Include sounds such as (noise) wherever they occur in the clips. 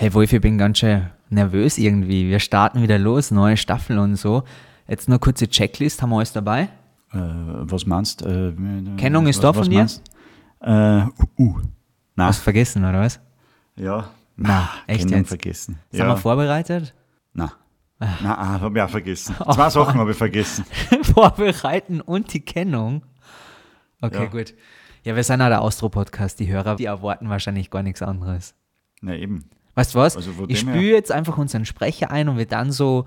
Hey Wolf, ich bin ganz schön nervös irgendwie. Wir starten wieder los, neue Staffel und so. Jetzt nur kurze Checklist, haben wir alles dabei? Äh, was meinst du? Äh, Kennung ist da von dir? meinst? Äh, uh, na, Hast du vergessen, oder was? ja. Na, echt Kennung jetzt? vergessen. Sind ja. wir vorbereitet? Na. Na, ah, habe ich auch vergessen. (laughs) Zwei Sachen habe ich vergessen. (laughs) Vorbereiten und die Kennung. Okay, Ja. gut. Ja, wir sind ja der Austro-Podcast. Die Hörer, die erwarten wahrscheinlich gar nichts anderes. Na eben. Weißt du was? Also ich spüre her- jetzt einfach unseren Sprecher ein und wir dann so,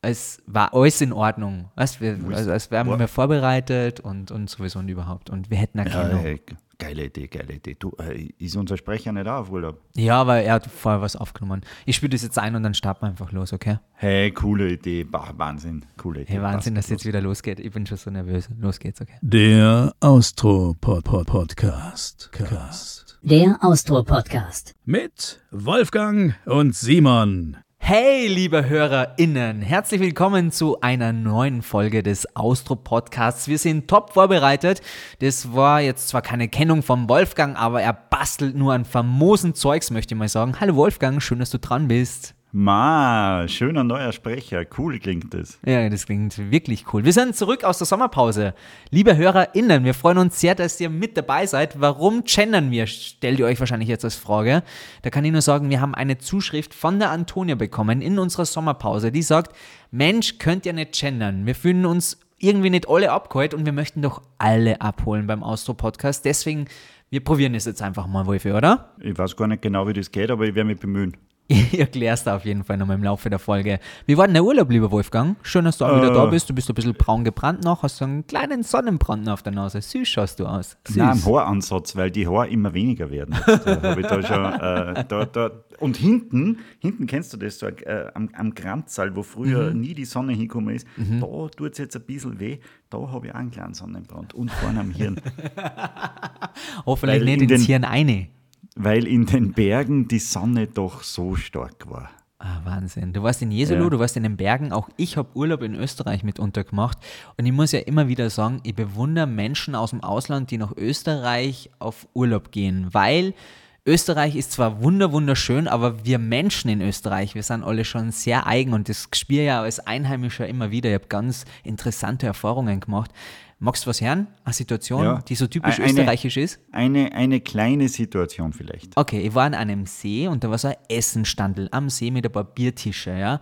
es war alles in Ordnung. Weißt, wir, also, als wären wir vorbereitet und, und sowieso und überhaupt. Und wir hätten Ja, Erkennung. hey, geile Idee, geile Idee. Du, äh, ist unser Sprecher nicht auch auf Urlaub? Ja, aber er hat vorher was aufgenommen. Ich spüre das jetzt ein und dann starten wir einfach los, okay? Hey, coole Idee. Bah, Wahnsinn. Coole Idee. Hey, Wahnsinn, dass Passt. jetzt wieder losgeht. Ich bin schon so nervös. Los geht's, okay? Der Austro-Podcast. Cast. Der Austro-Podcast. Mit Wolfgang und Simon. Hey, liebe HörerInnen, herzlich willkommen zu einer neuen Folge des Austro-Podcasts. Wir sind top vorbereitet. Das war jetzt zwar keine Kennung vom Wolfgang, aber er bastelt nur an famosen Zeugs, möchte ich mal sagen. Hallo Wolfgang, schön, dass du dran bist. Ma, schöner neuer Sprecher. Cool klingt das. Ja, das klingt wirklich cool. Wir sind zurück aus der Sommerpause. Liebe HörerInnen, wir freuen uns sehr, dass ihr mit dabei seid. Warum gendern wir? Stellt ihr euch wahrscheinlich jetzt als Frage. Da kann ich nur sagen, wir haben eine Zuschrift von der Antonia bekommen in unserer Sommerpause, die sagt, Mensch, könnt ihr nicht gendern. Wir fühlen uns irgendwie nicht alle abgeholt und wir möchten doch alle abholen beim Austro-Podcast. Deswegen, wir probieren es jetzt einfach mal, Wolfi, oder? Ich weiß gar nicht genau, wie das geht, aber ich werde mich bemühen. (laughs) Ich erkläre es da auf jeden Fall nochmal im Laufe der Folge. Wie war denn der Urlaub, lieber Wolfgang? Schön, dass du auch wieder Äh. da bist. Du bist ein bisschen braun gebrannt noch, hast so einen kleinen Sonnenbrand auf der Nase. Süß schaust du aus. Süß. Nein, am Haaransatz, weil die Haare immer weniger werden. Da ich da schon, äh, da, da. Und hinten, hinten kennst du das, so, äh, am, am Kranzsaal, wo früher Mhm. nie die Sonne hingekommen ist, da tut es jetzt ein bisschen weh, da habe ich auch einen kleinen Sonnenbrand und vorne am Hirn. (laughs) Hoffentlich weil nicht in ins den- Hirn eine. Weil in den Bergen die Sonne doch so stark war. Ah, Wahnsinn. Du warst in Jesolo, Ja. du warst in den Bergen. Auch ich habe Urlaub in Österreich mitunter gemacht. Und ich muss ja immer wieder sagen, ich bewundere Menschen aus dem Ausland, die nach Österreich auf Urlaub gehen, weil Österreich ist zwar wunder wunderschön, aber wir Menschen in Österreich, wir sind alle schon sehr eigen und das spüre ja als Einheimischer immer wieder. Ich habe ganz interessante Erfahrungen gemacht. Magst du was hören? Eine Situation, Ja. die so typisch Eine- österreichisch ist? Eine, eine kleine Situation vielleicht. Okay, ich war an einem See und da war so ein Essenstandel am See mit ein paar Biertische, ja.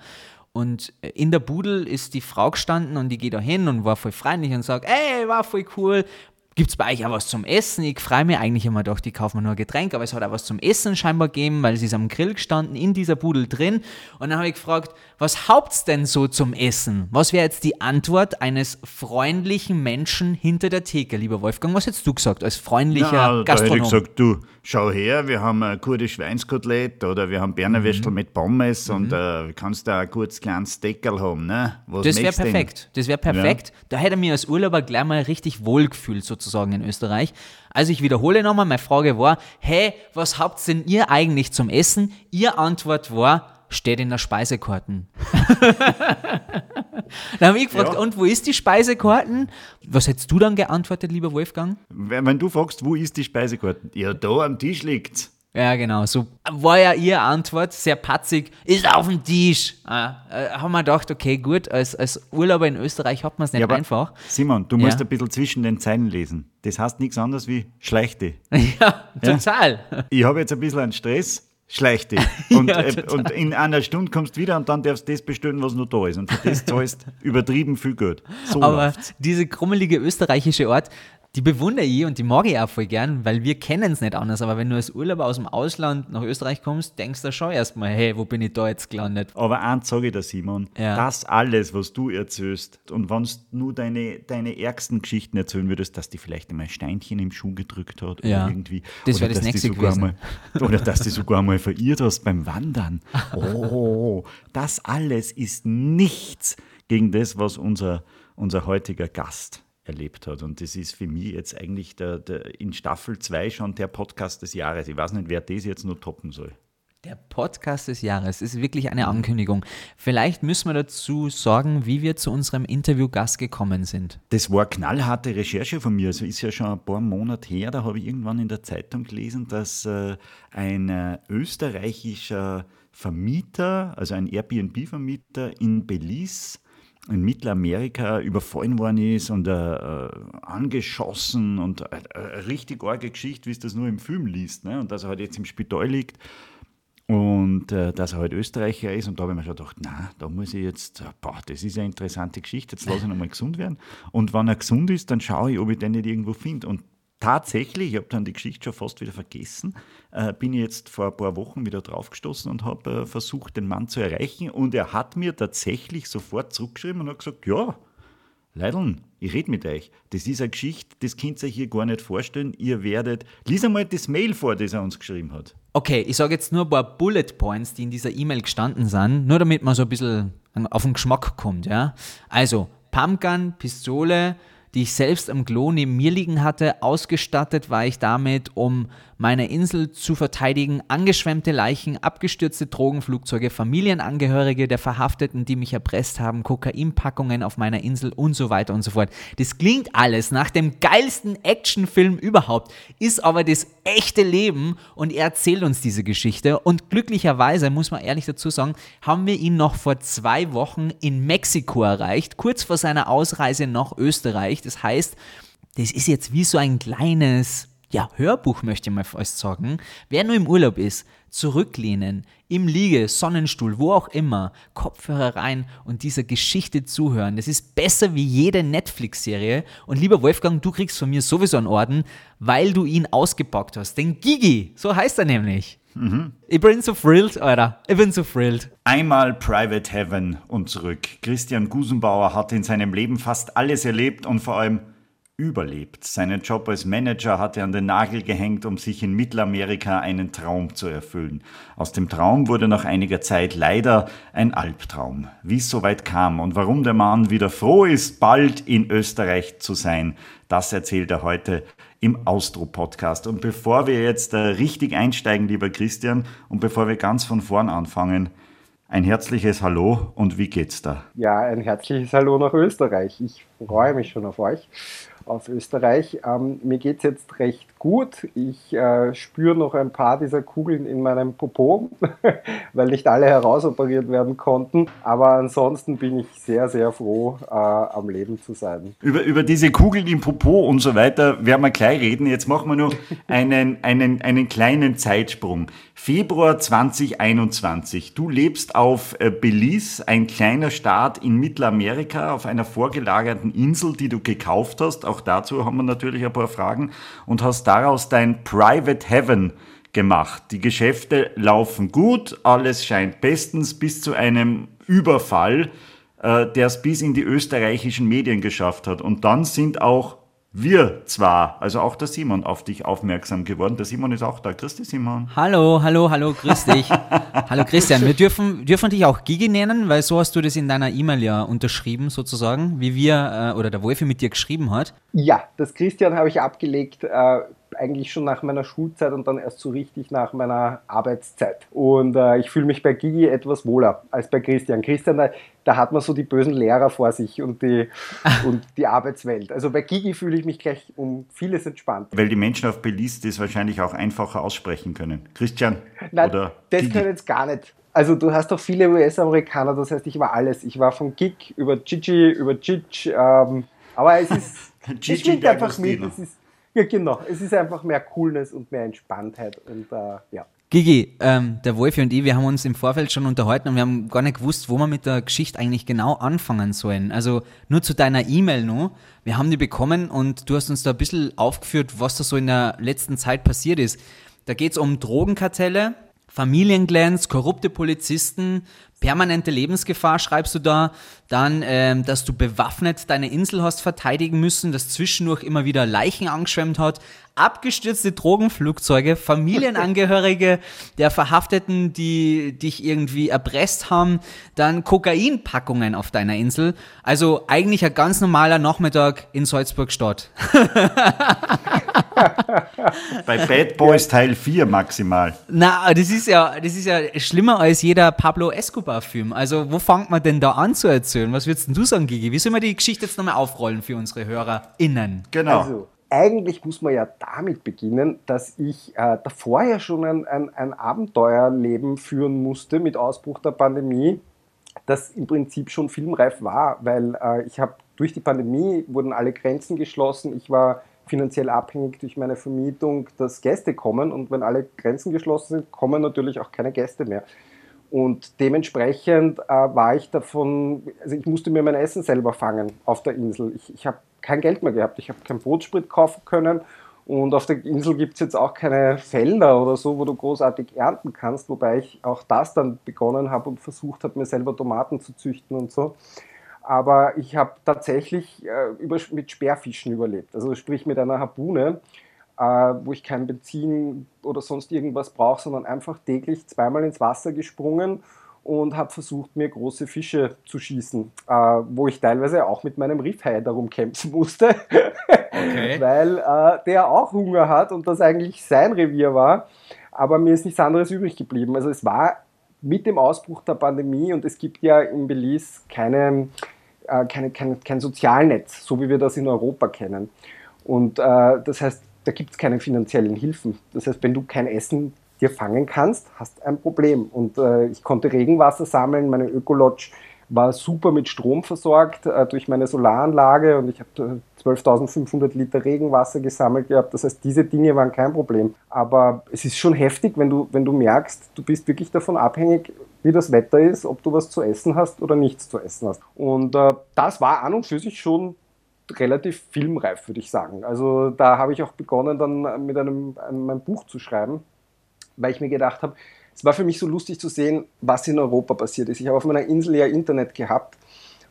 Und in der Budel ist die Frau gestanden und die geht da hin und war voll freundlich und sagt, ey, war voll cool. Gibt's bei euch auch was zum Essen? Ich freue mich eigentlich immer doch, die kaufen nur Getränk, aber es hat auch was zum Essen scheinbar gegeben, weil sie ist am Grill gestanden, in dieser Budel drin. Und dann habe ich gefragt, was haupt's denn so zum Essen? Was wäre jetzt die Antwort eines freundlichen Menschen hinter der Theke, lieber Wolfgang? Was hättest du gesagt als freundlicher Ja, da hätte ich Gastronom? gesagt, du, schau her, wir haben ein gutes Schweinskotelett oder wir haben Bernerwürstel Mhm. mit Pommes und äh, kannst da ein gutes kleines Deckel haben, ne? Was Das wäre perfekt. Das wäre perfekt. Da hätte er mir als Urlauber gleich mal richtig wohlgefühlt, sozusagen in Österreich. Also ich wiederhole nochmal, meine Frage war, hey, was habt denn ihr eigentlich zum Essen? Ihr Antwort war, steht in der Speisekarten. (laughs) dann habe ich gefragt, Ja. und wo ist die Speisekarten? Was hättest du dann geantwortet, lieber Wolfgang? Wenn du fragst, wo ist die Speisekarte? Ja, da am Tisch liegt's. Ja, genau. So war ja ihre Antwort, sehr patzig, ist auf dem Tisch. Ah, äh, haben wir gedacht, okay, gut, als, als Urlauber in Österreich hat man es nicht Ja, einfach. Simon, du musst Ja. ein bisschen zwischen den Zeilen lesen. Das heißt nichts anderes wie schleichte. (laughs) Ja, total. Ich habe jetzt ein bisschen einen Stress, schleichte. (laughs) Und, Ja, äh, und in einer Stunde kommst du wieder und dann darfst du das bestellen, was noch da ist. Und für das zahlst du übertrieben viel Geld. So Aber läuft's. diese krummelige österreichische Art, die bewundere ich und die mag ich auch voll gern, weil wir kennen es nicht anders. Aber wenn du als Urlauber aus dem Ausland nach Österreich kommst, denkst du schon erstmal, hey, wo bin ich da jetzt gelandet? Aber eins sage ich dir, Simon, Ja. das alles, was du erzählst, und wenn du nur deine, deine ärgsten Geschichten erzählen würdest, dass die vielleicht einmal ein Steinchen im Schuh gedrückt hat Ja. oder irgendwie. Das oder wär das nächste sogar gewesen. Mal, oder dass du sogar mal verirrt hast beim Wandern. (laughs) Oh, das alles ist nichts gegen das, was unser, unser heutiger Gast erlebt hat. Und das ist für mich jetzt eigentlich der, der, in Staffel 2 schon der Podcast des Jahres. Ich weiß nicht, wer das jetzt nur toppen soll. Der Podcast des Jahres ist wirklich eine Ankündigung. Vielleicht müssen wir dazu sagen, wie wir zu unserem Interviewgast gekommen sind. Das war knallharte Recherche von mir. Also ist ja schon ein paar Monate her. Da habe ich irgendwann in der Zeitung gelesen, dass äh, ein äh, österreichischer Vermieter, also ein Airbnb-Vermieter in Belize, in Mittelamerika überfallen worden ist und äh, äh angeschossen und äh, eine richtig arge Geschichte, wie es das nur im Film liest. Ne? Und dass er halt jetzt im Spital liegt und äh, dass er halt Österreicher ist. Und da habe ich mir schon gedacht, na, da muss ich jetzt, boah, das ist eine interessante Geschichte, jetzt lasse ich nochmal gesund werden. Und wenn er gesund ist, dann schaue ich, ob ich den nicht irgendwo finde. Und tatsächlich, ich habe dann die Geschichte schon fast wieder vergessen, äh, bin jetzt vor ein paar Wochen wieder draufgestoßen und habe äh, versucht, den Mann zu erreichen. Und er hat mir tatsächlich sofort zurückgeschrieben und hat gesagt, ja, Leideln, ich rede mit euch. Das ist eine Geschichte, das könnt ihr euch hier gar nicht vorstellen. Ihr werdet. Lies einmal das Mail vor, das er uns geschrieben hat. Okay, ich sage jetzt nur ein paar Bullet Points, die in dieser E-Mail gestanden sind, nur damit man so ein bisschen auf den Geschmack kommt, ja. Also, Pumpgun, Pistole, die ich selbst am Klo neben mir liegen hatte. Ausgestattet war ich damit, um meine Insel zu verteidigen. Angeschwemmte Leichen, abgestürzte Drogenflugzeuge, Familienangehörige der Verhafteten, die mich erpresst haben, Kokainpackungen auf meiner Insel und so weiter und so fort. Das klingt alles nach dem geilsten Actionfilm überhaupt, ist aber das echte Leben und er erzählt uns diese Geschichte. Und glücklicherweise, muss man ehrlich dazu sagen, haben wir ihn noch vor zwei Wochen in Mexiko erreicht, kurz vor seiner Ausreise nach Österreich. Das heißt, das ist jetzt wie so ein kleines ja, Hörbuch möchte ich mal fast sagen. Wer nur im Urlaub ist, zurücklehnen, im Liege, Sonnenstuhl, wo auch immer, Kopfhörer rein und dieser Geschichte zuhören. Das ist besser wie jede Netflix-Serie. Und lieber Wolfgang, du kriegst von mir sowieso einen Orden, weil du ihn ausgepackt hast. Den Gigi, so heißt er nämlich. Mhm. Ich bin so thrilled, Alter. Ich bin so thrilled. Einmal Private Heaven und zurück. Christian Gusenbauer hat in seinem Leben fast alles erlebt und vor allem überlebt. Seinen Job als Manager hat er an den Nagel gehängt, um sich in Mittelamerika einen Traum zu erfüllen. Aus dem Traum wurde nach einiger Zeit leider ein Albtraum. Wie es soweit kam und warum der Mann wieder froh ist, bald in Österreich zu sein, das erzählt er heute im Austro-Podcast. Und bevor wir jetzt äh, richtig einsteigen, lieber Christian, und bevor wir ganz von vorn anfangen, ein herzliches Hallo und wie geht's da? Ja, ein herzliches Hallo nach Österreich. Ich freue mich schon auf euch auf Österreich. Ähm, mir geht es jetzt recht gut. Ich äh, spüre noch ein paar dieser Kugeln in meinem Popo, (laughs) weil nicht alle herausoperiert werden konnten. Aber ansonsten bin ich sehr, sehr froh, äh, am Leben zu sein. Über, über diese Kugeln im Popo und so weiter werden wir gleich reden. Jetzt machen wir nur einen, einen, einen kleinen Zeitsprung. Februar 2021. Du lebst auf äh, Belize, ein kleiner Staat in Mittelamerika, auf einer vorgelagerten Insel, die du gekauft hast auch dazu haben wir natürlich ein paar Fragen. Und hast daraus dein Private Heaven gemacht. Die Geschäfte laufen gut, alles scheint bestens bis zu einem Überfall, äh, der es bis in die österreichischen Medien geschafft hat. Und dann sind auch wir zwar, also auch der Simon, auf dich aufmerksam geworden. Der Simon ist auch da. Grüß dich, Simon. Hallo, hallo, hallo, grüß dich. (laughs) hallo Christian, wir dürfen, dürfen dich auch Gigi nennen, weil so hast du das in deiner E-Mail ja unterschrieben sozusagen, wie wir äh, oder der Wolfi mit dir geschrieben hat. Ja, das Christian habe ich abgelegt. Äh, eigentlich schon nach meiner Schulzeit und dann erst so richtig nach meiner Arbeitszeit. Und äh, ich fühle mich bei Gigi etwas wohler als bei Christian. Christian, da, da hat man so die bösen Lehrer vor sich und die, (laughs) und die Arbeitswelt. Also bei Gigi fühle ich mich gleich um vieles entspannt. Weil die Menschen auf Belize das wahrscheinlich auch einfacher aussprechen können. Christian Nein, oder das Gigi. können jetzt gar nicht. Also du hast doch viele US-Amerikaner, das heißt, ich war alles. Ich war von Gig über Gigi, über Gigi, ähm, aber es ist, (laughs) Gigi es schwingt einfach mit. Es ist, (laughs) ja, genau. Es ist einfach mehr Coolness und mehr Entspanntheit und äh, ja. Gigi, ähm, der Wolfi und ich, wir haben uns im Vorfeld schon unterhalten und wir haben gar nicht gewusst, wo wir mit der Geschichte eigentlich genau anfangen sollen. Also nur zu deiner E-Mail noch. Wir haben die bekommen und du hast uns da ein bisschen aufgeführt, was da so in der letzten Zeit passiert ist. Da geht es um Drogenkartelle, Familienclans, korrupte Polizisten, permanente Lebensgefahr schreibst du da. Dann, ähm, dass du bewaffnet deine Insel hast verteidigen müssen, dass zwischendurch immer wieder Leichen angeschwemmt hat, abgestürzte Drogenflugzeuge, Familienangehörige (laughs) der Verhafteten, die dich irgendwie erpresst haben, dann Kokainpackungen auf deiner Insel. Also eigentlich ein ganz normaler Nachmittag in Salzburg Stadt. (laughs) (laughs) Bei Bad Boys Teil 4 maximal. Na, das ist ja, das ist ja schlimmer als jeder Pablo Escobar-Film. Also, wo fängt man denn da an zu erzählen? Was würdest denn du sagen, Gigi? Wie soll man die Geschichte jetzt nochmal aufrollen für unsere HörerInnen? Genau. Also, eigentlich muss man ja damit beginnen, dass ich äh, davor ja schon ein, ein, ein Abenteuerleben führen musste mit Ausbruch der Pandemie, das im Prinzip schon filmreif war, weil äh, ich habe durch die Pandemie wurden alle Grenzen geschlossen. Ich war finanziell abhängig durch meine Vermietung, dass Gäste kommen und wenn alle Grenzen geschlossen sind, kommen natürlich auch keine Gäste mehr. Und dementsprechend äh, war ich davon, also ich musste mir mein Essen selber fangen auf der Insel. Ich, ich habe kein Geld mehr gehabt, ich habe keinen Brotsprit kaufen können. Und auf der Insel gibt es jetzt auch keine Felder oder so, wo du großartig ernten kannst, wobei ich auch das dann begonnen habe und versucht habe, mir selber Tomaten zu züchten und so. Aber ich habe tatsächlich äh, über, mit Sperrfischen überlebt, also sprich mit einer Harpune, äh, wo ich kein Benzin oder sonst irgendwas brauche, sondern einfach täglich zweimal ins Wasser gesprungen und habe versucht, mir große Fische zu schießen, äh, wo ich teilweise auch mit meinem Riffhai darum kämpfen (laughs) musste, Okay. weil äh, der auch Hunger hat und das eigentlich sein Revier war. Aber mir ist nichts anderes übrig geblieben. Also es war mit dem Ausbruch der Pandemie und es gibt ja in Belize keine, äh, keine, kein, kein Sozialnetz, so wie wir das in Europa kennen. Und äh, das heißt, da gibt es keine finanziellen Hilfen. Das heißt, wenn du kein Essen dir fangen kannst, hast ein Problem. Und äh, ich konnte Regenwasser sammeln, meine Ökolodge war super mit Strom versorgt äh, durch meine Solaranlage und ich habe äh, 12.500 Liter Regenwasser gesammelt gehabt. Das heißt, diese Dinge waren kein Problem. Aber es ist schon heftig, wenn du, wenn du merkst, du bist wirklich davon abhängig, wie das Wetter ist, ob du was zu essen hast oder nichts zu essen hast. Und äh, das war an und für sich schon relativ filmreif, würde ich sagen. Also da habe ich auch begonnen, dann mit einem, einem Buch zu schreiben, weil ich mir gedacht habe, es war für mich so lustig zu sehen, was in Europa passiert ist. Ich habe auf meiner Insel ja Internet gehabt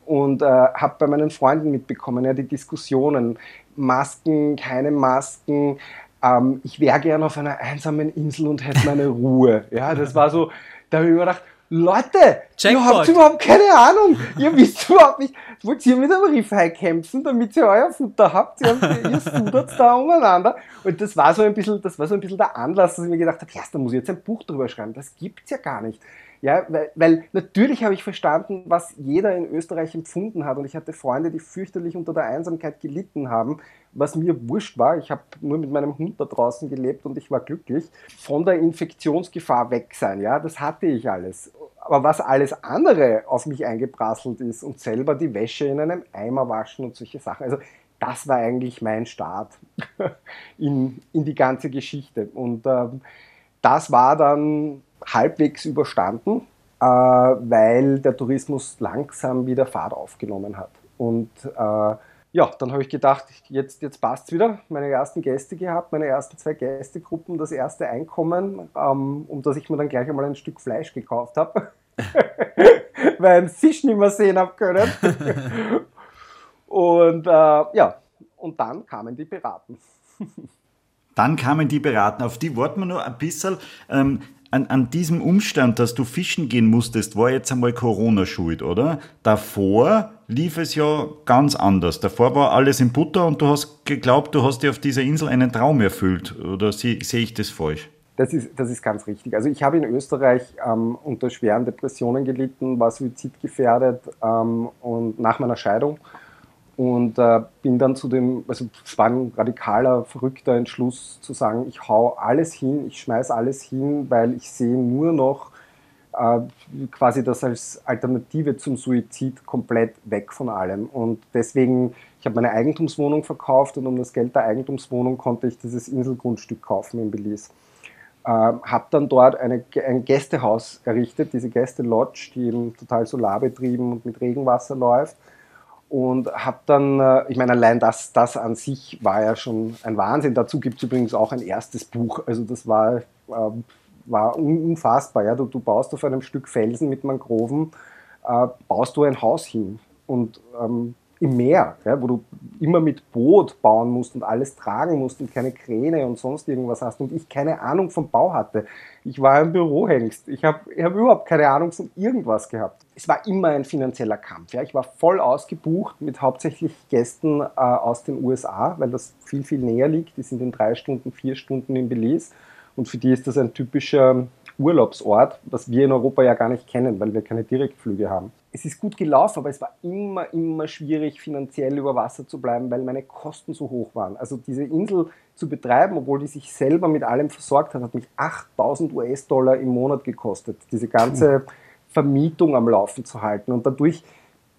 und äh, habe bei meinen Freunden mitbekommen, ja, die Diskussionen, Masken, keine Masken. Ähm, ich wäre gern auf einer einsamen Insel und hätte meine Ruhe. Ja, das war so, da habe ich mir gedacht, Leute, Jackpot. ihr habt überhaupt keine Ahnung. Ihr (laughs) wisst überhaupt nicht. Wollt ihr mit einem Riffhai kämpfen, damit ihr euer Futter habt? Ihr, ihr sudert da umeinander. Und das war so ein bisschen, das war so ein bisschen der Anlass, dass ich mir gedacht habe, ja, da muss ich jetzt ein Buch drüber schreiben. Das gibt's ja gar nicht. Ja, weil, weil natürlich habe ich verstanden, was jeder in Österreich empfunden hat. Und ich hatte Freunde, die fürchterlich unter der Einsamkeit gelitten haben, was mir wurscht war. Ich habe nur mit meinem Hund da draußen gelebt und ich war glücklich. Von der Infektionsgefahr weg sein, ja, das hatte ich alles. Aber was alles andere auf mich eingeprasselt ist und selber die Wäsche in einem Eimer waschen und solche Sachen. Also das war eigentlich mein Start (laughs) in, in die ganze Geschichte. Und ähm, das war dann halbwegs überstanden, äh, weil der Tourismus langsam wieder Fahrt aufgenommen hat. Und äh, ja, dann habe ich gedacht, jetzt, jetzt passt es wieder. Meine ersten Gäste gehabt, meine ersten zwei Gästegruppen, das erste Einkommen, ähm, um das ich mir dann gleich einmal ein Stück Fleisch gekauft habe, (laughs) (laughs) weil ich einen Fisch nicht mehr sehen habe können. (laughs) Und äh, ja, und dann kamen die Piraten. Dann kamen die Piraten, auf die warten wir nur ein bisschen. Ähm, an, an diesem Umstand, dass du fischen gehen musstest, war jetzt einmal Corona schuld, oder? Davor lief es ja ganz anders. Davor war alles in Butter und du hast geglaubt, du hast dir auf dieser Insel einen Traum erfüllt. Oder sehe seh ich das falsch? Das ist, das ist ganz richtig. Also ich habe in Österreich ähm, unter schweren Depressionen gelitten, war suizidgefährdet ähm, und nach meiner Scheidung und äh, bin dann zu dem, also es war ein radikaler, verrückter Entschluss zu sagen, ich hau alles hin, ich schmeiß alles hin, weil ich sehe nur noch quasi das als Alternative zum Suizid komplett weg von allem. Und deswegen, ich habe meine Eigentumswohnung verkauft und um das Geld der Eigentumswohnung konnte ich dieses Inselgrundstück kaufen in Belize. Äh, habe dann dort eine, ein Gästehaus errichtet, diese Gäste-Lodge, die eben total solarbetrieben und mit Regenwasser läuft und habe dann, äh, ich meine, allein das, das an sich war ja schon ein Wahnsinn. Dazu gibt es übrigens auch ein erstes Buch. Also das war, äh, war unfassbar. Ja? Du, du baust auf einem Stück Felsen mit Mangroven, äh, baust du ein Haus hin. Und ähm, im Meer, ja, wo du immer mit Boot bauen musst und alles tragen musst und keine Kräne und sonst irgendwas hast und ich keine Ahnung vom Bau hatte. Ich war ein Bürohengst. Ich habe hab überhaupt keine Ahnung von irgendwas gehabt. Es war immer ein finanzieller Kampf. Ja. Ich war voll ausgebucht mit hauptsächlich Gästen äh, aus den USA, weil das viel, viel näher liegt. Die sind in drei Stunden, vier Stunden in Belize und für die ist das ein typischer Urlaubsort, was wir in Europa ja gar nicht kennen, weil wir keine Direktflüge haben es ist gut gelaufen, aber es war immer, immer schwierig, finanziell über Wasser zu bleiben, weil meine Kosten so hoch waren. Also diese Insel zu betreiben, obwohl die sich selber mit allem versorgt hat, hat mich 8000 US-Dollar im Monat gekostet, diese ganze Vermietung am Laufen zu halten. Und dadurch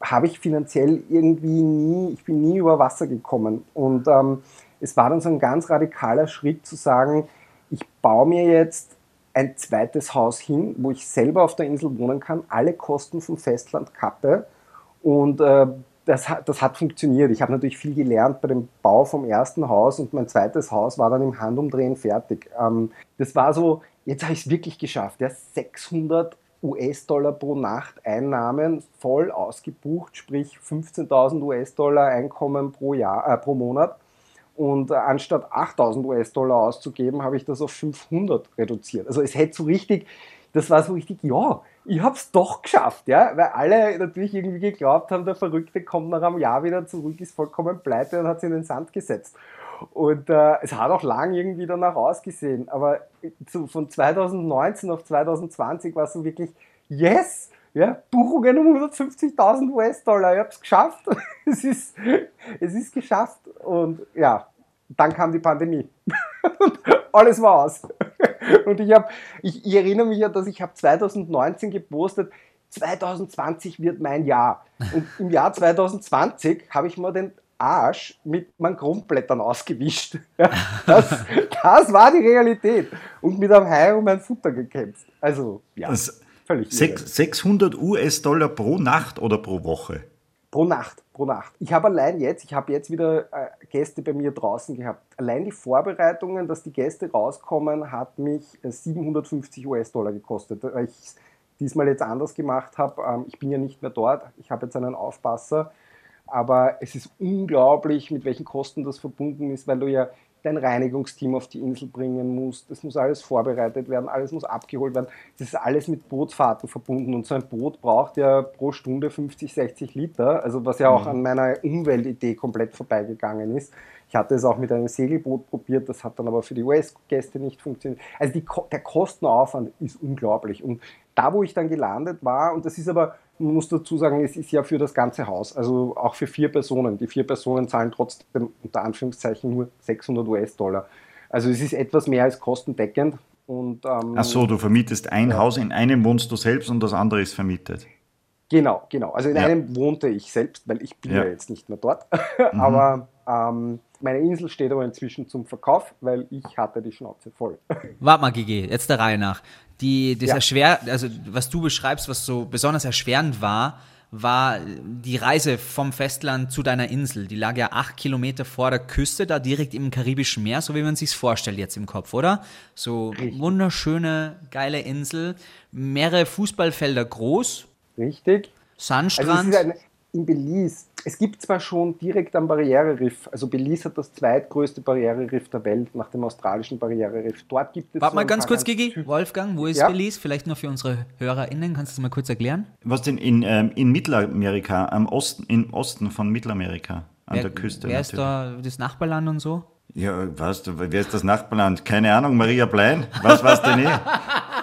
habe ich finanziell irgendwie nie, ich bin nie über Wasser gekommen. Und ähm, es war dann so ein ganz radikaler Schritt zu sagen, ich baue mir jetzt ein zweites Haus hin, wo ich selber auf der Insel wohnen kann, alle Kosten vom Festland kappe und äh, das, hat, das hat funktioniert. Ich habe natürlich viel gelernt bei dem Bau vom ersten Haus und mein zweites Haus war dann im Handumdrehen fertig. Ähm, das war so, jetzt habe ich es wirklich geschafft. Ja, 600 US-Dollar pro Nacht Einnahmen voll ausgebucht, sprich 15.000 US-Dollar Einkommen pro, Jahr, äh, pro Monat. Und äh, anstatt 8000 US-Dollar auszugeben, habe ich das auf 500 reduziert. Also es hätte so richtig, das war so richtig, ja, ich habe es doch geschafft, ja, weil alle natürlich irgendwie geglaubt haben, der Verrückte kommt nach einem Jahr wieder zurück, ist vollkommen pleite und hat sich in den Sand gesetzt. Und äh, es hat auch lang irgendwie danach ausgesehen, aber so von 2019 auf 2020 war es so wirklich, yes, ja, Buchungen um 150.000 US-Dollar, ich habe es geschafft. (laughs) es, ist, es ist geschafft. Und ja, dann kam die Pandemie. und (laughs) alles war aus. (laughs) und ich, hab, ich, ich erinnere mich ja, dass ich habe 2019 gepostet, 2020 wird mein Jahr. Und im Jahr 2020 habe ich mal den Arsch mit meinen Kronblättern ausgewischt. Das, das war die Realität. Und mit einem Hai um mein Futter gekämpft. Also, ja. Das Völlig 600 US-Dollar pro Nacht oder pro Woche? Pro Nacht, pro Nacht. Ich habe allein jetzt, ich habe jetzt wieder äh, Gäste bei mir draußen gehabt. Allein die Vorbereitungen, dass die Gäste rauskommen, hat mich 750 äh, US-Dollar gekostet. Weil ich es diesmal jetzt anders gemacht habe. Ähm, ich bin ja nicht mehr dort. Ich habe jetzt einen Aufpasser. Aber es ist unglaublich, mit welchen Kosten das verbunden ist, weil du ja dein Reinigungsteam auf die Insel bringen musst. Das muss alles vorbereitet werden, alles muss abgeholt werden. Das ist alles mit Bootfahrten verbunden und so ein Boot braucht ja pro Stunde 50, 60 Liter, also was ja auch mhm. an meiner Umweltidee komplett vorbeigegangen ist. Ich hatte es auch mit einem Segelboot probiert, das hat dann aber für die US-Gäste nicht funktioniert. Also die, der Kostenaufwand ist unglaublich. Und da, wo ich dann gelandet war, und das ist aber man muss dazu sagen, es ist ja für das ganze Haus, also auch für vier Personen. Die vier Personen zahlen trotzdem unter Anführungszeichen nur 600 US-Dollar. Also es ist etwas mehr als kostendeckend. Und, ähm, Ach so, du vermietest ein ja. Haus, in einem wohnst du selbst und das andere ist vermietet. Genau, genau. Also in ja. einem wohnte ich selbst, weil ich bin ja, ja jetzt nicht mehr dort. (laughs) Mhm. aber ähm, meine Insel steht aber inzwischen zum Verkauf, weil ich hatte die Schnauze voll. (laughs) Warte mal, Gigi, jetzt der Reihe nach. Die, das ja. erschwer, also was du beschreibst, was so besonders erschwerend war, war die Reise vom Festland zu deiner Insel. Die lag ja acht Kilometer vor der Küste, da direkt im Karibischen Meer, so wie man sich vorstellt jetzt im Kopf, oder? So Richtig. wunderschöne, geile Insel, mehrere Fußballfelder groß. Richtig. Sandstrand. Also in Belize, es gibt zwar schon direkt am Barriereriff, also Belize hat das zweitgrößte Barriereriff der Welt nach dem australischen Barriereriff. Dort gibt es. Warte so mal ganz kurz, Gigi. Wolfgang, wo ist ja? Belize? Vielleicht nur für unsere HörerInnen, kannst du das mal kurz erklären? Was denn in, ähm, in Mittelamerika, am Osten, im Osten von Mittelamerika, an wer, der Küste. Wer ist da das Nachbarland und so? Ja, weißt du, wer ist das Nachbarland? Keine Ahnung, Maria Blein. Was war's denn eh? (laughs)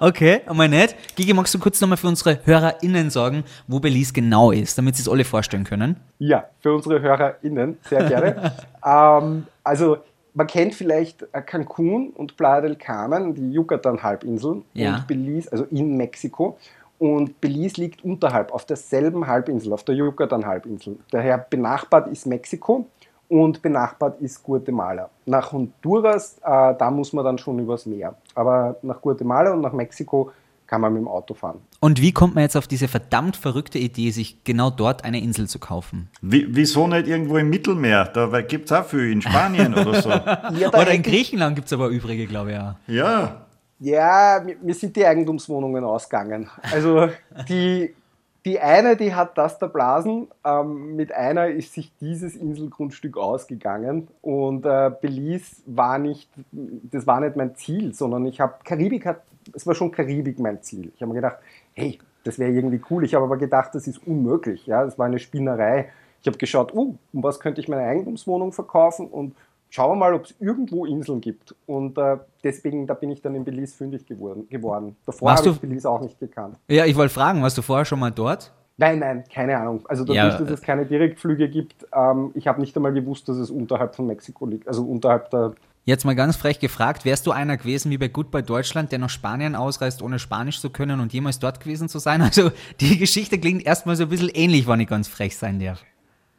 Okay, einmal nett. Gigi, magst du kurz nochmal für unsere HörerInnen sagen, wo Belize genau ist, damit sie es alle vorstellen können? Ja, für unsere HörerInnen, sehr gerne. (laughs) ähm, also, man kennt vielleicht äh, Cancun und Playa del Carmen, die Yucatan-Halbinsel ja. und Belize, also in Mexiko. Und Belize liegt unterhalb, auf derselben Halbinsel, auf der Yucatan-Halbinsel. Daher benachbart ist Mexiko und benachbart ist Guatemala. Nach Honduras, äh, da muss man dann schon übers Meer. Aber nach Guatemala und nach Mexiko kann man mit dem Auto fahren. Und wie kommt man jetzt auf diese verdammt verrückte Idee, sich genau dort eine Insel zu kaufen? Wie, wieso nicht irgendwo im Mittelmeer? Da gibt es auch viel, in Spanien oder so. (laughs) Ja, oder in Griechenland gibt es aber übrige, glaube ich, ja. Ja. Ja, mir sind die Eigentumswohnungen ausgegangen. Also die Die eine, die hat das da blasen. Ähm, mit einer ist sich dieses Inselgrundstück ausgegangen. Und äh, Belize war nicht, das war nicht mein Ziel, sondern ich habe, Karibik hat, es war schon Karibik mein Ziel. Ich habe mir gedacht, hey, das wäre irgendwie cool. Ich habe aber gedacht, das ist unmöglich. Ja, das war eine Spinnerei. Ich habe geschaut, uh, um was könnte ich meine Eigentumswohnung verkaufen und schauen wir mal, ob es irgendwo Inseln gibt. Und äh, deswegen, da bin ich dann in Belize fündig geworden. geworden. Davor habe du- ich Belize auch nicht gekannt. Ja, ich wollte fragen, warst du vorher schon mal dort? Nein, nein, keine Ahnung. Also dadurch, Ja, dass es keine Direktflüge gibt, ähm, ich habe nicht einmal gewusst, dass es unterhalb von Mexiko liegt. Also unterhalb der. Jetzt mal ganz frech gefragt, wärst du einer gewesen wie bei Goodbye Deutschland, der nach Spanien ausreist, ohne Spanisch zu können und jemals dort gewesen zu sein? (laughs) Also die Geschichte klingt erstmal so ein bisschen ähnlich, wenn ich ganz frech sein darf.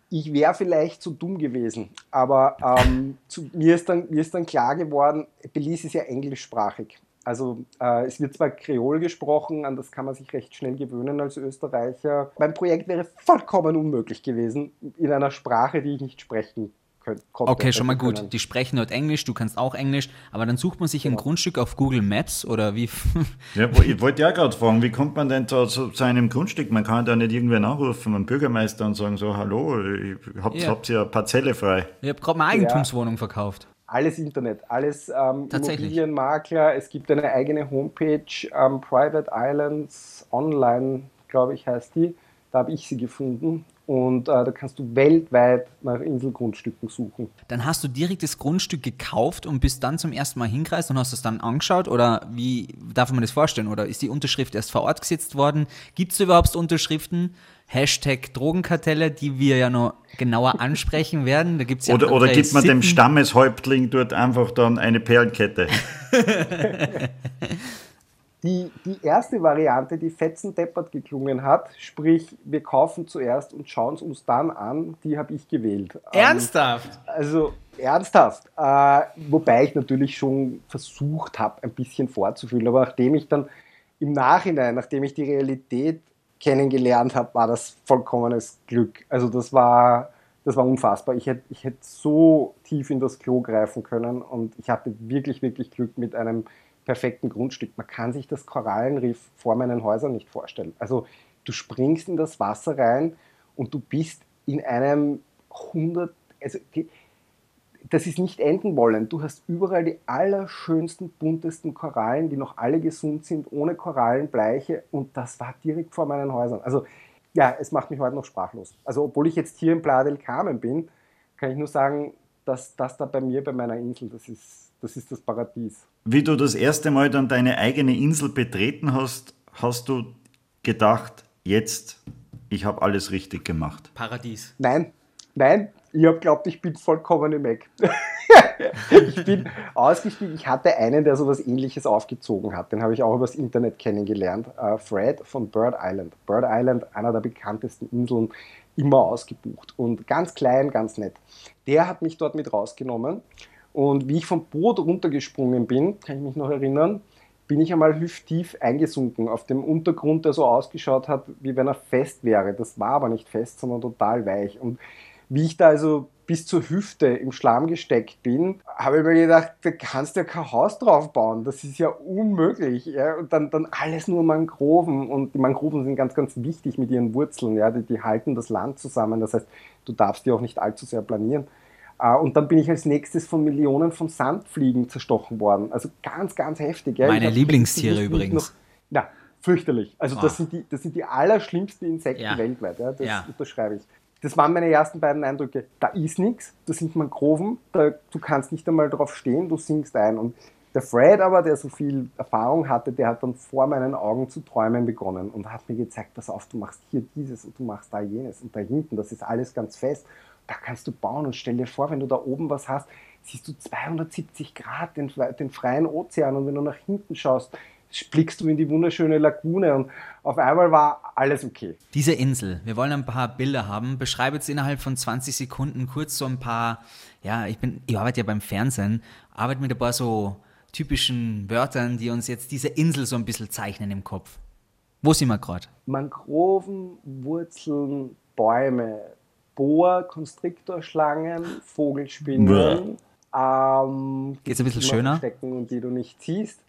Ich wäre vielleicht zu dumm gewesen, aber ähm, zu, mir, ist dann, mir ist dann klar geworden, Belize ist ja englischsprachig. Also äh, es wird zwar Kreol gesprochen, an das kann man sich recht schnell gewöhnen als Österreicher. Mein Projekt wäre vollkommen unmöglich gewesen in einer Sprache, die ich nicht sprechen könnt, konnte. Okay, schon mal gut. können. Die sprechen dort Englisch, du kannst auch Englisch, aber dann sucht man sich ein Grundstück auf Google Maps oder wie? (laughs) Ja, ich wollte ja gerade fragen, wie kommt man denn da zu, zu einem Grundstück? Man kann da nicht irgendwen anrufen, einen Bürgermeister und sagen so, hallo, ich- habt, Ja. habt ihr Parzelle frei? Ich habe gerade meine Eigentumswohnung verkauft. Alles Internet, alles ähm. Immobilienmakler. Es gibt eine eigene Homepage, ähm, Private Islands Online, glaube ich, heißt die. Da habe ich sie gefunden. Und äh, da kannst du weltweit nach Inselgrundstücken suchen. Dann hast du direkt das Grundstück gekauft und bist dann zum ersten Mal hingereist und hast es dann angeschaut? Oder wie darf man das vorstellen? Oder ist die Unterschrift erst vor Ort gesetzt worden? Gibt es überhaupt Unterschriften? Hashtag Drogenkartelle, die wir ja noch genauer (laughs) ansprechen werden. Da gibt's ja Oder, oder gibt man dem Sitten. Stammeshäuptling dort einfach dann eine Perlenkette? (laughs) (laughs) Die, die erste Variante, die fetzendeppert geklungen hat, sprich, wir kaufen zuerst und schauen es uns dann an, die habe ich gewählt. Ähm, Ernsthaft? Also ernsthaft. Äh, wobei ich natürlich schon versucht habe, ein bisschen vorzufühlen. Aber nachdem ich dann im Nachhinein, nachdem ich die Realität kennengelernt habe, war das vollkommenes Glück. Also das war, das war unfassbar. Ich hätte ich hätt so tief in das Klo greifen können und ich hatte wirklich, wirklich Glück mit einem perfekten Grundstück. Man kann sich das Korallenriff vor meinen Häusern nicht vorstellen. Also du springst in das Wasser rein und du bist in einem 100, also die, das ist nicht enden wollen. Du hast überall die allerschönsten, buntesten Korallen, die noch alle gesund sind, ohne Korallenbleiche und das war direkt vor meinen Häusern. Also ja, es macht mich heute noch sprachlos. Also obwohl ich jetzt hier in Playa del Carmen bin, kann ich nur sagen, dass das da bei mir, bei meiner Insel, das ist das, ist das Paradies. Wie du das erste Mal dann deine eigene Insel betreten hast, hast du gedacht, jetzt, ich habe alles richtig gemacht. Paradies. Nein, nein, ich habe glaubt, ich bin vollkommen im Eck. (laughs) ich bin ausgestiegen. Ich hatte einen, der sowas ähnliches aufgezogen hat. Den habe ich auch übers Internet kennengelernt. Äh, Fred von Bird Island. Bird Island, einer der bekanntesten Inseln, immer ausgebucht. Und ganz klein, ganz nett. Der hat mich dort mit rausgenommen. Und wie ich vom Boot runtergesprungen bin, kann ich mich noch erinnern, bin ich einmal hüfttief eingesunken auf dem Untergrund, der so ausgeschaut hat, wie wenn er fest wäre. Das war aber nicht fest, sondern total weich. Und wie ich da also bis zur Hüfte im Schlamm gesteckt bin, habe ich mir gedacht, da kannst du ja kein Haus drauf bauen. Das ist ja unmöglich. Ja? Und dann, dann alles nur Mangroven. Und die Mangroven sind ganz, ganz wichtig mit ihren Wurzeln. Ja? Die, die halten das Land zusammen. Das heißt, du darfst die auch nicht allzu sehr planieren. Äh, Und dann bin ich als nächstes von Millionen von Sandfliegen zerstochen worden. Also ganz, ganz heftig. Ja. Meine Lieblingstiere übrigens. Noch, ja, fürchterlich. Also Ah. das, sind die, das sind die allerschlimmsten Insekten Ja. weltweit. Ja. Das Ja. unterschreibe ich. Das waren meine ersten beiden Eindrücke. Da ist nichts, das sind Mangroven, da, du kannst nicht einmal drauf stehen, du sinkst ein. Und der Fred aber, der so viel Erfahrung hatte, der hat dann vor meinen Augen zu träumen begonnen und hat mir gezeigt, pass auf, du machst hier dieses und du machst da jenes und da hinten, das ist alles ganz fest. Da kannst du bauen und stell dir vor, wenn du da oben was hast, siehst du 270 Grad den, den freien Ozean und wenn du nach hinten schaust, blickst du in die wunderschöne Lagune und auf einmal war alles okay. Diese Insel, wir wollen ein paar Bilder haben. Beschreibe jetzt innerhalb von 20 Sekunden kurz so ein paar, ja, ich bin, ich arbeite ja beim Fernsehen, arbeite mit ein paar so typischen Wörtern, die uns jetzt diese Insel so ein bisschen zeichnen im Kopf. Wo sind wir gerade? Mangroven, Wurzeln, Bäume, Boa, Konstriktorschlangen, Vogelspinnen, ähm, Geht's ein bisschen die schöner? Stecken und die du nicht siehst.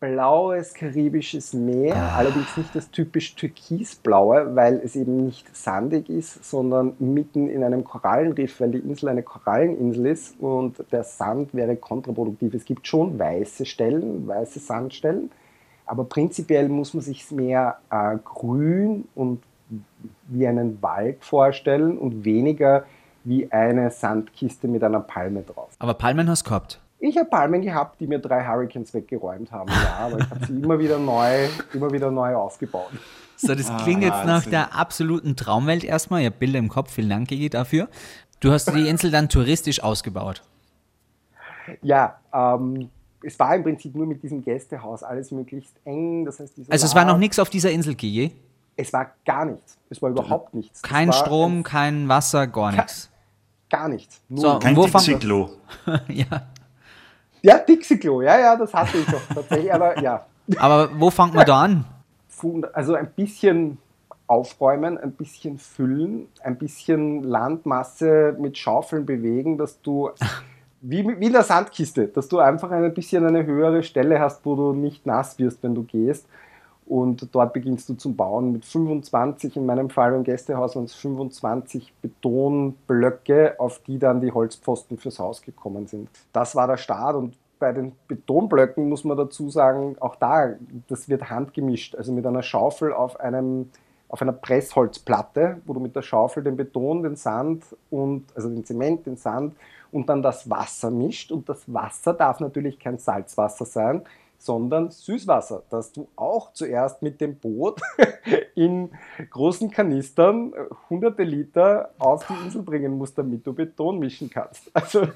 blaues karibisches Meer, allerdings nicht das typisch türkisblaue, weil es eben nicht sandig ist, sondern mitten in einem Korallenriff, weil die Insel eine Koralleninsel ist und der Sand wäre kontraproduktiv. Es gibt schon weiße Stellen, weiße Sandstellen, aber prinzipiell muss man sich mehr äh, grün und wie einen Wald vorstellen und weniger wie eine Sandkiste mit einer Palme drauf. Aber Palmen hast du gehabt. Ich habe Palmen gehabt, die mir drei Hurricanes weggeräumt haben, ja, aber ich habe sie (laughs) immer wieder neu, immer wieder neu aufgebaut. So, das klingt jetzt nach der absoluten Traumwelt erstmal. Ich habe Bilder im Kopf. Vielen Dank, Gigi, dafür. Du hast die Insel dann touristisch ausgebaut. Ja, ähm, es war im Prinzip nur mit diesem Gästehaus alles möglichst eng. Das heißt, Also es war noch nichts auf dieser Insel, Gigi. Es war gar nichts. Es war überhaupt nichts. Kein Strom, ein- kein Wasser, gar nichts. Gar nichts. Nur So, Kein Dixie-Klo. (laughs) ja. Ja, Dixie-Klo, ja, ja, das hatte ich doch tatsächlich, aber ja. Aber wo fängt man da an? Also ein bisschen aufräumen, ein bisschen füllen, ein bisschen Landmasse mit Schaufeln bewegen, dass du, (laughs) wie, wie in der Sandkiste, dass du einfach ein bisschen eine höhere Stelle hast, wo du nicht nass wirst, wenn du gehst. Und dort beginnst du zum Bauen mit 25, in meinem Fall im Gästehaus waren es 25 Betonblöcke, auf die dann die Holzpfosten fürs Haus gekommen sind. Das war der Start und bei den Betonblöcken muss man dazu sagen, auch da, das wird handgemischt, also mit einer Schaufel auf einem auf einer Pressholzplatte, wo du mit der Schaufel den Beton, den Sand und also den Zement, den Sand und dann das Wasser mischt. Und das Wasser darf natürlich kein Salzwasser sein, sondern Süßwasser, das du auch zuerst mit dem Boot (laughs) in großen Kanistern äh, hunderte Liter auf die Insel bringen musst, damit du Beton mischen kannst. (laughs) Also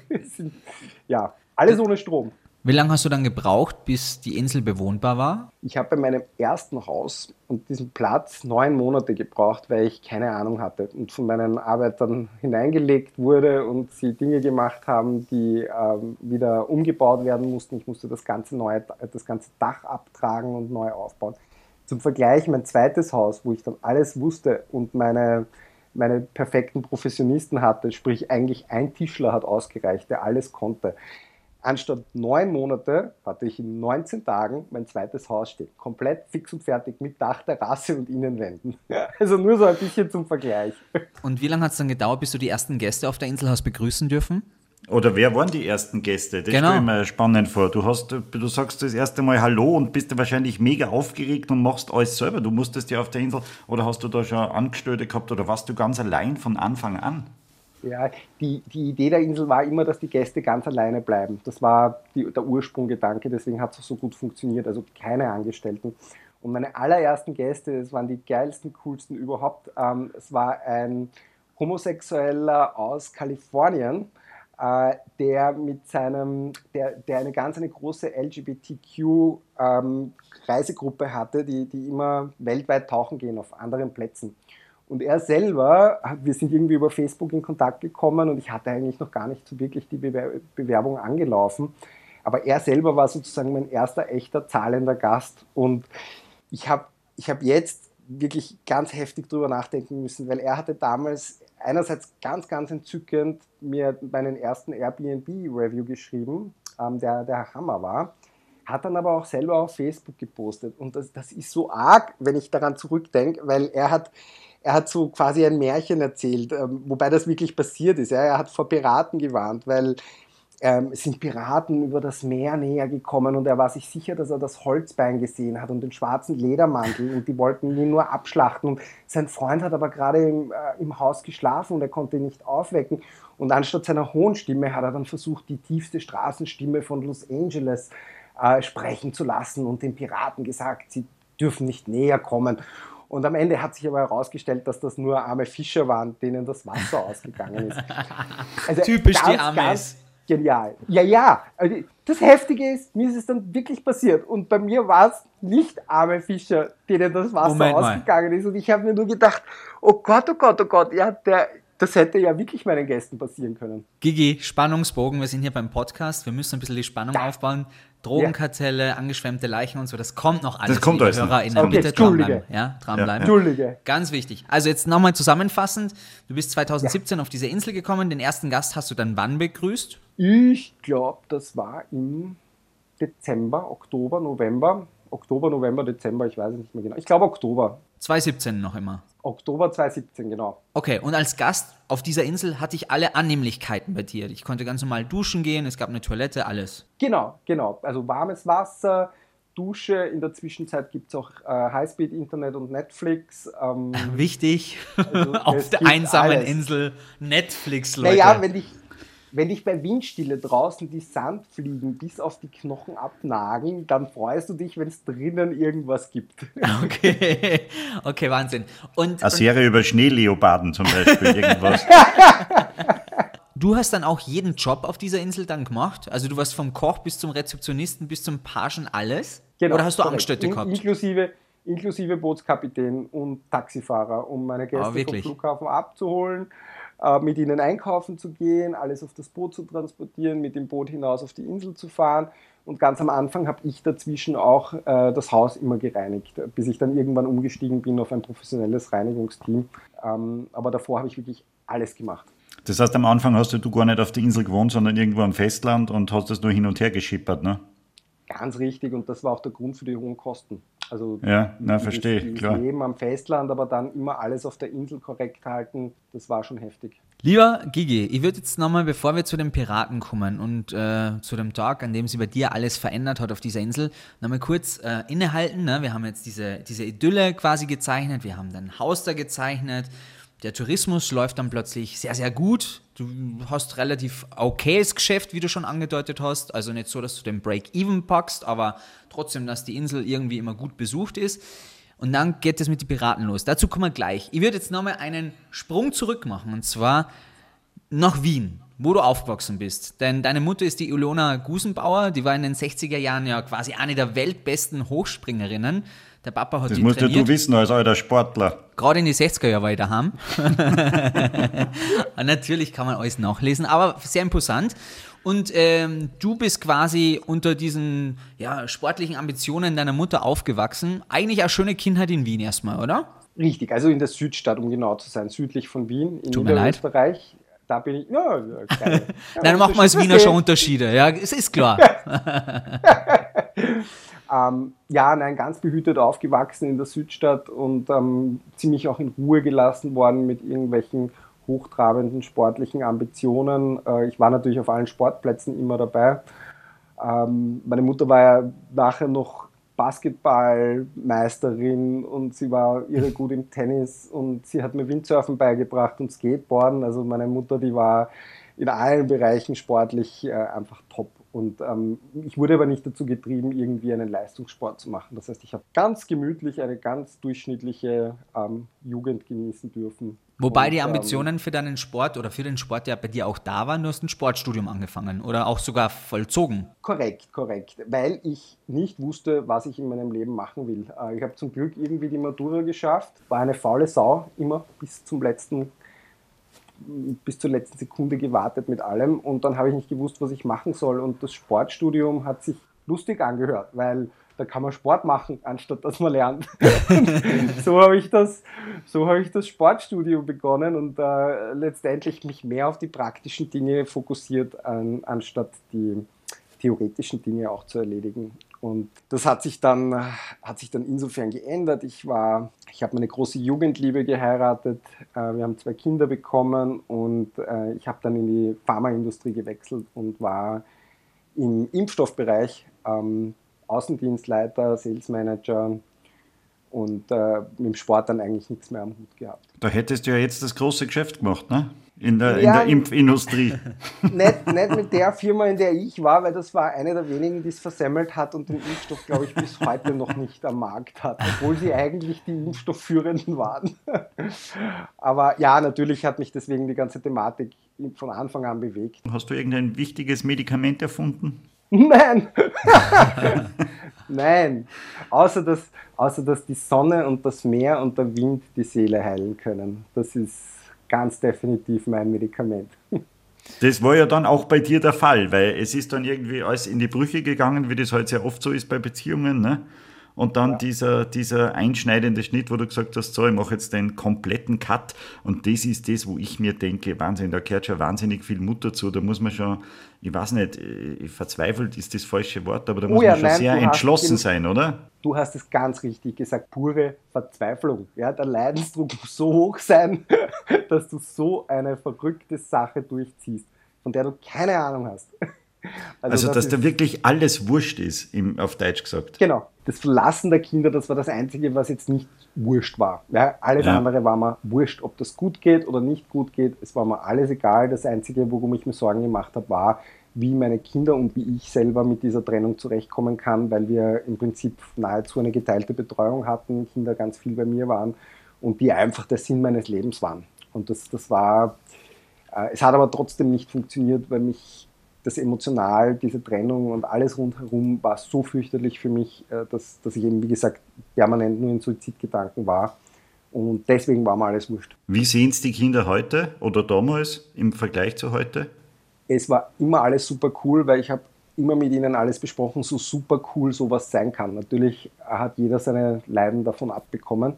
ja, alles ohne Strom. Wie lange hast du dann gebraucht, bis die Insel bewohnbar war? Ich habe bei meinem ersten Haus und diesem Platz neun Monate gebraucht, weil ich keine Ahnung hatte und von meinen Arbeitern hineingelegt wurde und sie Dinge gemacht haben, die ähm, wieder umgebaut werden mussten. Ich musste das ganze, neue, das ganze Dach abtragen und neu aufbauen. Zum Vergleich mein zweites Haus, wo ich dann alles wusste und meine, meine perfekten Professionisten hatte, sprich eigentlich ein Tischler hat ausgereicht, der alles konnte. Anstatt neun Monate hatte ich in 19 Tagen mein zweites Haus stehen. Komplett fix und fertig mit Dach, Terrasse und Innenwänden. (laughs) Also nur so ein bisschen zum Vergleich. Und wie lange hat es dann gedauert, bis du die ersten Gäste auf der Insel hast begrüßen dürfen? Oder wer waren die ersten Gäste? Das Genau. stelle ich mir spannend vor. Du, hast, du sagst das erste Mal Hallo und bist wahrscheinlich mega aufgeregt und machst alles selber. Du musstest ja auf der Insel, oder hast du da schon Angestellte gehabt oder warst du ganz allein von Anfang an? Ja, die, die Idee der Insel war immer, dass die Gäste ganz alleine bleiben. Das war die, der Ursprunggedanke, deswegen hat es so gut funktioniert. Also keine Angestellten. Und meine allerersten Gäste, das waren die geilsten, coolsten überhaupt. Ähm, es war ein Homosexueller aus Kalifornien, äh, der mit seinem, der, der eine ganz eine große LGBTQ-Reisegruppe hatte, die, die immer weltweit tauchen gehen auf anderen Plätzen. Und er selber, wir sind irgendwie über Facebook in Kontakt gekommen und ich hatte eigentlich noch gar nicht so wirklich die Bewer Bewerbung angelaufen. Aber er selber war sozusagen mein erster echter zahlender Gast. Und ich habe ich hab jetzt wirklich ganz heftig drüber nachdenken müssen, weil er hatte damals einerseits ganz, ganz entzückend mir meinen ersten Airbnb-Review geschrieben, ähm, der der Hammer war hat dann aber auch selber auf Facebook gepostet. Und das, das ist so arg, wenn ich daran zurückdenke, weil er hat, er hat so quasi ein Märchen erzählt, ähm, wobei das wirklich passiert ist. Ja. Er hat vor Piraten gewarnt, weil ähm, es sind Piraten über das Meer näher gekommen und er war sich sicher, dass er das Holzbein gesehen hat und den schwarzen Ledermantel und die wollten ihn nur abschlachten. Und sein Freund hat aber gerade im, äh, im Haus geschlafen und er konnte ihn nicht aufwecken. Und anstatt seiner hohen Stimme hat er dann versucht, die tiefste Straßenstimme von Los Angeles äh, sprechen zu lassen und den Piraten gesagt, sie dürfen nicht näher kommen. Und am Ende hat sich aber herausgestellt, dass das nur arme Fischer waren, denen das Wasser (laughs) ausgegangen ist. Also Typisch die Amis. genial. Ja, ja. Also das Heftige ist, mir ist es dann wirklich passiert. Und bei mir war es nicht arme Fischer, denen das Wasser Moment mal. ausgegangen ist. Und ich habe mir nur gedacht, oh Gott, oh Gott, oh Gott, ja, der, das hätte ja wirklich meinen Gästen passieren können. Gigi, Spannungsbogen, wir sind hier beim Podcast, wir müssen ein bisschen die Spannung aufbauen. Drogenkartelle, angeschwemmte Leichen und so, das kommt noch alles. Das kommt alles noch. HörerInnen. Okay, Bitte dranbleiben. Ja, dranbleiben. Entschuldige. Ganz wichtig. Also jetzt nochmal zusammenfassend. Du bist 2017 auf diese Insel gekommen. Den ersten Gast hast du dann wann begrüßt? Ich glaube, das war im Dezember, Oktober, November. Oktober, November, Dezember, ich weiß es nicht mehr genau. Ich glaube Oktober. 2017 noch immer. Oktober 2017, genau. Okay, und als Gast auf dieser Insel hatte ich alle Annehmlichkeiten bei dir. Ich konnte ganz normal duschen gehen, es gab eine Toilette, alles. Genau, genau. Also warmes Wasser, Dusche. In der Zwischenzeit gibt es auch äh, Highspeed-Internet und Netflix. Ähm, (laughs) Wichtig, Also, (laughs) auf der einsamen alles. Insel Netflix, Leute. naja, wenn dich, wenn dich bei Windstille draußen die Sandfliegen bis auf die Knochen abnageln, dann freust du dich, wenn es drinnen irgendwas gibt. (laughs) okay. okay, Wahnsinn. Und, Eine und Serie über Schneeleoparden zum Beispiel, (laughs) irgendwas. du hast dann auch jeden Job auf dieser Insel dann gemacht? Also du warst vom Koch bis zum Rezeptionisten bis zum Pagen alles? Oder hast du Genau. Angestellte In, gehabt? Inklusive, inklusive Bootskapitän und Taxifahrer, um meine Gäste vom Ah, wirklich? Flughafen abzuholen, mit ihnen einkaufen zu gehen, alles auf das Boot zu transportieren, mit dem Boot hinaus auf die Insel zu fahren. Und ganz am Anfang habe ich dazwischen auch äh, das Haus immer gereinigt, bis ich dann irgendwann umgestiegen bin auf ein professionelles Reinigungsteam. Ähm, aber davor habe ich wirklich alles gemacht. Das heißt, am Anfang hast du, du gar nicht auf der Insel gewohnt, sondern irgendwo am Festland und hast das nur hin und her geschippert, ne? Ganz richtig und das war auch der Grund für die hohen Kosten. Also Ja, na, dieses- verstehe, dieses klar. Leben am Festland, aber dann immer alles auf der Insel korrekt halten, das war schon heftig. Lieber Gigi, ich würde jetzt nochmal, bevor wir zu den Piraten kommen und äh, zu dem Tag, an dem sich bei dir alles verändert hat auf dieser Insel, nochmal kurz äh, innehalten. Ne? Wir haben jetzt diese, diese Idylle quasi gezeichnet, wir haben dein Haus da gezeichnet. Der Tourismus läuft dann plötzlich sehr, sehr gut. Du hast relativ okayes Geschäft, wie du schon angedeutet hast. Also nicht so, dass du den Break-Even packst, aber trotzdem, dass die Insel irgendwie immer gut besucht ist. Und dann geht es mit den Piraten los. Dazu kommen wir gleich. Ich würde jetzt nochmal einen Sprung zurück machen und zwar nach Wien, wo du aufgewachsen bist. Denn deine Mutter ist die Ilona Gusenbauer, die war in den 60er Jahren ja quasi eine der weltbesten Hochspringerinnen. Der Papa hat Das die musst ja trainiert. du wissen als alter Sportler. Gerade in die 60er Jahre war ich daheim. (laughs) Natürlich kann man alles nachlesen, aber sehr imposant. Und ähm, du bist quasi unter diesen ja, sportlichen Ambitionen deiner Mutter aufgewachsen. Eigentlich eine schöne Kindheit in Wien erstmal, oder? Richtig, also in der Südstadt, um genau zu sein, südlich von Wien, in Tut mir leid. Niederösterreich. Da bin ich. Ja, ja, (laughs) Dann machen wir als Wiener schon Unterschiede. Ja, es ist klar. (laughs) Ähm, ja, nein, ganz behütet aufgewachsen in der Südstadt und ähm, ziemlich auch in Ruhe gelassen worden mit irgendwelchen hochtrabenden sportlichen Ambitionen. Äh, ich war natürlich auf allen Sportplätzen immer dabei. Ähm, meine Mutter war ja nachher noch Basketballmeisterin und sie war irre (laughs) gut im Tennis und sie hat mir Windsurfen beigebracht und Skateboarden. Also meine Mutter, die war in allen Bereichen sportlich äh, einfach top. Und ähm, ich wurde aber nicht dazu getrieben, irgendwie einen Leistungssport zu machen. Das heißt, ich habe ganz gemütlich eine ganz durchschnittliche ähm, Jugend genießen dürfen. Wobei Und, die ähm, Ambitionen für deinen Sport oder für den Sport ja bei dir auch da waren. Du hast ein Sportstudium angefangen oder auch sogar vollzogen. Korrekt, korrekt. Weil ich nicht wusste, was ich in meinem Leben machen will. Äh, Ich habe zum Glück irgendwie die Matura geschafft. War eine faule Sau, immer bis zum letzten, bis zur letzten Sekunde gewartet mit allem. Und dann habe ich nicht gewusst, was ich machen soll. Und das Sportstudium hat sich lustig angehört, weil da kann man Sport machen, anstatt dass man lernt. (laughs) So habe ich das, so habe ich das Sportstudium begonnen und äh, letztendlich mich mehr auf die praktischen Dinge fokussiert, an, anstatt die theoretischen Dinge auch zu erledigen. Und das hat sich dann, hat sich dann insofern geändert. Ich ich habe meine große Jugendliebe geheiratet, äh, wir haben zwei Kinder bekommen und äh, ich habe dann in die Pharmaindustrie gewechselt und war im Impfstoffbereich ähm, Außendienstleiter, Sales Manager und äh, mit dem Sport dann eigentlich nichts mehr am Hut gehabt. Da hättest du ja jetzt das große Geschäft gemacht, ne? In der, Ja. in der Impfindustrie. (laughs) nicht, (laughs) nicht mit der Firma, in der ich war, weil das war eine der wenigen, die es versemmelt hat und den Impfstoff, glaube ich, bis heute noch nicht am Markt hat, obwohl sie eigentlich die Impfstoffführenden waren. (laughs) Aber ja, natürlich hat mich deswegen die ganze Thematik von Anfang an bewegt. Hast du irgendein wichtiges Medikament erfunden? Nein! Nein! Außer dass, außer dass die Sonne und das Meer und der Wind die Seele heilen können. Das ist ganz definitiv mein Medikament. Das war ja dann auch bei dir der Fall, weil es ist dann irgendwie alles in die Brüche gegangen, wie das halt sehr oft so ist bei Beziehungen. Ne? Und dann dieser, dieser einschneidende Schnitt, wo du gesagt hast, so, ich mache jetzt den kompletten Cut. Und das ist das, wo ich mir denke, Wahnsinn, da gehört schon wahnsinnig viel Mut dazu. Da muss man schon, ich weiß nicht, äh, verzweifelt ist das falsche Wort, aber da muss Oh ja, man schon nein, sehr hast entschlossen gen- sein, oder? Du hast es ganz richtig gesagt, pure Verzweiflung. Ja, der Leidensdruck muss so hoch sein, (laughs) dass du so eine verrückte Sache durchziehst, von der du keine Ahnung hast. (laughs) Also, das dass da wirklich alles wurscht ist, im, auf Deutsch gesagt. Genau. Das Verlassen der Kinder, das war das Einzige, was jetzt nicht wurscht war. Ja, alles Ja. andere war mir wurscht, ob das gut geht oder nicht gut geht. Es war mir alles egal. Das Einzige, worum ich mir Sorgen gemacht habe, war, wie meine Kinder und wie ich selber mit dieser Trennung zurechtkommen kann, weil wir im Prinzip nahezu eine geteilte Betreuung hatten, Kinder ganz viel bei mir waren und die einfach der Sinn meines Lebens waren. Und das, das war, äh, es hat aber trotzdem nicht funktioniert, weil mich das emotional, diese Trennung und alles rundherum war so fürchterlich für mich, äh, dass, dass ich eben, wie gesagt, permanent nur in Suizidgedanken war. Und deswegen war mir alles wurscht. Wie sehen es die Kinder heute oder damals im Vergleich zu heute? Es war immer alles super cool, weil ich habe immer mit ihnen alles besprochen, so super cool sowas sein kann. Natürlich hat jeder seine Leiden davon abbekommen,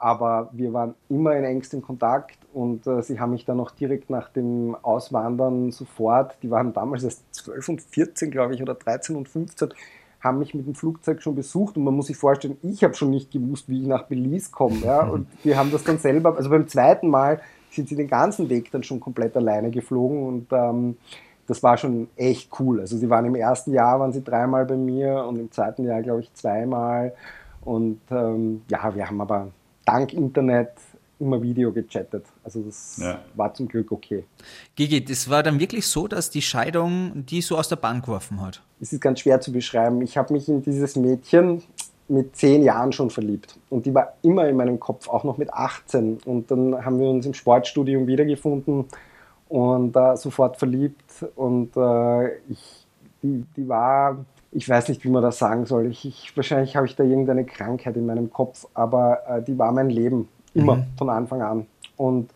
aber wir waren immer in engstem Kontakt und äh, sie haben mich dann auch direkt nach dem Auswandern sofort, die waren damals erst 12 und 14, glaube ich, oder 13 und 15, haben mich mit dem Flugzeug schon besucht und man muss sich vorstellen, ich habe schon nicht gewusst, wie ich nach Belize komme. Ja? (laughs) Und wir haben das dann selber, also beim zweiten Mal sind sie den ganzen Weg dann schon komplett alleine geflogen und ähm, das war schon echt cool. Also sie waren im ersten Jahr waren sie dreimal bei mir und im zweiten Jahr glaube ich zweimal und ähm, ja, wir haben aber dank Internet immer Video gechattet. Also das Ja. war zum Glück okay. Gigi, das war dann wirklich so, dass die Scheidung die so aus der Bahn geworfen hat. Es ist ganz schwer zu beschreiben. Ich habe mich in dieses Mädchen mit zehn Jahren schon verliebt. Und die war immer in meinem Kopf, auch noch mit 18. Und dann haben wir uns im Sportstudium wiedergefunden und äh, sofort verliebt. Und äh, ich, die, die war, ich weiß nicht, wie man das sagen soll. Ich, ich, wahrscheinlich habe ich da irgendeine Krankheit in meinem Kopf, aber äh, die war mein Leben. Immer, von Anfang an. Und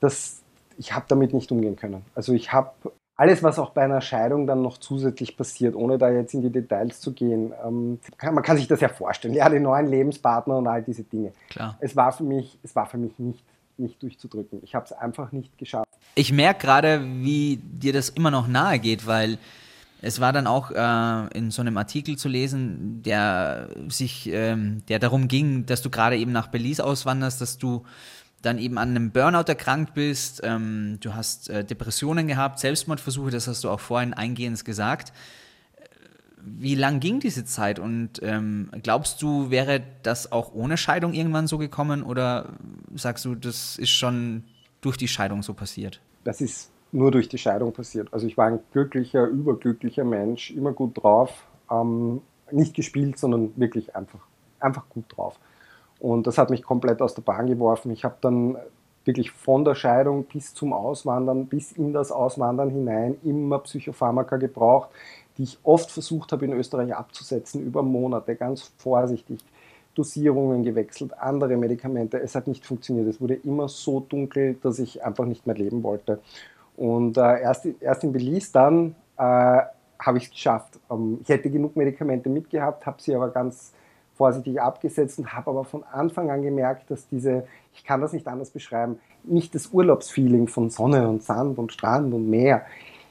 das, ich habe damit nicht umgehen können. Also ich habe alles, was auch bei einer Scheidung dann noch zusätzlich passiert, ohne da jetzt in die Details zu gehen, ähm, kann, man kann sich das ja vorstellen. Ja, die neuen Lebenspartner und all diese Dinge. Klar. Es war für mich, es war für mich nicht, nicht durchzudrücken. Ich habe es einfach nicht geschafft. Ich merke gerade, wie dir das immer noch nahe geht, weil es war dann auch äh, in so einem Artikel zu lesen, der sich, ähm, der darum ging, dass du gerade eben nach Belize auswanderst, dass du dann eben an einem Burnout erkrankt bist, ähm, du hast äh, Depressionen gehabt, Selbstmordversuche, das hast du auch vorhin eingehend gesagt. Wie lang ging diese Zeit und ähm, glaubst du, wäre das auch ohne Scheidung irgendwann so gekommen oder sagst du, das ist schon durch die Scheidung so passiert? Das ist nur durch die Scheidung passiert. Also ich war ein glücklicher, überglücklicher Mensch, immer gut drauf. Ähm, nicht gespielt, sondern wirklich einfach, einfach gut drauf. Und das hat mich komplett aus der Bahn geworfen. Ich habe dann wirklich von der Scheidung bis zum Auswandern, bis in das Auswandern hinein immer Psychopharmaka gebraucht, die ich oft versucht habe in Österreich abzusetzen, über Monate, ganz vorsichtig. Dosierungen gewechselt, andere Medikamente. Es hat nicht funktioniert. Es wurde immer so dunkel, dass ich einfach nicht mehr leben wollte. Und äh, erst, erst in Belize dann äh, habe ich es geschafft. Ähm, ich hätte genug Medikamente mitgehabt, habe sie aber ganz vorsichtig abgesetzt und habe aber von Anfang an gemerkt, dass diese, ich kann das nicht anders beschreiben, nicht das Urlaubsfeeling von Sonne und Sand und Strand und Meer,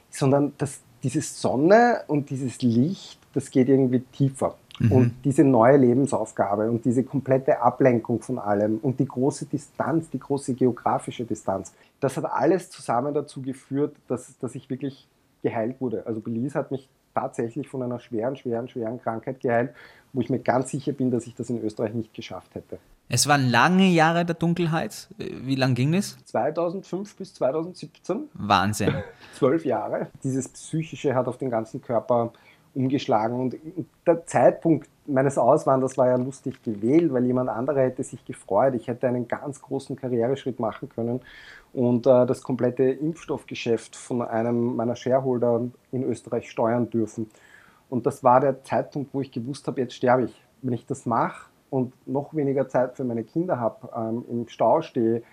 sondern dass diese Sonne und dieses Licht, das geht irgendwie tiefer. Und diese neue Lebensaufgabe und diese komplette Ablenkung von allem und die große Distanz, die große geografische Distanz, das hat alles zusammen dazu geführt, dass, dass ich wirklich geheilt wurde. Also Belize hat mich tatsächlich von einer schweren, schweren, schweren Krankheit geheilt, wo ich mir ganz sicher bin, dass ich das in Österreich nicht geschafft hätte. Es waren lange Jahre der Dunkelheit. Wie lang ging es? 2005 bis 2017, Wahnsinn. (laughs) zwölf Jahre. Dieses Psychische hat auf den ganzen Körper umgeschlagen und der Zeitpunkt meines Auswanders war ja lustig gewählt, weil jemand anderer hätte sich gefreut. Ich hätte einen ganz großen Karriereschritt machen können und äh, das komplette Impfstoffgeschäft von einem meiner Shareholder in Österreich steuern dürfen. Und das war der Zeitpunkt, wo ich gewusst habe, jetzt sterbe ich. Wenn ich das mache und noch weniger Zeit für meine Kinder habe, ähm, im Stau stehe,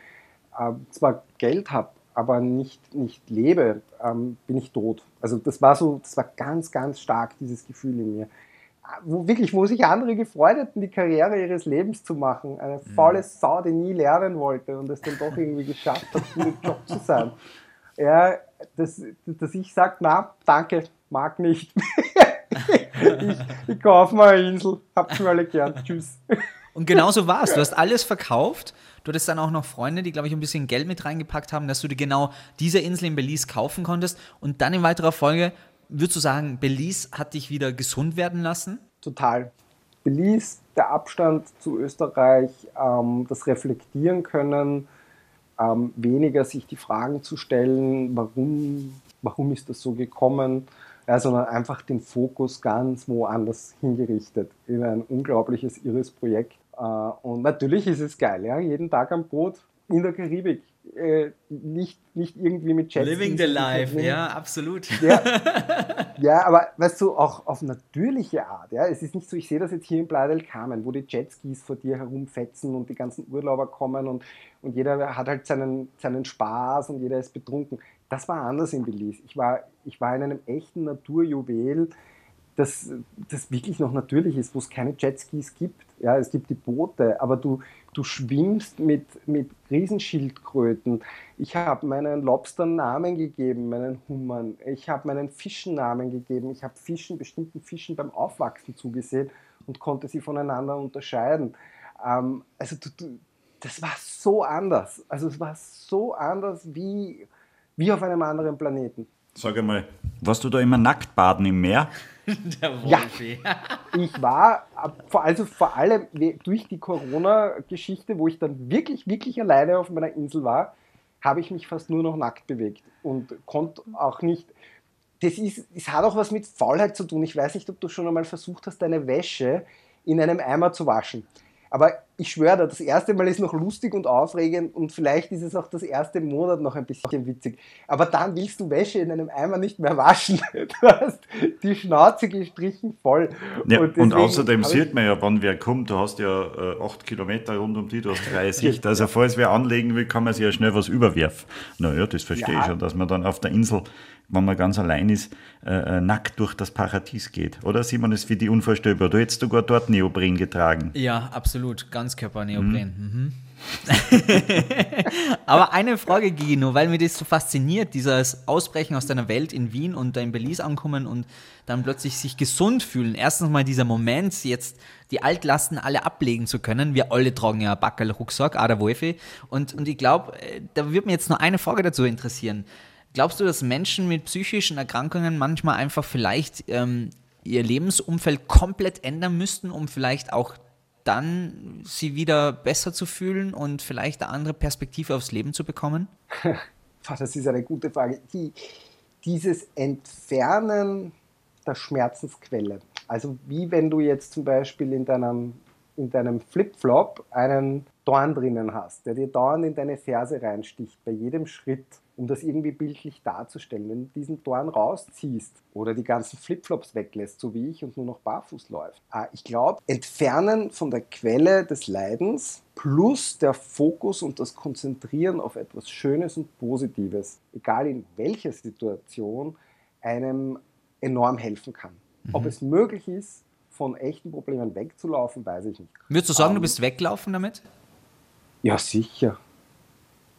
äh, zwar Geld habe, aber nicht, nicht lebe, ähm, bin ich tot. Also das war so, das war ganz, ganz stark, dieses Gefühl in mir. wo wirklich, wo sich andere gefreut hätten, die Karriere ihres Lebens zu machen. Eine faule Sau, die nie lernen wollte und es dann doch irgendwie geschafft hat, gut (laughs) Job zu sein. Ja, dass, dass ich sage, na, danke, mag nicht. (laughs) ich, ich kaufe mal eine Insel, habt mir alle gern, tschüss. Und genau so war es. Du hast alles verkauft. Du hattest dann auch noch Freunde, die, glaube ich, ein bisschen Geld mit reingepackt haben, dass du dir genau diese Insel in Belize kaufen konntest. Und dann in weiterer Folge, würdest du sagen, Belize hat dich wieder gesund werden lassen? Total. Belize, der Abstand zu Österreich, ähm, das Reflektieren können, ähm, weniger sich die Fragen zu stellen, warum, warum ist das so gekommen, ja, sondern einfach den Fokus ganz woanders hingerichtet in ein unglaubliches, irres Projekt. Äh, und natürlich ist es geil, ja, jeden Tag am Boot in der Karibik. Äh, nicht, nicht irgendwie mit Jets. Living the life, ja, absolut. Ja, (laughs) ja, aber weißt du, auch auf natürliche Art. Ja? Es ist nicht so, ich sehe das jetzt hier in Playa del Carmen, wo die Jetskis vor dir herumfetzen und die ganzen Urlauber kommen und, und jeder hat halt seinen, seinen Spaß und jeder ist betrunken. Das war anders in Belize. Ich war, ich war in einem echten Naturjuwel, das, das wirklich noch natürlich ist, wo es keine Jetskis gibt. Ja, es gibt die Boote, aber du, du schwimmst mit, mit Riesenschildkröten. Ich habe meinen Lobstern Namen gegeben, meinen Hummern. Ich habe meinen Fischen Namen gegeben. Ich habe Fischen, bestimmten Fischen beim Aufwachsen zugesehen und konnte sie voneinander unterscheiden. Ähm, also du, du, das war so anders. Also es war so anders wie, wie auf einem anderen Planeten. Sag einmal, warst du da immer nackt baden im Meer? (laughs) Der Ja. Wolfi. (laughs) Ich war, also vor allem durch die Corona-Geschichte, wo ich dann wirklich, wirklich alleine auf meiner Insel war, habe ich mich fast nur noch nackt bewegt und konnte auch nicht. Das, ist, das hat auch was mit Faulheit zu tun. Ich weiß nicht, ob du schon einmal versucht hast, deine Wäsche in einem Eimer zu waschen. Aber ich schwöre dir, das erste Mal ist noch lustig und aufregend und vielleicht ist es auch das erste Monat noch ein bisschen witzig. Aber dann willst du Wäsche in einem Eimer nicht mehr waschen. (laughs) Du hast die Schnauze gestrichen voll. Ja, und, deswegen außerdem sieht man ja, wann wer kommt. Du hast ja äh, acht Kilometer rund um die, du hast freie (laughs) Sicht. Also falls wer anlegen will, kann man sich ja schnell was überwerfen. Naja, das verstehe Ja. ich schon, dass man dann auf der Insel, wenn man ganz allein ist, äh, äh, nackt durch das Paradies geht. Oder Simon, ist für die unvorstellbar. Du hättest sogar dort Neopren getragen. Ja, absolut. Ganzkörper-Neopren. Mhm. (laughs) Aber eine Frage, Gino, weil mir das so fasziniert, dieses Ausbrechen aus deiner Welt in Wien und da in Belize ankommen und dann plötzlich sich gesund fühlen. Erstens mal dieser Moment, jetzt die Altlasten alle ablegen zu können. Wir alle tragen ja Backel-Rucksack, auch der Wolfi. Und, und ich glaube, da würde mich jetzt nur eine Frage dazu interessieren. Glaubst du, dass Menschen mit psychischen Erkrankungen manchmal einfach vielleicht ähm, ihr Lebensumfeld komplett ändern müssten, um vielleicht auch dann sie wieder besser zu fühlen und vielleicht eine andere Perspektive aufs Leben zu bekommen? (laughs) Das ist eine gute Frage. Die, dieses Entfernen der Schmerzensquelle. Also wie wenn du jetzt zum Beispiel in deinem, in deinem Flipflop einen Dorn drinnen hast, der dir dauernd in deine Ferse reinsticht, bei jedem Schritt, um das irgendwie bildlich darzustellen. Wenn du diesen Dorn rausziehst oder die ganzen Flipflops weglässt, so wie ich, und nur noch barfuß läuft. Ah, Ich glaube, entfernen von der Quelle des Leidens plus der Fokus und das Konzentrieren auf etwas Schönes und Positives, egal in welcher Situation, einem enorm helfen kann. Ob es möglich ist, von echten Problemen wegzulaufen, weiß ich nicht. Würdest du sagen, du Ähm, bist weglaufen damit? Ja, sicher.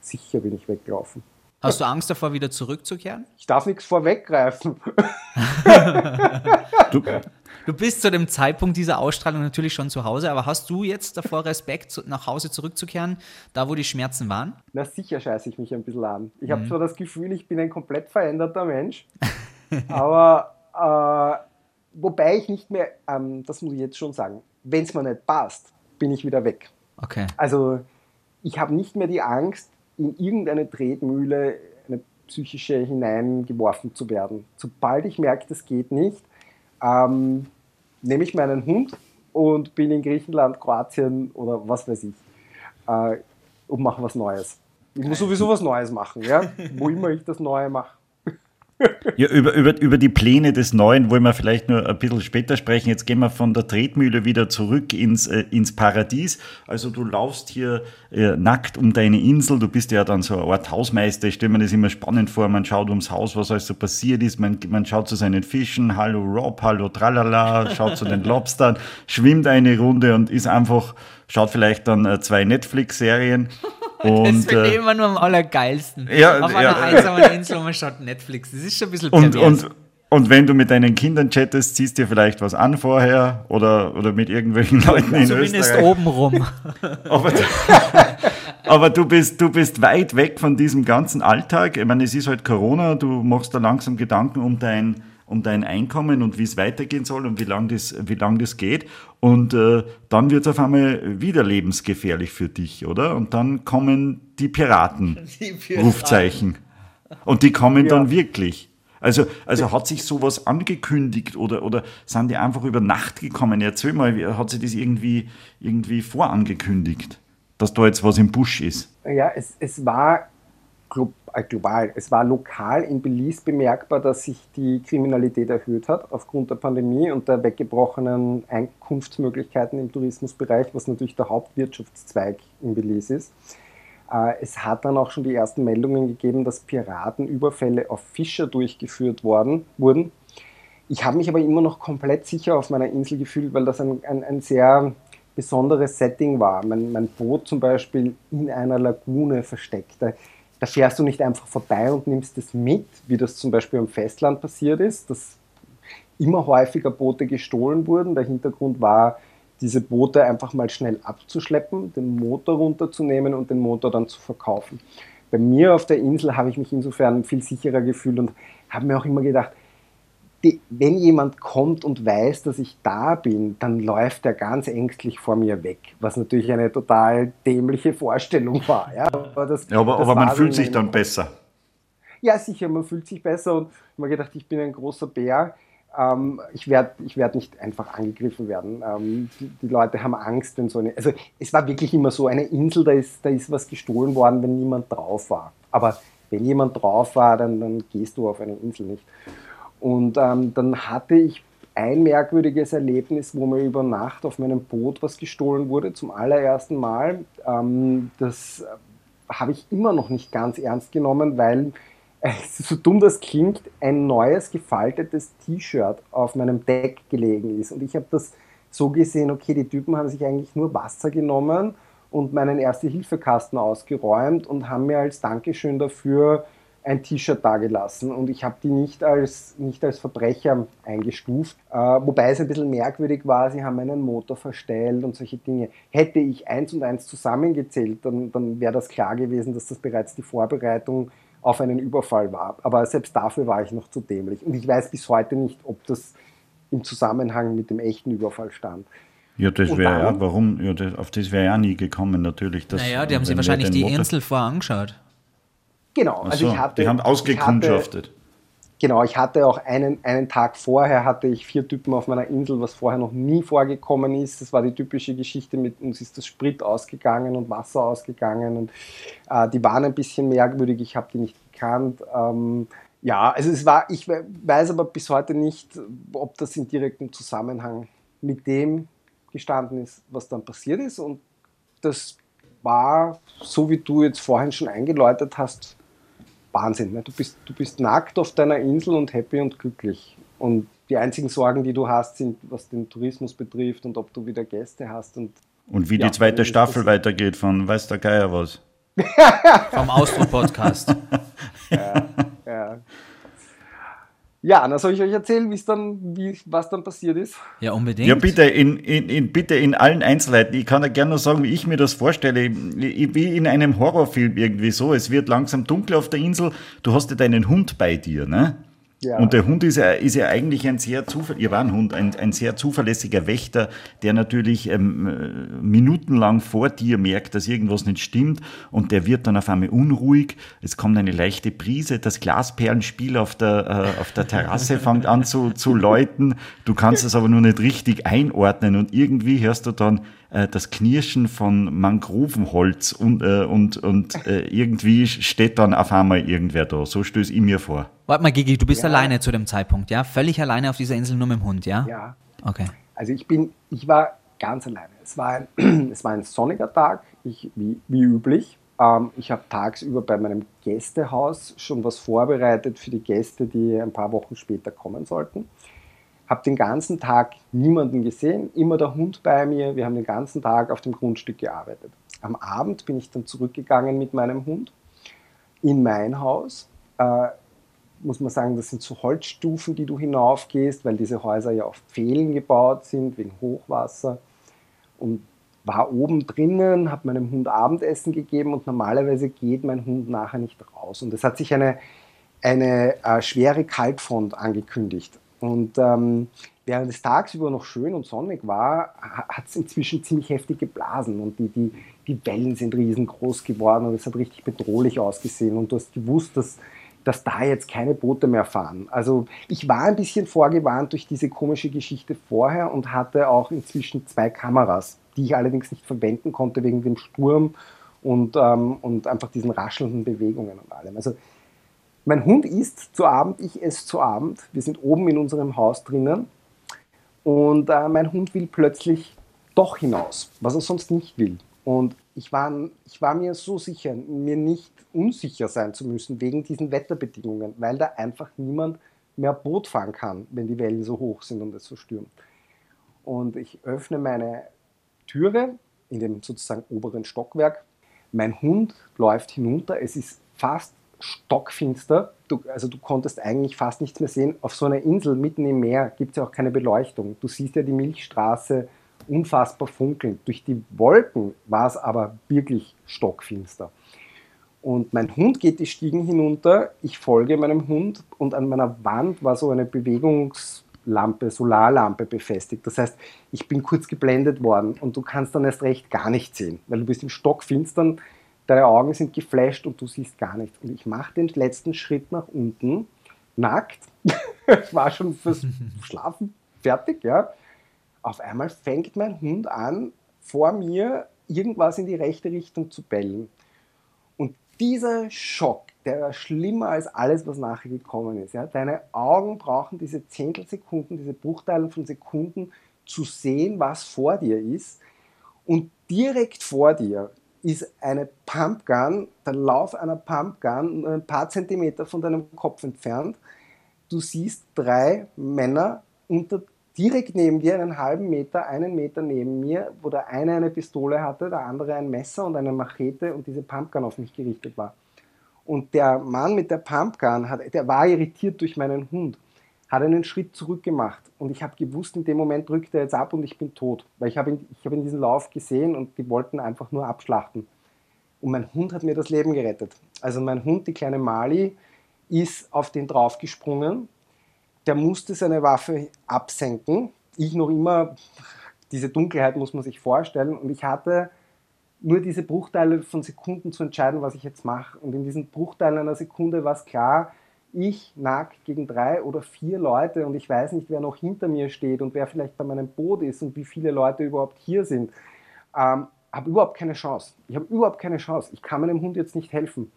Sicher bin ich weggelaufen. Hast du Angst davor, wieder zurückzukehren? Ich darf nichts vorweggreifen. (laughs) Du, Du bist zu dem Zeitpunkt dieser Ausstrahlung natürlich schon zu Hause, aber hast du jetzt davor Respekt, nach Hause zurückzukehren, da wo die Schmerzen waren? Na sicher scheiße ich mich ein bisschen an. Ich habe zwar das Gefühl, ich bin ein komplett veränderter Mensch, (laughs) aber äh, wobei ich nicht mehr, ähm, das muss ich jetzt schon sagen, wenn es mir nicht passt, bin ich wieder weg. Okay. Also ich habe nicht mehr die Angst, in irgendeine Tretmühle, eine psychische hineingeworfen zu werden. Sobald ich merke, das geht nicht, ähm, nehme ich meinen Hund und bin in Griechenland, Kroatien oder was weiß ich äh, und mache was Neues. Ich muss sowieso was Neues machen, ja? (laughs) wo immer ich das Neue mache. Ja, über, über, über die Pläne des Neuen wollen wir vielleicht nur ein bisschen später sprechen. Jetzt gehen wir von der Tretmühle wieder zurück ins, äh, ins Paradies. Also du laufst hier äh, nackt um deine Insel. Du bist ja dann so eine Art Hausmeister. Ich stelle mir das immer spannend vor. Man schaut ums Haus, was alles so passiert ist. Man, man schaut zu seinen Fischen. Hallo Rob, hallo Tralala. Schaut zu den Lobstern, schwimmt eine Runde und ist einfach, schaut vielleicht dann äh, zwei Netflix-Serien. (laughs) das Und, finde ich immer nur am allergeilsten. Ja, Auf einer ja. einsamen Insel und man schaut Netflix. Das ist schon ein bisschen Und, pervers. und, und wenn du mit deinen Kindern chattest, ziehst dir vielleicht was an vorher oder, oder mit irgendwelchen Leuten in Zumindest Österreich. oben rum. (laughs) Aber, (laughs) aber du, bist, du bist weit weg von diesem ganzen Alltag. Ich meine, es ist halt Corona, du machst da langsam Gedanken um dein, um dein Einkommen und wie es weitergehen soll und wie lange das, wie lang das geht. Und äh, dann wird es auf einmal wieder lebensgefährlich für dich, oder? Und dann kommen die Piraten. (laughs) Die Piraten. Rufzeichen. Und die kommen dann wirklich. Also, also hat sich sowas angekündigt oder, oder sind die einfach über Nacht gekommen? Erzähl mal, wie- hat sich das irgendwie, irgendwie vorangekündigt, dass da jetzt was im Busch ist? Ja, es, es war global, es war lokal in Belize bemerkbar, dass sich die Kriminalität erhöht hat aufgrund der Pandemie und der weggebrochenen Einkunftsmöglichkeiten im Tourismusbereich, was natürlich der Hauptwirtschaftszweig in Belize ist. Äh, Es hat dann auch schon die ersten Meldungen gegeben, dass Piratenüberfälle auf Fischer durchgeführt worden, wurden. Ich habe mich aber immer noch komplett sicher auf meiner Insel gefühlt, weil das ein, ein, ein sehr besonderes Setting war. Mein, mein Boot zum Beispiel in einer Lagune versteckt. Da, fährst du nicht einfach vorbei und nimmst es mit, wie das zum Beispiel am Festland passiert ist, dass immer häufiger Boote gestohlen wurden. Der Hintergrund war, diese Boote einfach mal schnell abzuschleppen, den Motor runterzunehmen und den Motor dann zu verkaufen. Bei mir auf der Insel habe ich mich insofern viel sicherer gefühlt und habe mir auch immer gedacht, die, wenn jemand kommt und weiß, dass ich da bin, dann läuft er ganz ängstlich vor mir weg, was natürlich eine total dämliche Vorstellung war. Ja, aber das, Ja, aber, aber man fühlt sich dann besser. Ja, sicher, man fühlt sich besser und ich habe mir gedacht, ich bin ein großer Bär. Ähm, ich werde ich werd nicht einfach angegriffen werden. Ähm, die, die Leute haben Angst, wenn so eine. Also, es war wirklich immer so eine Insel, da ist, da ist was gestohlen worden, wenn niemand drauf war. Aber wenn jemand drauf war, dann, dann gehst du auf eine Insel nicht. Und ähm, dann hatte ich ein merkwürdiges Erlebnis, wo mir über Nacht auf meinem Boot was gestohlen wurde, zum allerersten Mal. Ähm, das äh, habe ich immer noch nicht ganz ernst genommen, weil, so dumm das klingt, ein neues gefaltetes T-Shirt auf meinem Deck gelegen ist. Und ich habe das so gesehen, okay, die Typen haben sich eigentlich nur Wasser genommen und meinen Erste-Hilfe-Kasten ausgeräumt und haben mir als Dankeschön dafür ein T-Shirt dagelassen und ich habe die nicht als, nicht als Verbrecher eingestuft. Äh, wobei es ein bisschen merkwürdig war, sie haben meinen Motor verstellt und solche Dinge. Hätte ich eins und eins zusammengezählt, dann, dann wäre das klar gewesen, dass das bereits die Vorbereitung auf einen Überfall war. Aber selbst dafür war ich noch zu dämlich. Und ich weiß bis heute nicht, ob das im Zusammenhang mit dem echten Überfall stand. Ja, das wäre ja, warum? Ja, das, auf das wäre ja nie gekommen, natürlich. Dass, Naja, die haben sich wahrscheinlich die Motor- Insel vorher angeschaut. Genau, also so, ich hatte. die haben ich hatte, ausgekundschaftet. Genau, ich hatte auch einen, einen Tag vorher hatte ich vier Typen auf meiner Insel, was vorher noch nie vorgekommen ist. Das war die typische Geschichte mit uns ist das Sprit ausgegangen und Wasser ausgegangen und äh, die waren ein bisschen merkwürdig. Ich habe die nicht gekannt. Ähm, ja, also es war, ich we- weiß aber bis heute nicht, ob das in direktem Zusammenhang mit dem gestanden ist, was dann passiert ist. Und das war, so wie du jetzt vorhin schon eingeläutet hast, Wahnsinn. Ne? Du, bist, du bist nackt auf deiner Insel und happy und glücklich. Und die einzigen Sorgen, die du hast, sind, was den Tourismus betrifft und ob du wieder Gäste hast. Und Und wie Ja, die zweite Staffel weitergeht von Weiß der Geier was. (laughs) (laughs) Vom Austro-Podcast. ja, ja dann soll ich euch erzählen, wie's dann, wie, was dann passiert ist. Ja, unbedingt. Ja, bitte in, in, in, bitte in allen Einzelheiten. Ich kann ja gerne nur sagen, wie ich mir das vorstelle. Wie in einem Horrorfilm irgendwie so. Es wird langsam dunkel auf der Insel. Du hast ja deinen Hund bei dir, ne? Ja. Und der Hund ist ja, ist ja eigentlich ein sehr zuverlässiger, ihr war ein Hund, ein, ein sehr zuverlässiger Wächter, der natürlich ähm, äh, minutenlang vor dir merkt, dass irgendwas nicht stimmt und der wird dann auf einmal unruhig. Es kommt eine leichte Brise, das Glasperlenspiel auf der, äh, auf der Terrasse fängt an zu, zu läuten. Du kannst es aber nur nicht richtig einordnen und irgendwie hörst du dann äh, das Knirschen von Mangrovenholz und, äh, und, und äh, irgendwie steht dann auf einmal irgendwer da. So stöße ich mir vor. Warte mal, Gigi, du bist Ja. alleine zu dem Zeitpunkt, ja? Völlig alleine auf dieser Insel nur mit dem Hund, ja? Ja, Okay. Also ich bin, ich war ganz alleine. Es war ein, (clears throat) es war ein sonniger Tag, ich, wie, wie üblich. Ähm, ich habe tagsüber bei meinem Gästehaus schon was vorbereitet für die Gäste, die ein paar Wochen später kommen sollten. Habe den ganzen Tag niemanden gesehen, immer der Hund bei mir. Wir haben den ganzen Tag auf dem Grundstück gearbeitet. Am Abend bin ich dann zurückgegangen mit meinem Hund in mein Haus. Äh, muss man sagen, das sind so Holzstufen, die du hinaufgehst, weil diese Häuser ja auf Pfählen gebaut sind, wegen Hochwasser. Und war oben drinnen, habe meinem Hund Abendessen gegeben und normalerweise geht mein Hund nachher nicht raus. Und es hat sich eine, eine äh, schwere Kaltfront angekündigt. Und ähm, während es tagsüber noch schön und sonnig war, hat es inzwischen ziemlich heftig geblasen und die, die, die Wellen sind riesengroß geworden und es hat richtig bedrohlich ausgesehen. Und du hast gewusst, dass, dass da jetzt keine Boote mehr fahren. Also ich war ein bisschen vorgewarnt durch diese komische Geschichte vorher und hatte auch inzwischen zwei Kameras, die ich allerdings nicht verwenden konnte wegen dem Sturm und, ähm, und einfach diesen raschelnden Bewegungen und allem. Also mein Hund isst zu Abend, ich esse zu Abend. Wir sind oben in unserem Haus drinnen und äh, mein Hund will plötzlich doch hinaus, was er sonst nicht will. Und ich war, ich war mir so sicher, mir nicht unsicher sein zu müssen wegen diesen Wetterbedingungen, weil da einfach niemand mehr Boot fahren kann, wenn die Wellen so hoch sind und es so stürmt. Und ich öffne meine Türe in dem sozusagen oberen Stockwerk. Mein Hund läuft hinunter. Es ist fast stockfinster. Du, also du konntest eigentlich fast nichts mehr sehen. Auf so einer Insel mitten im Meer gibt es ja auch keine Beleuchtung. Du siehst ja die Milchstraße unfassbar funkeln. Durch die Wolken war es aber wirklich stockfinster. Und mein Hund geht die Stiegen hinunter, ich folge meinem Hund und an meiner Wand war so eine Bewegungslampe, Solarlampe befestigt. Das heißt, ich bin kurz geblendet worden und du kannst dann erst recht gar nichts sehen, weil du bist im Stockfinstern, deine Augen sind geflasht und du siehst gar nichts. Und ich mache den letzten Schritt nach unten, nackt. (laughs) ich war schon fürs (laughs) Schlafen fertig, ja. Auf einmal fängt mein Hund an, vor mir irgendwas in die rechte Richtung zu bellen. Und dieser Schock, der war schlimmer als alles, was nachher gekommen ist. Ja? Deine Augen brauchen diese Zehntelsekunden, diese Bruchteile von Sekunden zu sehen, was vor dir ist. Und direkt vor dir ist eine Pumpgun, der Lauf einer Pumpgun, ein paar Zentimeter von deinem Kopf entfernt. Du siehst drei Männer unter direkt neben dir, einen halben Meter, einen Meter neben mir, wo der eine eine Pistole hatte, der andere ein Messer und eine Machete und diese Pumpgun auf mich gerichtet war. Und der Mann mit der Pumpgun, hat, der war irritiert durch meinen Hund, hat einen Schritt zurück gemacht und ich habe gewusst, in dem Moment drückt er jetzt ab und ich bin tot, weil ich habe ihn, habe ihn diesen Lauf gesehen und die wollten einfach nur abschlachten. Und mein Hund hat mir das Leben gerettet. Also mein Hund, die kleine Mali, ist auf den draufgesprungen der musste seine Waffe absenken. Ich noch immer, diese Dunkelheit muss man sich vorstellen. Und ich hatte nur diese Bruchteile von Sekunden zu entscheiden, was ich jetzt mache. Und in diesen Bruchteilen einer Sekunde war es klar, ich nackt gegen drei oder vier Leute und ich weiß nicht, wer noch hinter mir steht und wer vielleicht bei meinem Boot ist und wie viele Leute überhaupt hier sind. Ähm, habe überhaupt keine Chance. Ich habe überhaupt keine Chance. Ich kann meinem Hund jetzt nicht helfen.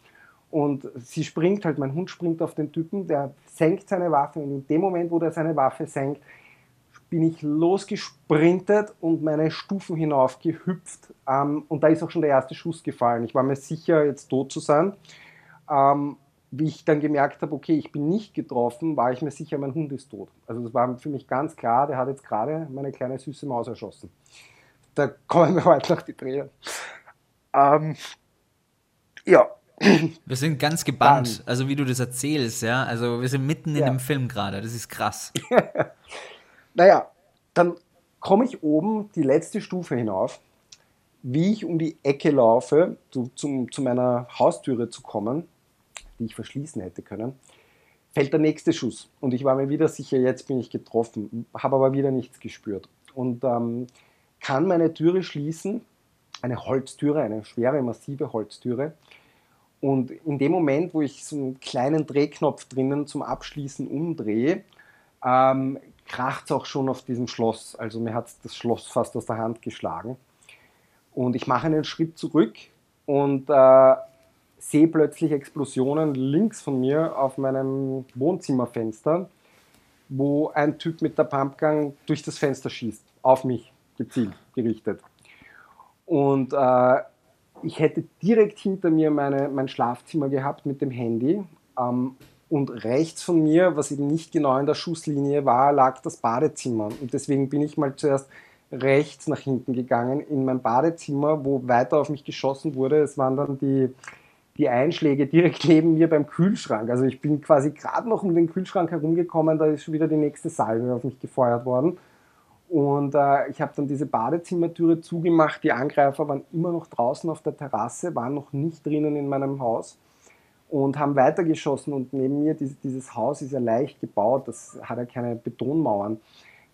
Und sie springt halt, mein Hund springt auf den Typen, der senkt seine Waffe und in dem Moment, wo der seine Waffe senkt, bin ich losgesprintet und meine Stufen hinauf gehüpft. Ähm, und da ist auch schon der erste Schuss gefallen. Ich war mir sicher, jetzt tot zu sein. Ähm, wie ich dann gemerkt habe, okay, ich bin nicht getroffen, war ich mir sicher, mein Hund ist tot. Also das war für mich ganz klar, der hat jetzt gerade meine kleine süße Maus erschossen. Da kommen wir (laughs) heute noch die Tränen. Ähm, ja, Wir sind ganz gebannt, also wie du das erzählst, ja. Also wir sind mitten in Ja. dem Film gerade, das ist krass. (laughs) Naja, dann komme ich oben die letzte Stufe hinauf. Wie ich um die Ecke laufe, zu, zum, zu meiner Haustüre zu kommen, die ich verschließen hätte können, fällt der nächste Schuss. Und ich war mir wieder sicher, jetzt bin ich getroffen, habe aber wieder nichts gespürt. Und ähm, kann meine Türe schließen, eine Holztüre, eine schwere, massive Holztüre. Und in dem Moment, wo ich so einen kleinen Drehknopf drinnen zum Abschließen umdrehe, ähm, kracht es auch schon auf diesem Schloss. Also mir hat das Schloss fast aus der Hand geschlagen. Und ich mache einen Schritt zurück und äh, sehe plötzlich Explosionen links von mir auf meinem Wohnzimmerfenster, wo ein Typ mit der Pumpgun durch das Fenster schießt, auf mich gezielt, gerichtet. Und äh, ich hätte direkt hinter mir meine, mein Schlafzimmer gehabt mit dem Handy. Ähm, und rechts von mir, was eben nicht genau in der Schusslinie war, lag das Badezimmer. Und deswegen bin ich mal zuerst rechts nach hinten gegangen in mein Badezimmer, wo weiter auf mich geschossen wurde. Es waren dann die, die Einschläge direkt (laughs) neben mir beim Kühlschrank. Also ich bin quasi gerade noch um den Kühlschrank herumgekommen, da ist schon wieder die nächste Salve auf mich gefeuert worden. Und äh, ich habe dann diese Badezimmertüre zugemacht. Die Angreifer waren immer noch draußen auf der Terrasse, waren noch nicht drinnen in meinem Haus und haben weitergeschossen. Und neben mir, dieses, dieses Haus ist ja leicht gebaut, das hat ja keine Betonmauern.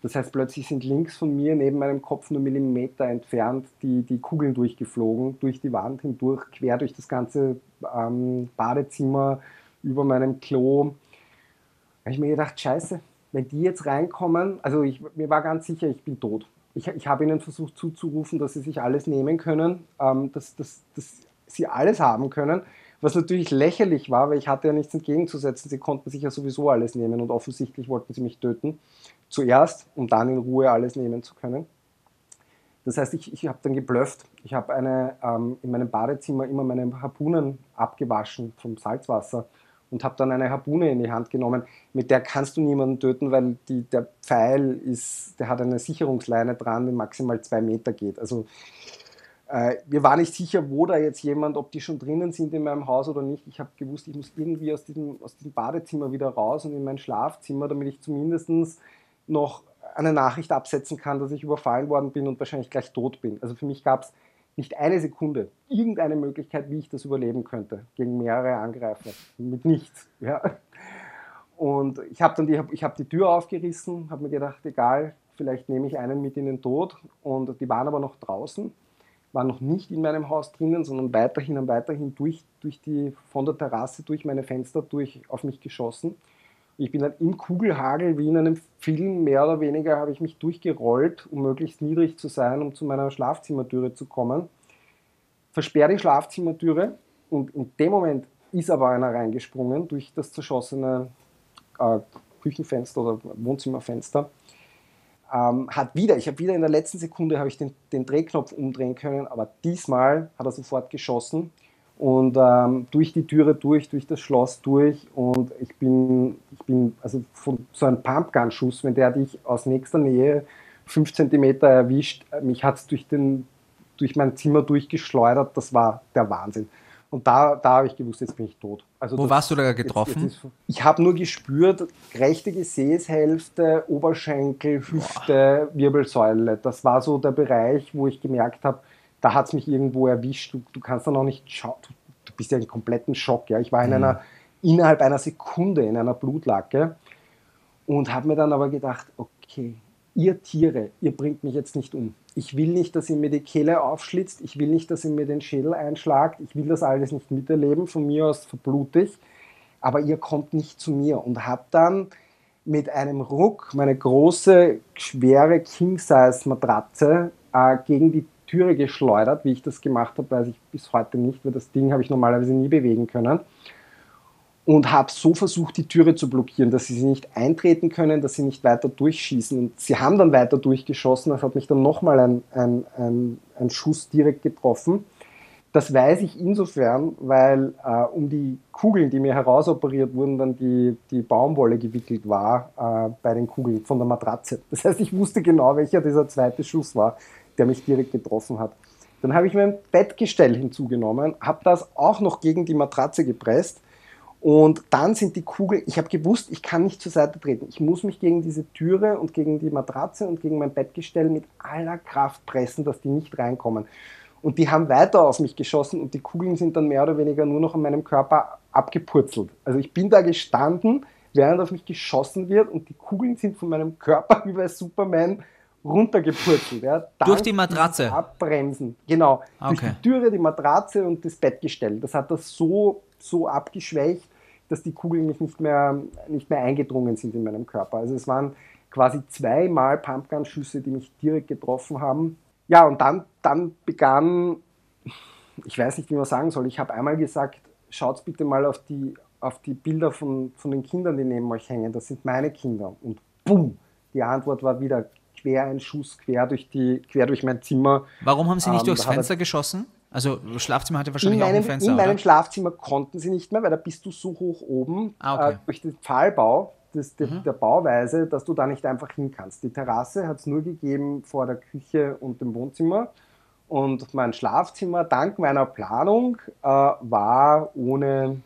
Das heißt, plötzlich sind links von mir, neben meinem Kopf nur Millimeter entfernt, die, die Kugeln durchgeflogen, durch die Wand hindurch, quer durch das ganze ähm, Badezimmer, über meinem Klo. Da habe ich mir gedacht, scheiße, wenn die jetzt reinkommen, also ich, mir war ganz sicher, ich bin tot. Ich, ich habe ihnen versucht zuzurufen, dass sie sich alles nehmen können, ähm, dass, dass, dass sie alles haben können, was natürlich lächerlich war, weil ich hatte ja nichts entgegenzusetzen. Sie konnten sich ja sowieso alles nehmen und offensichtlich wollten sie mich töten. Zuerst, um dann in Ruhe alles nehmen zu können. Das heißt, ich, ich habe dann geblufft. Ich habe ähm, in meinem Badezimmer immer meine Harpunen abgewaschen vom Salzwasser und habe dann eine Harpune in die Hand genommen. Mit der kannst du niemanden töten, weil die, der Pfeil ist, der hat eine Sicherungsleine dran, die maximal zwei Meter geht. Also äh, mir war nicht sicher, wo da jetzt jemand, ob die schon drinnen sind in meinem Haus oder nicht. Ich habe gewusst, ich muss irgendwie aus diesem, aus diesem Badezimmer wieder raus und in mein Schlafzimmer, damit ich zumindest noch eine Nachricht absetzen kann, dass ich überfallen worden bin und wahrscheinlich gleich tot bin. Also für mich gab es nicht eine Sekunde irgendeine Möglichkeit, wie ich das überleben könnte gegen mehrere Angreifer. Mit nichts. Ja. Und ich habe dann die, ich hab die Tür aufgerissen, habe mir gedacht, egal, vielleicht nehme ich einen mit in den Tod. Und die waren aber noch draußen, waren noch nicht in meinem Haus drinnen, sondern weiterhin und weiterhin durch, durch die, von der Terrasse, durch meine Fenster, durch auf mich geschossen. Ich bin dann im Kugelhagel, wie in einem Film, mehr oder weniger, habe ich mich durchgerollt, um möglichst niedrig zu sein, um zu meiner Schlafzimmertüre zu kommen. Versperre die Schlafzimmertüre und in dem Moment ist aber einer reingesprungen durch das zerschossene äh, Küchenfenster oder Wohnzimmerfenster. Ähm, hat wieder, ich habe wieder in der letzten Sekunde habe ich den, den Drehknopf umdrehen können, aber diesmal hat er sofort geschossen und ähm, durch die Türe durch, durch das Schloss durch und ich bin, ich bin also von so einem Pumpgun-Schuss, wenn der dich aus nächster Nähe fünf Zentimeter erwischt, mich hat es durch, durch mein Zimmer durchgeschleudert, das war der Wahnsinn. Und da, da habe ich gewusst, jetzt bin ich tot. Also Wo das, warst du da getroffen? Jetzt, jetzt ich habe nur gespürt, rechte Gesäßhälfte, Oberschenkel, Hüfte, Boah. Wirbelsäule. Das war so der Bereich, wo ich gemerkt habe, da hat es mich irgendwo erwischt. Du, du kannst dann auch nicht schauen, du, du, bist ja in kompletten Schock. Ja? Ich war in mhm. einer, innerhalb einer Sekunde in einer Blutlacke und habe mir dann aber gedacht, okay, ihr Tiere, ihr bringt mich jetzt nicht um. Ich will nicht, dass ihr mir die Kehle aufschlitzt, ich will nicht, dass ihr mir den Schädel einschlagt, ich will das alles nicht miterleben, von mir aus verblute ich, aber ihr kommt nicht zu mir und habe dann mit einem Ruck meine große, schwere King-Size-Matratze äh, gegen die Türe geschleudert. Wie ich das gemacht habe, weiß ich bis heute nicht, weil das Ding habe ich normalerweise nie bewegen können. Und habe so versucht, die Türe zu blockieren, dass sie nicht eintreten können, dass sie nicht weiter durchschießen. Und sie haben dann weiter durchgeschossen. Das hat mich dann nochmal ein, ein, ein, ein Schuss direkt getroffen. Das weiß ich insofern, weil äh, um die Kugeln, die mir herausoperiert wurden, dann die, die Baumwolle gewickelt war äh, bei den Kugeln von der Matratze. Das heißt, ich wusste genau, welcher dieser zweite Schuss war der mich direkt getroffen hat. Dann habe ich mein Bettgestell hinzugenommen, habe das auch noch gegen die Matratze gepresst und dann sind die Kugeln, ich habe gewusst, ich kann nicht zur Seite treten. Ich muss mich gegen diese Türe und gegen die Matratze und gegen mein Bettgestell mit aller Kraft pressen, dass die nicht reinkommen. Und die haben weiter auf mich geschossen und die Kugeln sind dann mehr oder weniger nur noch an meinem Körper abgepurzelt. Also ich bin da gestanden, während auf mich geschossen wird und die Kugeln sind von meinem Körper (laughs) wie bei Superman runtergepurzelt. Ja, durch die Matratze? Abbremsen, genau. Okay. Durch die Türe, die Matratze und das Bettgestell. Das hat das so, so abgeschwächt, dass die Kugeln mich nicht mehr, nicht mehr eingedrungen sind in meinem Körper. Also es waren quasi zweimal Pumpgun-Schüsse, die mich direkt getroffen haben. ja, und dann, dann begann, ich weiß nicht, wie man sagen soll, ich habe einmal gesagt, schaut bitte mal auf die, auf die Bilder von, von den Kindern, die neben euch hängen, das sind meine Kinder. Und bumm, die Antwort war wieder quer ein Schuss, quer durch, die, quer durch mein Zimmer. Warum haben Sie nicht Ähm, durchs er- Fenster geschossen? Also Schlafzimmer hatte In wahrscheinlich auch meinem, ein Fenster, in meinem oder? Schlafzimmer konnten sie nicht mehr, weil da bist du so hoch oben Ah, okay. Mhm. äh, durch den Pfahlbau des, der, der Bauweise, dass du da nicht einfach hin kannst. Die Terrasse hat es nur gegeben vor der Küche und dem Wohnzimmer. Und mein Schlafzimmer, dank meiner Planung, äh, war ohne,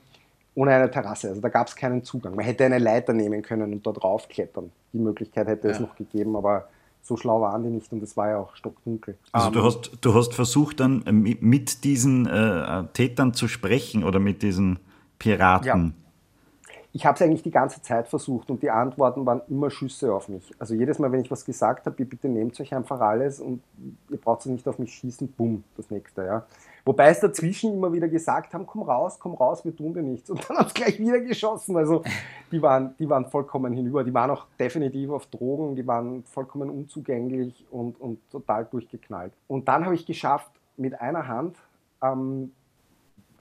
ohne eine Terrasse. Also da gab es keinen Zugang. Man hätte eine Leiter nehmen können und dort raufklettern. Die Möglichkeit hätte es Ja. noch gegeben, aber so schlau waren die nicht und es war ja auch stockdunkel. Also Ähm, du hast, du hast versucht dann äh, mi- mit diesen äh, Tätern zu sprechen oder mit diesen Piraten. Ich habe es eigentlich die ganze Zeit versucht und die Antworten waren immer Schüsse auf mich. Also jedes Mal, wenn ich was gesagt habe, bitte nehmt euch einfach alles und ihr braucht nicht auf mich schießen, bumm, das nächste, ja. Wobei es dazwischen immer wieder gesagt haben, komm raus, komm raus, wir tun dir nichts. Und dann haben sie gleich wieder geschossen. Also die waren, die waren vollkommen hinüber. Die waren auch definitiv auf Drogen, die waren vollkommen unzugänglich und, und total durchgeknallt. Und dann habe ich geschafft, mit einer Hand ähm,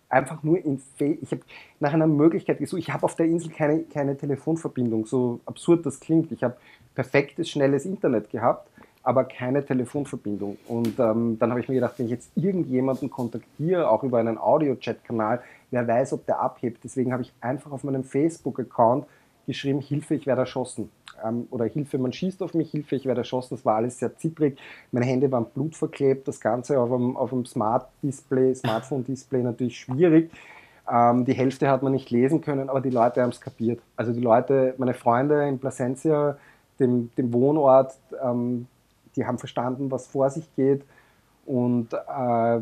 einfach nur in Fe ich habe nach einer Möglichkeit gesucht. Ich habe auf der Insel keine, keine Telefonverbindung, so absurd das klingt. Ich habe perfektes, schnelles Internet gehabt, aber keine Telefonverbindung. Und ähm, dann habe ich mir gedacht, wenn ich jetzt irgendjemanden kontaktiere, auch über einen Audio-Chat-Kanal, wer weiß, ob der abhebt. Deswegen habe ich einfach auf meinem Facebook-Account geschrieben, Hilfe, ich werde erschossen. Ähm, oder Hilfe, man schießt auf mich, Hilfe, ich werde erschossen. Das war alles sehr zittrig. Meine Hände waren blutverklebt, das Ganze auf einem, auf einem Smart-Display, Smartphone-Display natürlich schwierig. Ähm, die Hälfte hat man nicht lesen können, aber die Leute haben es kapiert. Also die Leute, meine Freunde in Plasencia, dem, dem Wohnort, ähm, die haben verstanden, was vor sich geht. Und äh,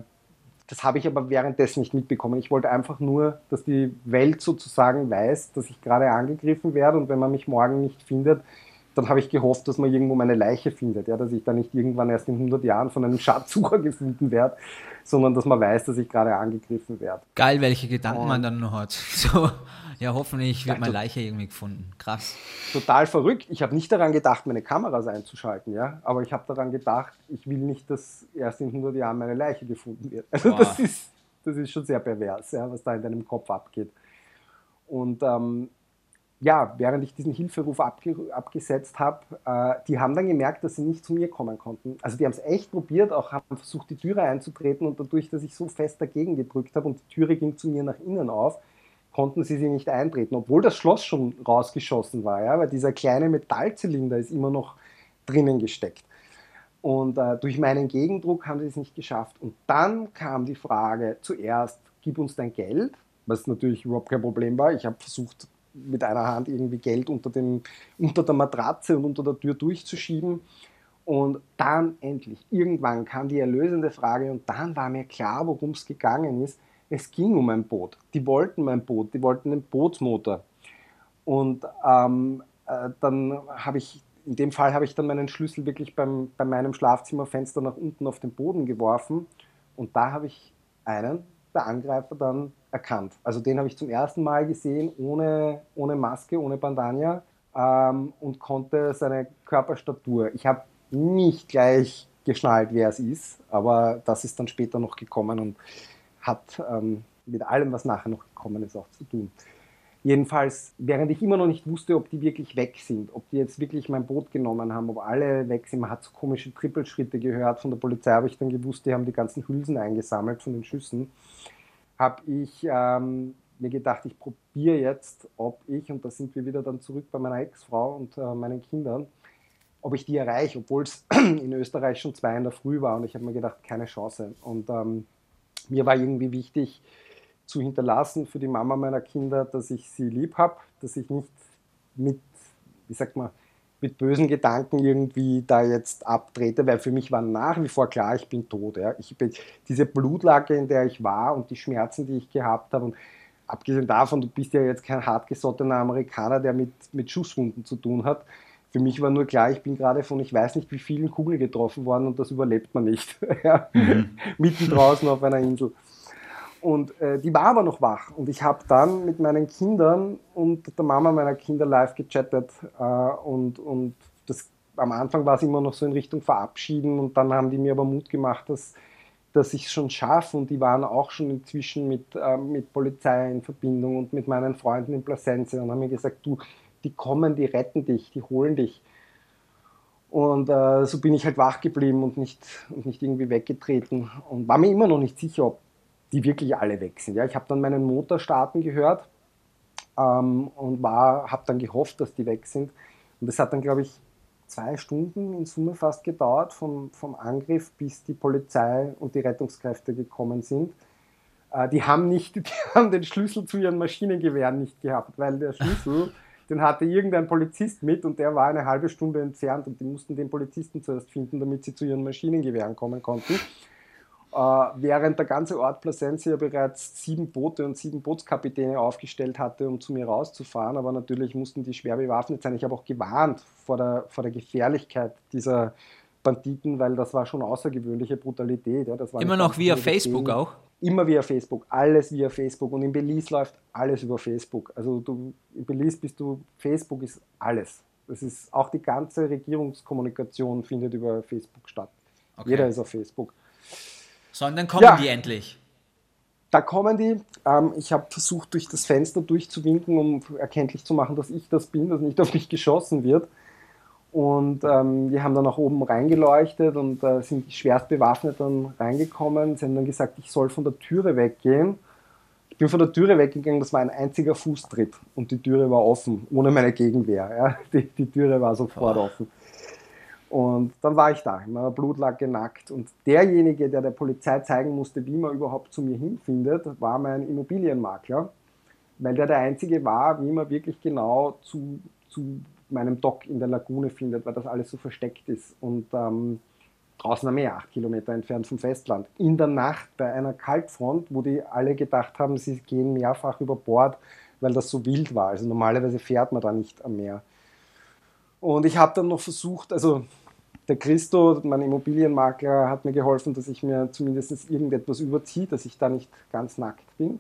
das habe ich aber währenddessen nicht mitbekommen. Ich wollte einfach nur, dass die Welt sozusagen weiß, dass ich gerade angegriffen werde und wenn man mich morgen nicht findet, dann habe ich gehofft, dass man irgendwo meine Leiche findet, ja, dass ich da nicht irgendwann erst in 100 Jahren von einem Schatzsucher (laughs) gefunden werde, sondern dass man weiß, dass ich gerade angegriffen werde. Geil, welche Gedanken Und- man dann noch hat. (laughs) So, ja, hoffentlich wird Ja, meine Leiche irgendwie gefunden. Krass. Total verrückt. Ich habe nicht daran gedacht, meine Kameras einzuschalten, ja, aber ich habe daran gedacht, ich will nicht, dass erst in 100 Jahren meine Leiche gefunden wird. Also Boah. das ist, das ist schon sehr pervers, ja, was da in deinem Kopf abgeht. Und ähm, ja, während ich diesen Hilferuf abge abgesetzt habe, äh, die haben dann gemerkt, dass sie nicht zu mir kommen konnten. Also die haben es echt probiert, auch haben versucht, die Türe einzutreten und dadurch, dass ich so fest dagegen gedrückt habe und die Türe ging zu mir nach innen auf, konnten sie sie nicht eintreten, obwohl das Schloss schon rausgeschossen war, ja, weil dieser kleine Metallzylinder ist immer noch drinnen gesteckt. Und äh, durch meinen Gegendruck haben sie es nicht geschafft. Und dann kam die Frage zuerst, gib uns dein Geld, was natürlich überhaupt kein Problem war. Ich habe versucht, mit einer Hand irgendwie Geld unter, dem, unter der Matratze und unter der Tür durchzuschieben. Und dann endlich, irgendwann kam die erlösende Frage und dann war mir klar, worum es gegangen ist. Es ging um ein Boot. Die wollten mein Boot, die wollten den Bootsmotor. Und ähm, äh, dann habe ich, in dem Fall habe ich dann meinen Schlüssel wirklich beim, bei meinem Schlafzimmerfenster nach unten auf den Boden geworfen. Und da habe ich einen der Angreifer dann erkannt. Also den habe ich zum ersten Mal gesehen, ohne, ohne Maske, ohne Bandana ähm, und konnte seine Körperstatur. Ich habe nicht gleich geschnallt, wer es ist, aber das ist dann später noch gekommen und hat ähm, mit allem, was nachher noch gekommen ist, auch zu tun. Jedenfalls, während ich immer noch nicht wusste, ob die wirklich weg sind, ob die jetzt wirklich mein Boot genommen haben, ob alle weg sind, man hat so komische Trippelschritte gehört. Von der Polizei habe ich dann gewusst, die haben die ganzen Hülsen eingesammelt von den Schüssen. Habe ich ähm, mir gedacht, ich probiere jetzt, ob ich, und da sind wir wieder dann zurück bei meiner Ex-Frau und äh, meinen Kindern, ob ich die erreiche, obwohl es (clears throat) in Österreich schon zwei in der Früh war und ich habe mir gedacht, keine Chance. Und ähm, mir war irgendwie wichtig zu hinterlassen für die Mama meiner Kinder, dass ich sie lieb habe, dass ich nicht mit, wie sagt man, mit bösen Gedanken irgendwie da jetzt abtrete, weil für mich war nach wie vor klar, ich bin tot. Ja. Ich bin, diese Blutlage, in der ich war und die Schmerzen, die ich gehabt habe und abgesehen davon, du bist ja jetzt kein hartgesottener Amerikaner, der mit, mit Schusswunden zu tun hat. Für mich war nur klar, ich bin gerade von ich weiß nicht wie vielen Kugeln getroffen worden und das überlebt man nicht. (laughs) ja. Mitten draußen auf einer Insel. Und äh, die war aber noch wach. Und ich habe dann mit meinen Kindern und der Mama meiner Kinder live gechattet. Äh, und, und das am Anfang war es immer noch so in Richtung Verabschieden und dann haben die mir aber Mut gemacht, dass, dass ich es schon schaffe und die waren auch schon inzwischen mit, äh, mit Polizei in Verbindung und mit meinen Freunden in Placenze und haben mir gesagt, du, die kommen, die retten dich, die holen dich. Und äh, so bin ich halt wach geblieben und nicht, und nicht irgendwie weggetreten und war mir immer noch nicht sicher, ob die wirklich alle weg sind. Ja, ich habe dann meinen Motor starten gehört ähm, und habe dann gehofft, dass die weg sind. Und das hat dann, glaube ich, zwei Stunden in Summe fast gedauert vom, vom Angriff, bis die Polizei und die Rettungskräfte gekommen sind. Äh, die, haben nicht, (laughs) die haben den Schlüssel zu ihren Maschinengewehren nicht gehabt, weil der Schlüssel, (laughs) den hatte irgendein Polizist mit und der war eine halbe Stunde entfernt und die mussten den Polizisten zuerst finden, damit sie zu ihren Maschinengewehren kommen konnten. Äh, während der ganze Ort Plasencia bereits sieben Boote und sieben Bootskapitäne aufgestellt hatte, um zu mir rauszufahren. Aber natürlich mussten die schwer bewaffnet sein. Ich habe auch gewarnt vor der, vor der Gefährlichkeit dieser Banditen, weil das war schon außergewöhnliche Brutalität. Ja. Immer noch via Facebook Szenen. auch? Immer via Facebook, alles via Facebook. Und in Belize läuft alles über Facebook. Also du, in Belize bist du, Facebook ist alles. Das ist auch die ganze Regierungskommunikation findet über Facebook statt. Okay. Jeder ist auf Facebook. Sondern kommen ja, die endlich. Da kommen die. Ähm, ich habe versucht, durch das Fenster durchzuwinken, um erkenntlich zu machen, dass ich das bin, dass nicht auf mich geschossen wird. Und ähm, die haben dann nach oben reingeleuchtet und äh, sind schwerst bewaffnet dann reingekommen. Sie haben dann gesagt, ich soll von der Türe weggehen. Ich bin von der Türe weggegangen, das war ein einziger Fußtritt und die Türe war offen, ohne meine Gegenwehr. Ja. Die, die Türe war sofort oh. offen. Und dann war ich da, in meiner Blutlacke nackt. Und derjenige, der der Polizei zeigen musste, wie man überhaupt zu mir hinfindet, war mein Immobilienmakler, weil der der Einzige war, wie man wirklich genau zu, zu meinem Dock in der Lagune findet, weil das alles so versteckt ist. Und ähm, draußen am Meer, acht Kilometer entfernt vom Festland. In der Nacht bei einer Kaltfront, wo die alle gedacht haben, sie gehen mehrfach über Bord, weil das so wild war. Also normalerweise fährt man da nicht am Meer. Und ich habe dann noch versucht, also der Christo, mein Immobilienmakler, hat mir geholfen, dass ich mir zumindest irgendetwas überziehe, dass ich da nicht ganz nackt bin.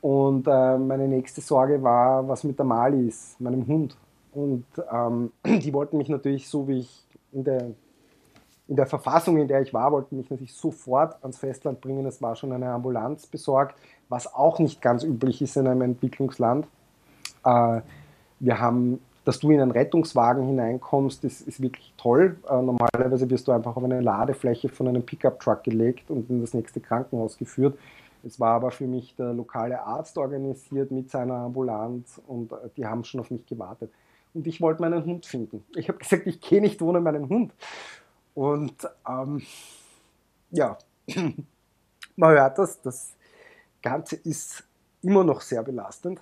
Und äh, meine nächste Sorge war, was mit der Mali ist, meinem Hund. Und ähm, (clears throat) die wollten mich natürlich, so wie ich in der, in der Verfassung, in der ich war, wollten mich natürlich sofort ans Festland bringen. Es war schon eine Ambulanz besorgt, was auch nicht ganz üblich ist in einem Entwicklungsland. Äh, wir haben dass du in einen Rettungswagen hineinkommst, ist, ist wirklich toll. Äh, normalerweise wirst du einfach auf eine Ladefläche von einem Pickup-Truck gelegt und in das nächste Krankenhaus geführt. Es war aber für mich der lokale Arzt organisiert mit seiner Ambulanz und äh, die haben schon auf mich gewartet. Und ich wollte meinen Hund finden. Ich habe (laughs) gesagt, ich gehe nicht ohne meinen Hund. Und ähm, ja, (clears throat) man hört das, das Ganze ist immer noch sehr belastend.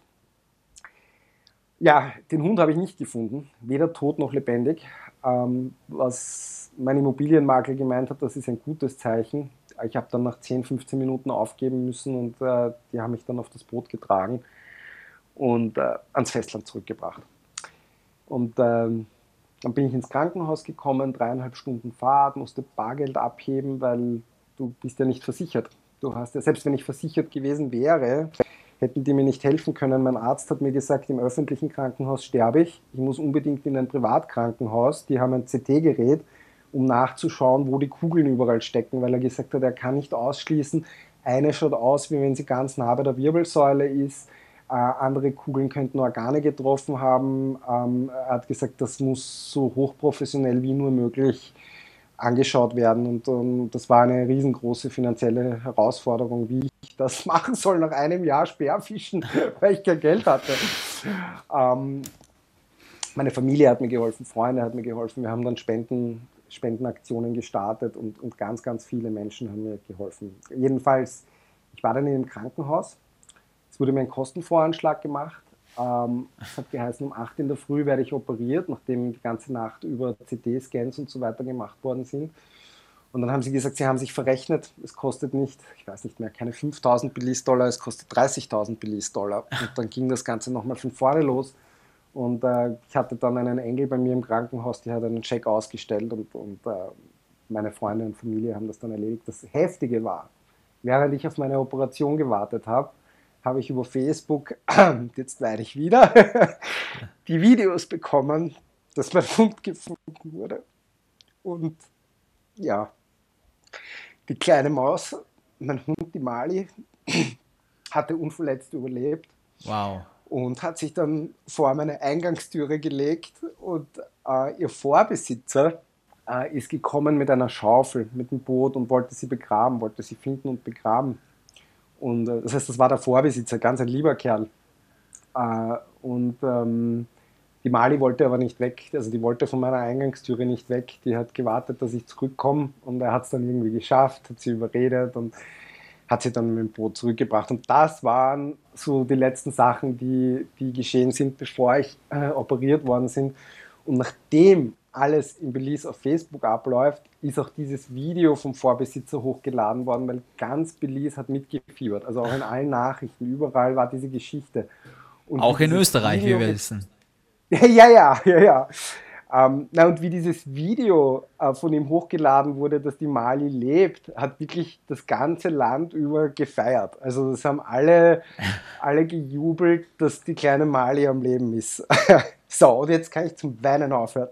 Ja, den Hund habe ich nicht gefunden, weder tot noch lebendig. Ähm, was mein Immobilienmakler gemeint hat, das ist ein gutes Zeichen. Ich habe dann nach 10, 15 Minuten aufgeben müssen und äh, die haben mich dann auf das Boot getragen und äh, ans Festland zurückgebracht. Und ähm, dann bin ich ins Krankenhaus gekommen, dreieinhalb Stunden Fahrt, musste Bargeld abheben, weil du bist ja nicht versichert. Du hast ja, selbst wenn ich versichert gewesen wäre, hätten die mir nicht helfen können. Mein Arzt hat mir gesagt, im öffentlichen Krankenhaus sterbe ich. Ich muss unbedingt in ein Privatkrankenhaus. Die haben ein CT-Gerät, um nachzuschauen, wo die Kugeln überall stecken, weil er gesagt hat, er kann nicht ausschließen. Eine schaut aus, wie wenn sie ganz nah bei der Wirbelsäule ist. Äh, andere Kugeln könnten Organe getroffen haben. Ähm, er hat gesagt, das muss so hochprofessionell wie nur möglich angeschaut werden. Und um, das war eine riesengroße finanzielle Herausforderung, wie ich das (laughs) machen soll nach einem Jahr Speerfischen, (laughs) weil ich kein Geld hatte. Ähm, meine Familie hat mir geholfen, Freunde hat mir geholfen. Wir haben dann Spenden, Spendenaktionen gestartet und, und ganz, ganz viele Menschen haben mir geholfen. Jedenfalls, ich war dann in einem Krankenhaus. Es wurde mir ein Kostenvoranschlag gemacht ähm, es hat geheißen, um 8 in der Früh werde ich operiert, nachdem die ganze Nacht über CT-Scans und so weiter gemacht worden sind. Und dann haben sie gesagt, sie haben sich verrechnet, es kostet nicht, ich weiß nicht mehr, keine 5000 Belize-Dollar, es kostet 30.000 Belize-Dollar. Und dann ging das Ganze nochmal von vorne los. Und äh, ich hatte dann einen Engel bei mir im Krankenhaus, die hat einen Check ausgestellt und, und äh, meine Freunde und Familie haben das dann erledigt. Das Heftige war, während ich auf meine Operation gewartet habe, habe ich über Facebook, (clears throat) jetzt weine ich wieder, (laughs) die Videos bekommen, dass mein Hund (laughs) gefunden wurde. Und ja, die kleine Maus, mein Hund, die Mali, (clears throat) hatte unverletzt überlebt Wow. und hat sich dann vor meine Eingangstüre gelegt und äh, ihr Vorbesitzer äh, ist gekommen mit einer Schaufel, mit dem Boot und wollte sie begraben, wollte sie finden und begraben. Und äh, das heißt, das war der Vorbesitzer, ganz ein lieber Kerl. Äh, und ähm, die Mali wollte aber nicht weg, also die wollte von meiner Eingangstüre nicht weg. Die hat gewartet, dass ich zurückkomme und er hat es dann irgendwie geschafft, hat sie überredet und hat sie dann mit dem Boot zurückgebracht. Und das waren so die letzten Sachen, die, die geschehen sind, bevor ich äh, operiert worden bin. Und nachdem alles in Belize auf Facebook abläuft, ist auch dieses Video vom Vorbesitzer hochgeladen worden, weil ganz Belize hat mitgefiebert. Also auch in allen Nachrichten, überall war diese Geschichte. Und Auch wie in Österreich, wie Video wir ge- wissen. (laughs) ja, ja, ja, ja. Ähm, na, und wie dieses Video äh, von ihm hochgeladen wurde, dass die Mali lebt, hat wirklich das ganze Land über gefeiert. Also das haben alle, (laughs) alle gejubelt, dass die kleine Mali am Leben ist. (laughs) so, und jetzt kann ich zum Weinen aufhören.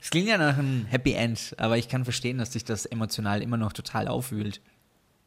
Es klingt ja nach einem Happy End, aber ich kann verstehen, dass sich das emotional immer noch total aufwühlt.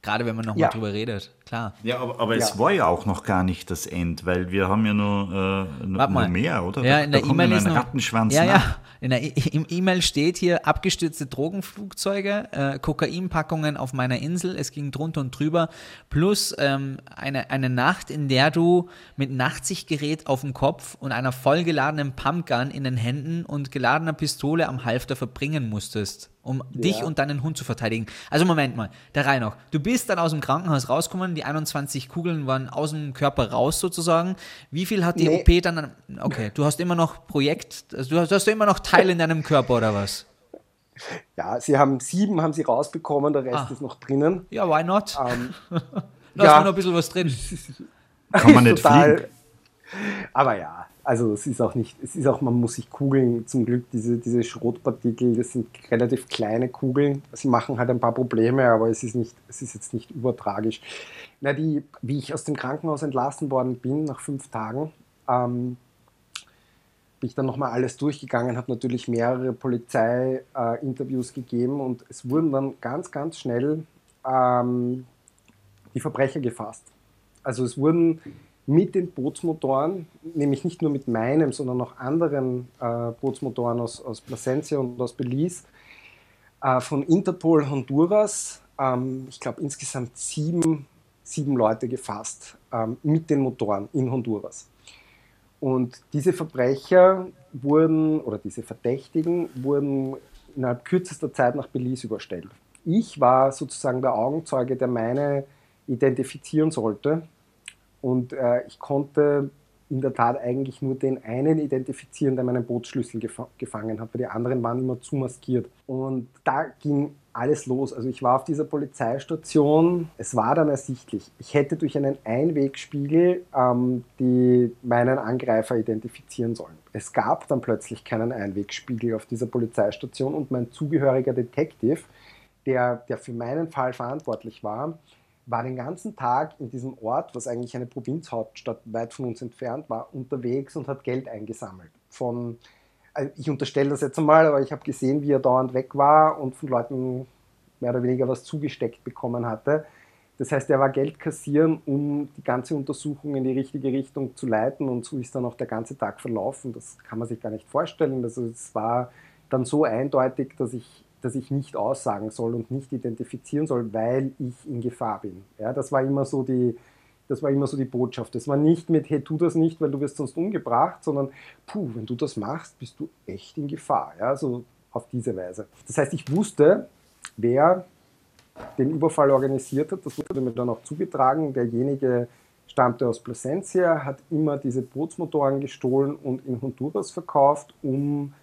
Gerade wenn man nochmal Ja. drüber redet, klar. Ja, aber, aber es Ja. war ja auch noch gar nicht das End, weil wir haben ja noch, äh, noch, Warte mal. noch mehr, oder? Ja, da, in der E-Mail ja ist ein noch. Rattenschwanz ja, nach. ja. In der E- im E-Mail steht hier abgestürzte Drogenflugzeuge, äh, Kokainpackungen auf meiner Insel. Es ging drunter und drüber. Plus ähm, eine, eine Nacht, in der du mit Nachtsichtgerät auf dem Kopf und einer vollgeladenen Pumpgun in den Händen und geladener Pistole am Halfter verbringen musstest, um dich und deinen Hund zu verteidigen. Also Moment mal, der Reihe noch. Du bist dann aus dem Krankenhaus rausgekommen, die 21 Kugeln waren aus dem Körper raus sozusagen. Wie viel hat die Nee. OP dann? an- Okay, du hast immer noch Projekt, also du hast, du hast immer noch Teil in deinem Körper oder was? Ja, sie haben sieben haben sie rausbekommen, der Rest Ah. ist noch drinnen. Ja, why not? Ähm, (laughs) Da ja. ist noch ein bisschen was drin. (laughs) Kann man nicht total- fliegen. Aber ja, also es ist auch nicht, es ist auch, man muss sich kugeln, zum Glück diese, diese Schrotpartikel, das sind relativ kleine Kugeln. Sie machen halt ein paar Probleme, aber es ist nicht, es ist jetzt nicht übertragisch. Na, die, wie ich aus dem Krankenhaus entlassen worden bin, nach fünf Tagen, ähm, bin ich dann nochmal alles durchgegangen, habe natürlich mehrere Polizei-Interviews gegeben und es wurden dann ganz, ganz schnell ähm, die Verbrecher gefasst. Also es wurden mit den Bootsmotoren, nämlich nicht nur mit meinem, sondern auch anderen äh, Bootsmotoren aus, aus Plasencia und aus Belize, äh, von Interpol Honduras, ähm, ich glaube insgesamt sieben, sieben Leute gefasst ähm, mit den Motoren in Honduras. Und diese Verbrecher wurden, oder diese Verdächtigen, wurden innerhalb kürzester Zeit nach Belize überstellt. Ich war sozusagen der Augenzeuge, der meine identifizieren sollte. Und äh, ich konnte in der Tat eigentlich nur den einen identifizieren, der meinen Bootsschlüssel gefa gefangen hat, weil die anderen waren immer zu maskiert. Und da ging alles los. Also ich war auf dieser Polizeistation, es war dann ersichtlich, ich hätte durch einen Einwegspiegel ähm, die, meinen Angreifer identifizieren sollen. Es gab dann plötzlich keinen Einwegspiegel auf dieser Polizeistation und mein zugehöriger Detective, der, der für meinen Fall verantwortlich war, war den ganzen Tag in diesem Ort, was eigentlich eine Provinzhauptstadt weit von uns entfernt war, unterwegs und hat Geld eingesammelt. Von, also ich unterstelle das jetzt einmal, aber ich habe gesehen, wie er dauernd weg war und von Leuten mehr oder weniger was zugesteckt bekommen hatte. Das heißt, er war Geld kassieren, um die ganze Untersuchung in die richtige Richtung zu leiten und so ist dann auch der ganze Tag verlaufen. Das kann man sich gar nicht vorstellen. Also es war dann so eindeutig, dass ich dass ich nicht aussagen soll und nicht identifizieren soll, weil ich in Gefahr bin. Ja, das war immer so die, das war immer so die Botschaft. Das war nicht mit, hey, tu das nicht, weil du wirst sonst umgebracht, sondern, puh, wenn du das machst, bist du echt in Gefahr. Ja, so auf diese Weise. Das heißt, ich wusste, wer den Überfall organisiert hat. Das wurde mir dann auch zugetragen. Derjenige stammte aus Plasencia, hat immer diese Bootsmotoren gestohlen und in Honduras verkauft, um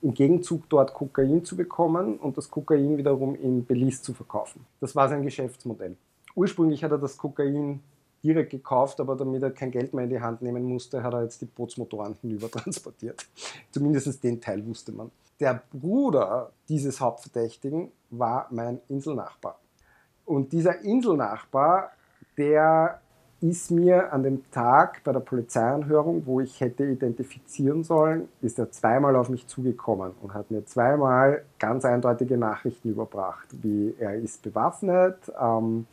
im Gegenzug dort Kokain zu bekommen und das Kokain wiederum in Belize zu verkaufen. Das war sein Geschäftsmodell. Ursprünglich hat er das Kokain direkt gekauft, aber damit er kein Geld mehr in die Hand nehmen musste, hat er jetzt die Bootsmotoren hinüber (laughs) transportiert. Zumindest den Teil wusste man. Der Bruder dieses Hauptverdächtigen war mein Inselnachbar. Und dieser Inselnachbar, der ist mir an dem Tag bei der Polizeianhörung, wo ich hätte identifizieren sollen, ist er zweimal auf mich zugekommen und hat mir zweimal ganz eindeutige Nachrichten überbracht, wie er ist bewaffnet, ähm,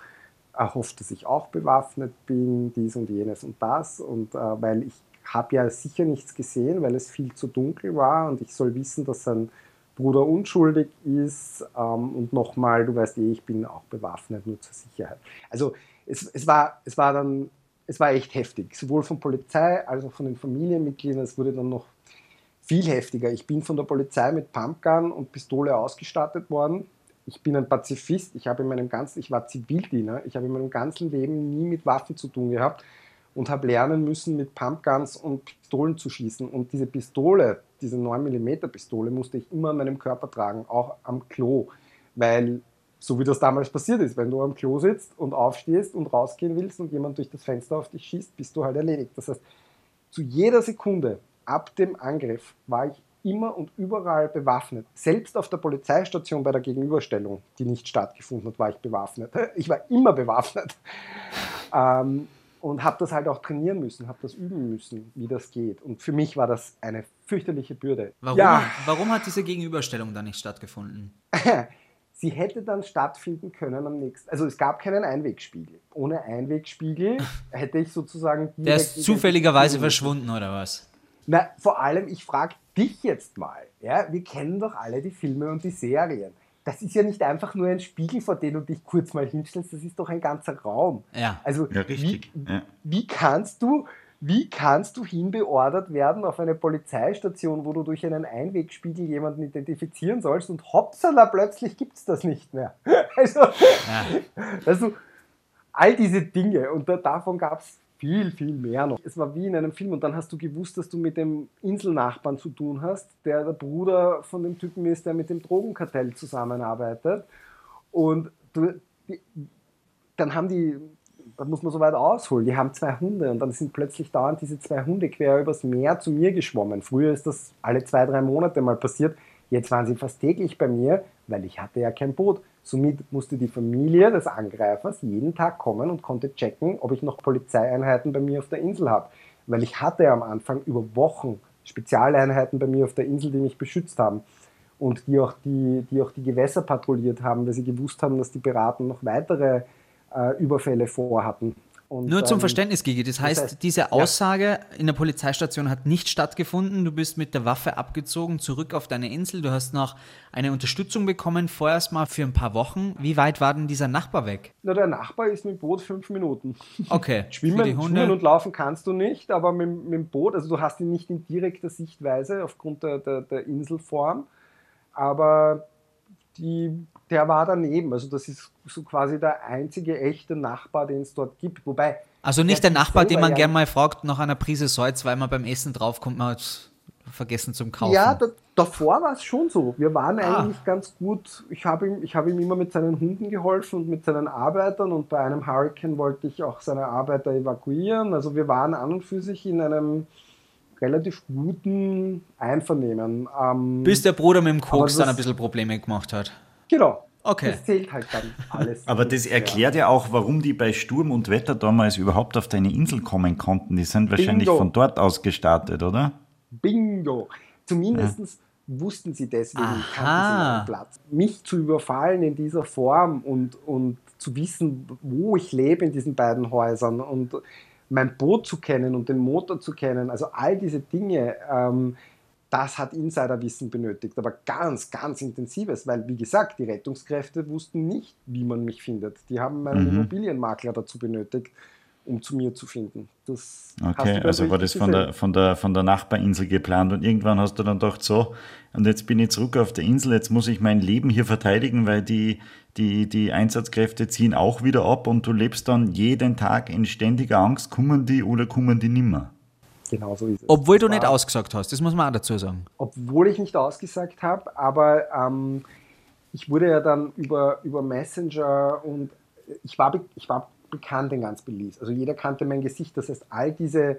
er hofft, dass ich auch bewaffnet bin, dies und jenes und das. Und äh, weil ich habe ja sicher nichts gesehen, weil es viel zu dunkel war und ich soll wissen, dass sein Bruder unschuldig ist. Ähm, und nochmal, du weißt eh, ich bin auch bewaffnet, nur zur Sicherheit. Also es, es, war, es war dann, es war echt heftig, sowohl von Polizei als auch von den Familienmitgliedern. Es wurde dann noch viel heftiger. Ich bin von der Polizei mit Pumpgun und Pistole ausgestattet worden. Ich bin ein Pazifist. Ich habe in meinem ganzen, ich war Zivildiener. Ich habe in meinem ganzen Leben nie mit Waffen zu tun gehabt und habe lernen müssen, mit Pumpguns und Pistolen zu schießen. Und diese Pistole, diese 9mm Pistole, musste ich immer an meinem Körper tragen, auch am Klo, weil so wie das damals passiert ist. Wenn du am Klo sitzt und aufstehst und rausgehen willst und jemand durch das Fenster auf dich schießt, bist du halt erledigt. Das heißt, zu jeder Sekunde ab dem Angriff war ich immer und überall bewaffnet. Selbst auf der Polizeistation bei der Gegenüberstellung, die nicht stattgefunden hat, war ich bewaffnet. (laughs) Ich war immer bewaffnet. (laughs) Ähm, und habe das halt auch trainieren müssen, habe das üben müssen, wie das geht. Und für mich war das eine fürchterliche Bürde. Warum, ja. warum hat diese Gegenüberstellung dann nicht stattgefunden? (laughs) sie hätte dann stattfinden können am nächsten. Also es gab keinen Einwegspiegel. Ohne Einwegspiegel (laughs) hätte ich sozusagen. Der ist zufälligerweise verschwunden oder was? Na, vor allem, ich frage dich jetzt mal. Ja, wir kennen doch alle die Filme und die Serien. Das ist ja nicht einfach nur ein Spiegel, vor dem du dich kurz mal hinstellst, das ist doch ein ganzer Raum. Ja. Also ja, richtig. Wie, ja. wie kannst du wie kannst du hinbeordert werden auf eine Polizeistation, wo du durch einen Einwegspiegel jemanden identifizieren sollst und hoppsala, plötzlich gibt es das nicht mehr. (laughs) Also, ja. also all diese Dinge und da, davon gab es viel, viel mehr noch. Es war wie in einem Film und dann hast du gewusst, dass du mit dem Inselnachbarn zu tun hast, der der Bruder von dem Typen ist, der mit dem Drogenkartell zusammenarbeitet. Und du, die, dann haben die da muss man so weit ausholen. Die haben zwei Hunde und dann sind plötzlich dauernd diese zwei Hunde quer übers Meer zu mir geschwommen. Früher ist das alle zwei, drei Monate mal passiert. Jetzt waren sie fast täglich bei mir, weil ich hatte ja kein Boot. Somit musste die Familie des Angreifers jeden Tag kommen und konnte checken, ob ich noch Polizeieinheiten bei mir auf der Insel habe. Weil ich hatte am Anfang über Wochen Spezialeinheiten bei mir auf der Insel, die mich beschützt haben und die auch die, die, auch die Gewässer patrouilliert haben, weil sie gewusst haben, dass die Piraten noch weitere äh, Überfälle vorhatten. Und, Nur zum ähm, Verständnis, Gigi, das heißt, das heißt diese Aussage ja. in der Polizeistation hat nicht stattgefunden. Du bist mit der Waffe abgezogen, zurück auf deine Insel. Du hast noch eine Unterstützung bekommen, vorerst mal für ein paar Wochen. Wie weit war denn dieser Nachbar weg? Na, der Nachbar ist mit dem Boot fünf Minuten. Okay. (laughs) schwimmen, schwimmen und laufen kannst du nicht, aber mit, mit, dem Boot, also du hast ihn nicht in direkter Sichtweise aufgrund der, der, der Inselform, aber die der war daneben. Also das ist so quasi der einzige echte Nachbar, den es dort gibt. Wobei also nicht der, der Nachbar, den man ja gern mal fragt nach einer Prise Salz, weil man beim Essen draufkommt, man hat vergessen zum Kaufen. Ja, da, davor war es schon so. Wir waren ah. eigentlich ganz gut. Ich habe ihm, hab ihm immer mit seinen Hunden geholfen und mit seinen Arbeitern und bei einem Hurricane wollte ich auch seine Arbeiter evakuieren. Also wir waren an und für sich in einem relativ guten Einvernehmen. Ähm, Bis der Bruder mit dem Koks dann ein bisschen Probleme gemacht hat. Genau. Okay. Das zählt halt dann alles. Aber das erklärt ja auch, warum die bei Sturm und Wetter damals überhaupt auf deine Insel kommen konnten. Die sind wahrscheinlich Bingo. von dort aus gestartet, oder? Bingo. Zumindest ja. wussten sie deswegen, kannten sie Platz. Mich zu überfallen in dieser Form und, und zu wissen, wo ich lebe in diesen beiden Häusern und mein Boot zu kennen und den Motor zu kennen, also all diese Dinge. Ähm, das hat Insiderwissen benötigt, aber ganz, ganz intensives, weil, wie gesagt, die Rettungskräfte wussten nicht, wie man mich findet. Die haben meinen mhm. Immobilienmakler dazu benötigt, um zu mir zu finden. Das okay, also war das von der, von, der, von der Nachbarinsel geplant und irgendwann hast du dann gedacht, so, und jetzt bin ich zurück auf der Insel, jetzt muss ich mein Leben hier verteidigen, weil die, die, die Einsatzkräfte ziehen auch wieder ab und du lebst dann jeden Tag in ständiger Angst, kommen die oder kommen die nimmer? Genau so ist es. Obwohl du nicht ausgesagt hast, das muss man auch dazu sagen. Obwohl ich nicht ausgesagt habe, aber ähm, ich wurde ja dann über, über Messenger und ich war, ich war bekannt in ganz Belize. Also jeder kannte mein Gesicht. Das heißt, all diese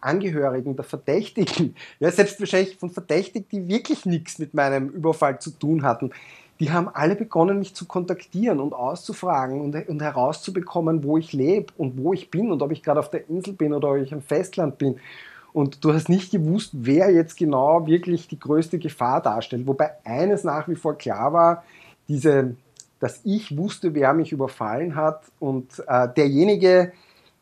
Angehörigen der Verdächtigen, (laughs) ja, selbst wahrscheinlich von Verdächtigen, die wirklich nichts mit meinem Überfall zu tun hatten, die haben alle begonnen, mich zu kontaktieren und auszufragen und, und herauszubekommen, wo ich lebe und wo ich bin und ob ich gerade auf der Insel bin oder ob ich am Festland bin. Und du hast nicht gewusst, wer jetzt genau wirklich die größte Gefahr darstellt. Wobei eines nach wie vor klar war, diese, dass ich wusste, wer mich überfallen hat. Und äh, derjenige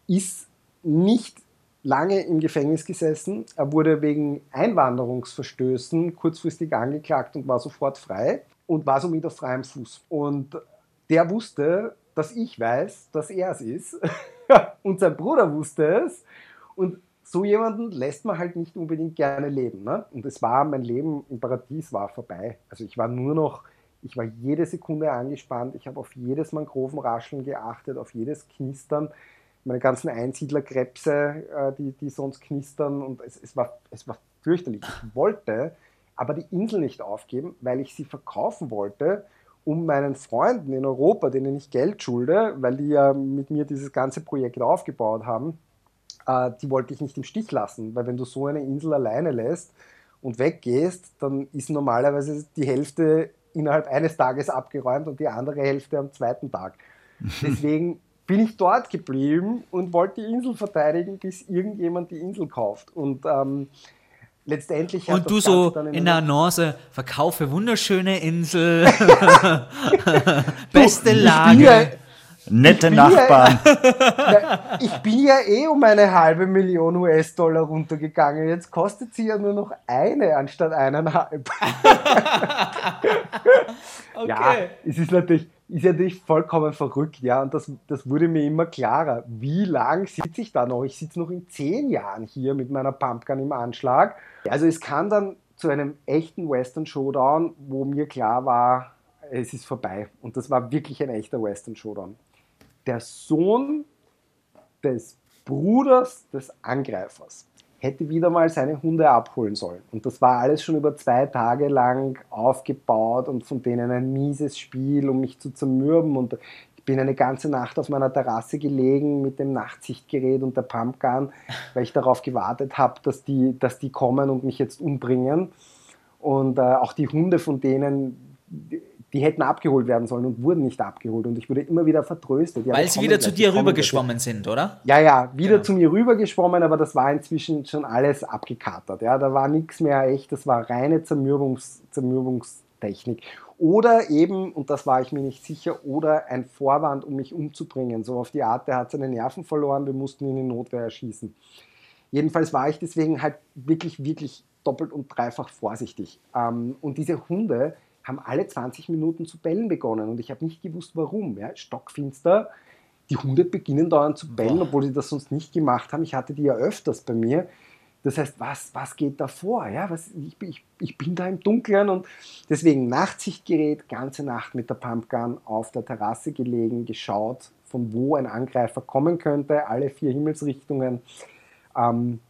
ist nicht lange im Gefängnis gesessen. Er wurde wegen Einwanderungsverstößen kurzfristig angeklagt und war sofort frei und war somit auf freiem Fuß. Und der wusste, dass ich weiß, dass er es ist. (laughs) und sein Bruder wusste es. Und so jemanden lässt man halt nicht unbedingt gerne leben. Ne? Und es war, mein Leben im Paradies war vorbei. Also ich war nur noch, ich war jede Sekunde angespannt, ich habe auf jedes Mangrovenrascheln geachtet, auf jedes Knistern, meine ganzen Einsiedlerkrebse, äh, die, die sonst knistern. Und es, es, war, es war fürchterlich. Ich wollte aber die Insel nicht aufgeben, weil ich sie verkaufen wollte, um meinen Freunden in Europa, denen ich Geld schulde, weil die ja mit mir dieses ganze Projekt aufgebaut haben, äh, die wollte ich nicht im Stich lassen, weil wenn du so eine Insel alleine lässt und weggehst, dann ist normalerweise die Hälfte innerhalb eines Tages abgeräumt und die andere Hälfte am zweiten Tag. Deswegen (laughs) bin ich dort geblieben und wollte die Insel verteidigen, bis irgendjemand die Insel kauft. Und ähm, letztendlich Und du so in, in der Annonce, verkaufe wunderschöne Insel, (laughs) (laughs) beste Lage. Nette Nachbarn. (laughs) Ja, ich bin ja eh um eine halbe Million US-Dollar runtergegangen. Jetzt kostet sie ja nur noch eine anstatt eineinhalb. (laughs) okay. Ja, es ist natürlich, ist natürlich vollkommen verrückt, ja. Und das, das wurde mir immer klarer. Wie lang sitze ich da noch? Ich sitze noch in zehn Jahren hier mit meiner Pumpgun im Anschlag. Also es kam dann zu einem echten Western Showdown, wo mir klar war, es ist vorbei. Und das war wirklich ein echter Western Showdown der Sohn des Bruders des Angreifers hätte wieder mal seine Hunde abholen sollen. Und das war alles schon über zwei Tage lang aufgebaut und von denen ein mieses Spiel, um mich zu zermürben. Und ich bin eine ganze Nacht auf meiner Terrasse gelegen mit dem Nachtsichtgerät und der Pumpgun, weil ich darauf gewartet habe, dass die, dass die kommen und mich jetzt umbringen. Und äh, auch die Hunde von denen, die hätten abgeholt werden sollen und wurden nicht abgeholt. Und ich wurde immer wieder vertröstet. Ja, Weil sie wieder zu dir rübergeschwommen sind, oder? Ja, ja, wieder genau. zu mir rübergeschwommen, aber das war inzwischen schon alles abgekatert. Ja, da war nichts mehr echt, das war reine Zermürbungs, Zermürbungstechnik. Oder eben, und das war ich mir nicht sicher, oder ein Vorwand, um mich umzubringen. So auf die Art, der hat seine Nerven verloren, wir mussten ihn in Notwehr erschießen. Jedenfalls war ich deswegen halt wirklich, wirklich doppelt und dreifach vorsichtig. Ähm, und diese Hunde, haben alle 20 Minuten zu bellen begonnen und ich habe nicht gewusst, warum. Ja, stockfinster. Die Hunde beginnen dauernd zu bellen, Boah. obwohl sie das sonst nicht gemacht haben. Ich hatte die ja öfters bei mir. Das heißt, was, was geht da vor? Ja, was, ich, ich, ich bin da im Dunkeln und deswegen Nachtsichtgerät, ganze Nacht mit der Pumpgun auf der Terrasse gelegen, geschaut, von wo ein Angreifer kommen könnte, alle vier Himmelsrichtungen. Ähm,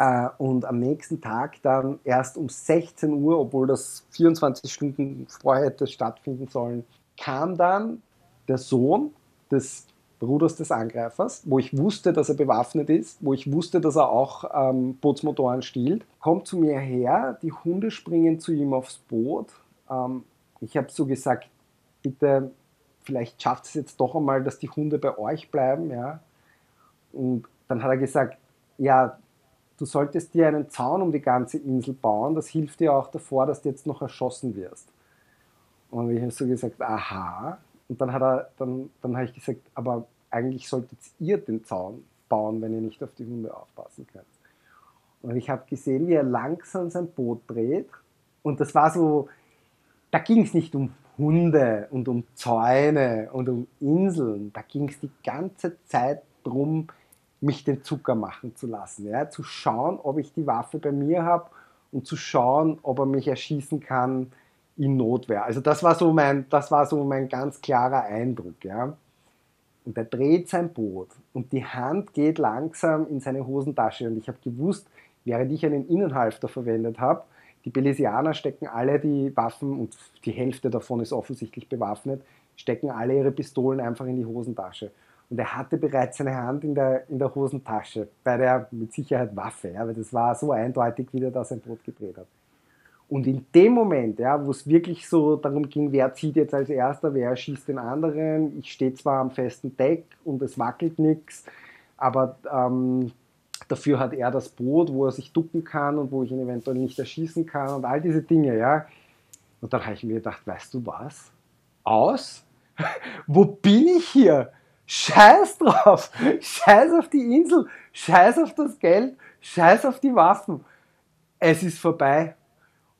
äh, und am nächsten Tag dann erst um 16 Uhr, obwohl das 24 Stunden vorher hätte stattfinden sollen, kam dann der Sohn des Bruders des Angreifers, wo ich wusste, dass er bewaffnet ist, wo ich wusste, dass er auch ähm, Bootsmotoren stiehlt, kommt zu mir her, die Hunde springen zu ihm aufs Boot. Ähm, ich habe so gesagt, bitte, vielleicht schafft es jetzt doch einmal, dass die Hunde bei euch bleiben. Ja? Und dann hat er gesagt, ja, du solltest dir einen Zaun um die ganze Insel bauen, das hilft dir auch davor, dass du jetzt noch erschossen wirst. Und ich habe so gesagt, aha. Und dann hat er, dann, dann habe ich gesagt, aber eigentlich solltet ihr den Zaun bauen, wenn ihr nicht auf die Hunde aufpassen könnt. Und ich habe gesehen, wie er langsam sein Boot dreht. Und das war so, da ging es nicht um Hunde und um Zäune und um Inseln. Da ging es die ganze Zeit darum, mich den Zucker machen zu lassen. Ja? Zu schauen, ob ich die Waffe bei mir habe und zu schauen, ob er mich erschießen kann in Notwehr. Also das war so mein, das war so mein ganz klarer Eindruck. Ja? Und er dreht sein Boot und die Hand geht langsam in seine Hosentasche. Und ich habe gewusst, während ich einen Innenhalfter verwendet habe, die Belesianer stecken alle die Waffen und die Hälfte davon ist offensichtlich bewaffnet, stecken alle ihre Pistolen einfach in die Hosentasche. Und er hatte bereits seine Hand in der, in der Hosentasche, bei der mit Sicherheit Waffe, ja, weil das war so eindeutig, wie er da sein Brot gedreht hat. Und in dem Moment, ja, wo es wirklich so darum ging, wer zieht jetzt als erster, wer schießt den anderen, ich stehe zwar am festen Deck und es wackelt nichts, aber ähm, dafür hat er das Boot, wo er sich ducken kann und wo ich ihn eventuell nicht erschießen kann und all diese Dinge, ja. Und dann habe ich mir gedacht, weißt du was? Aus? (laughs) wo bin ich hier? Scheiß drauf! Scheiß auf die Insel! Scheiß auf das Geld! Scheiß auf die Waffen! Es ist vorbei.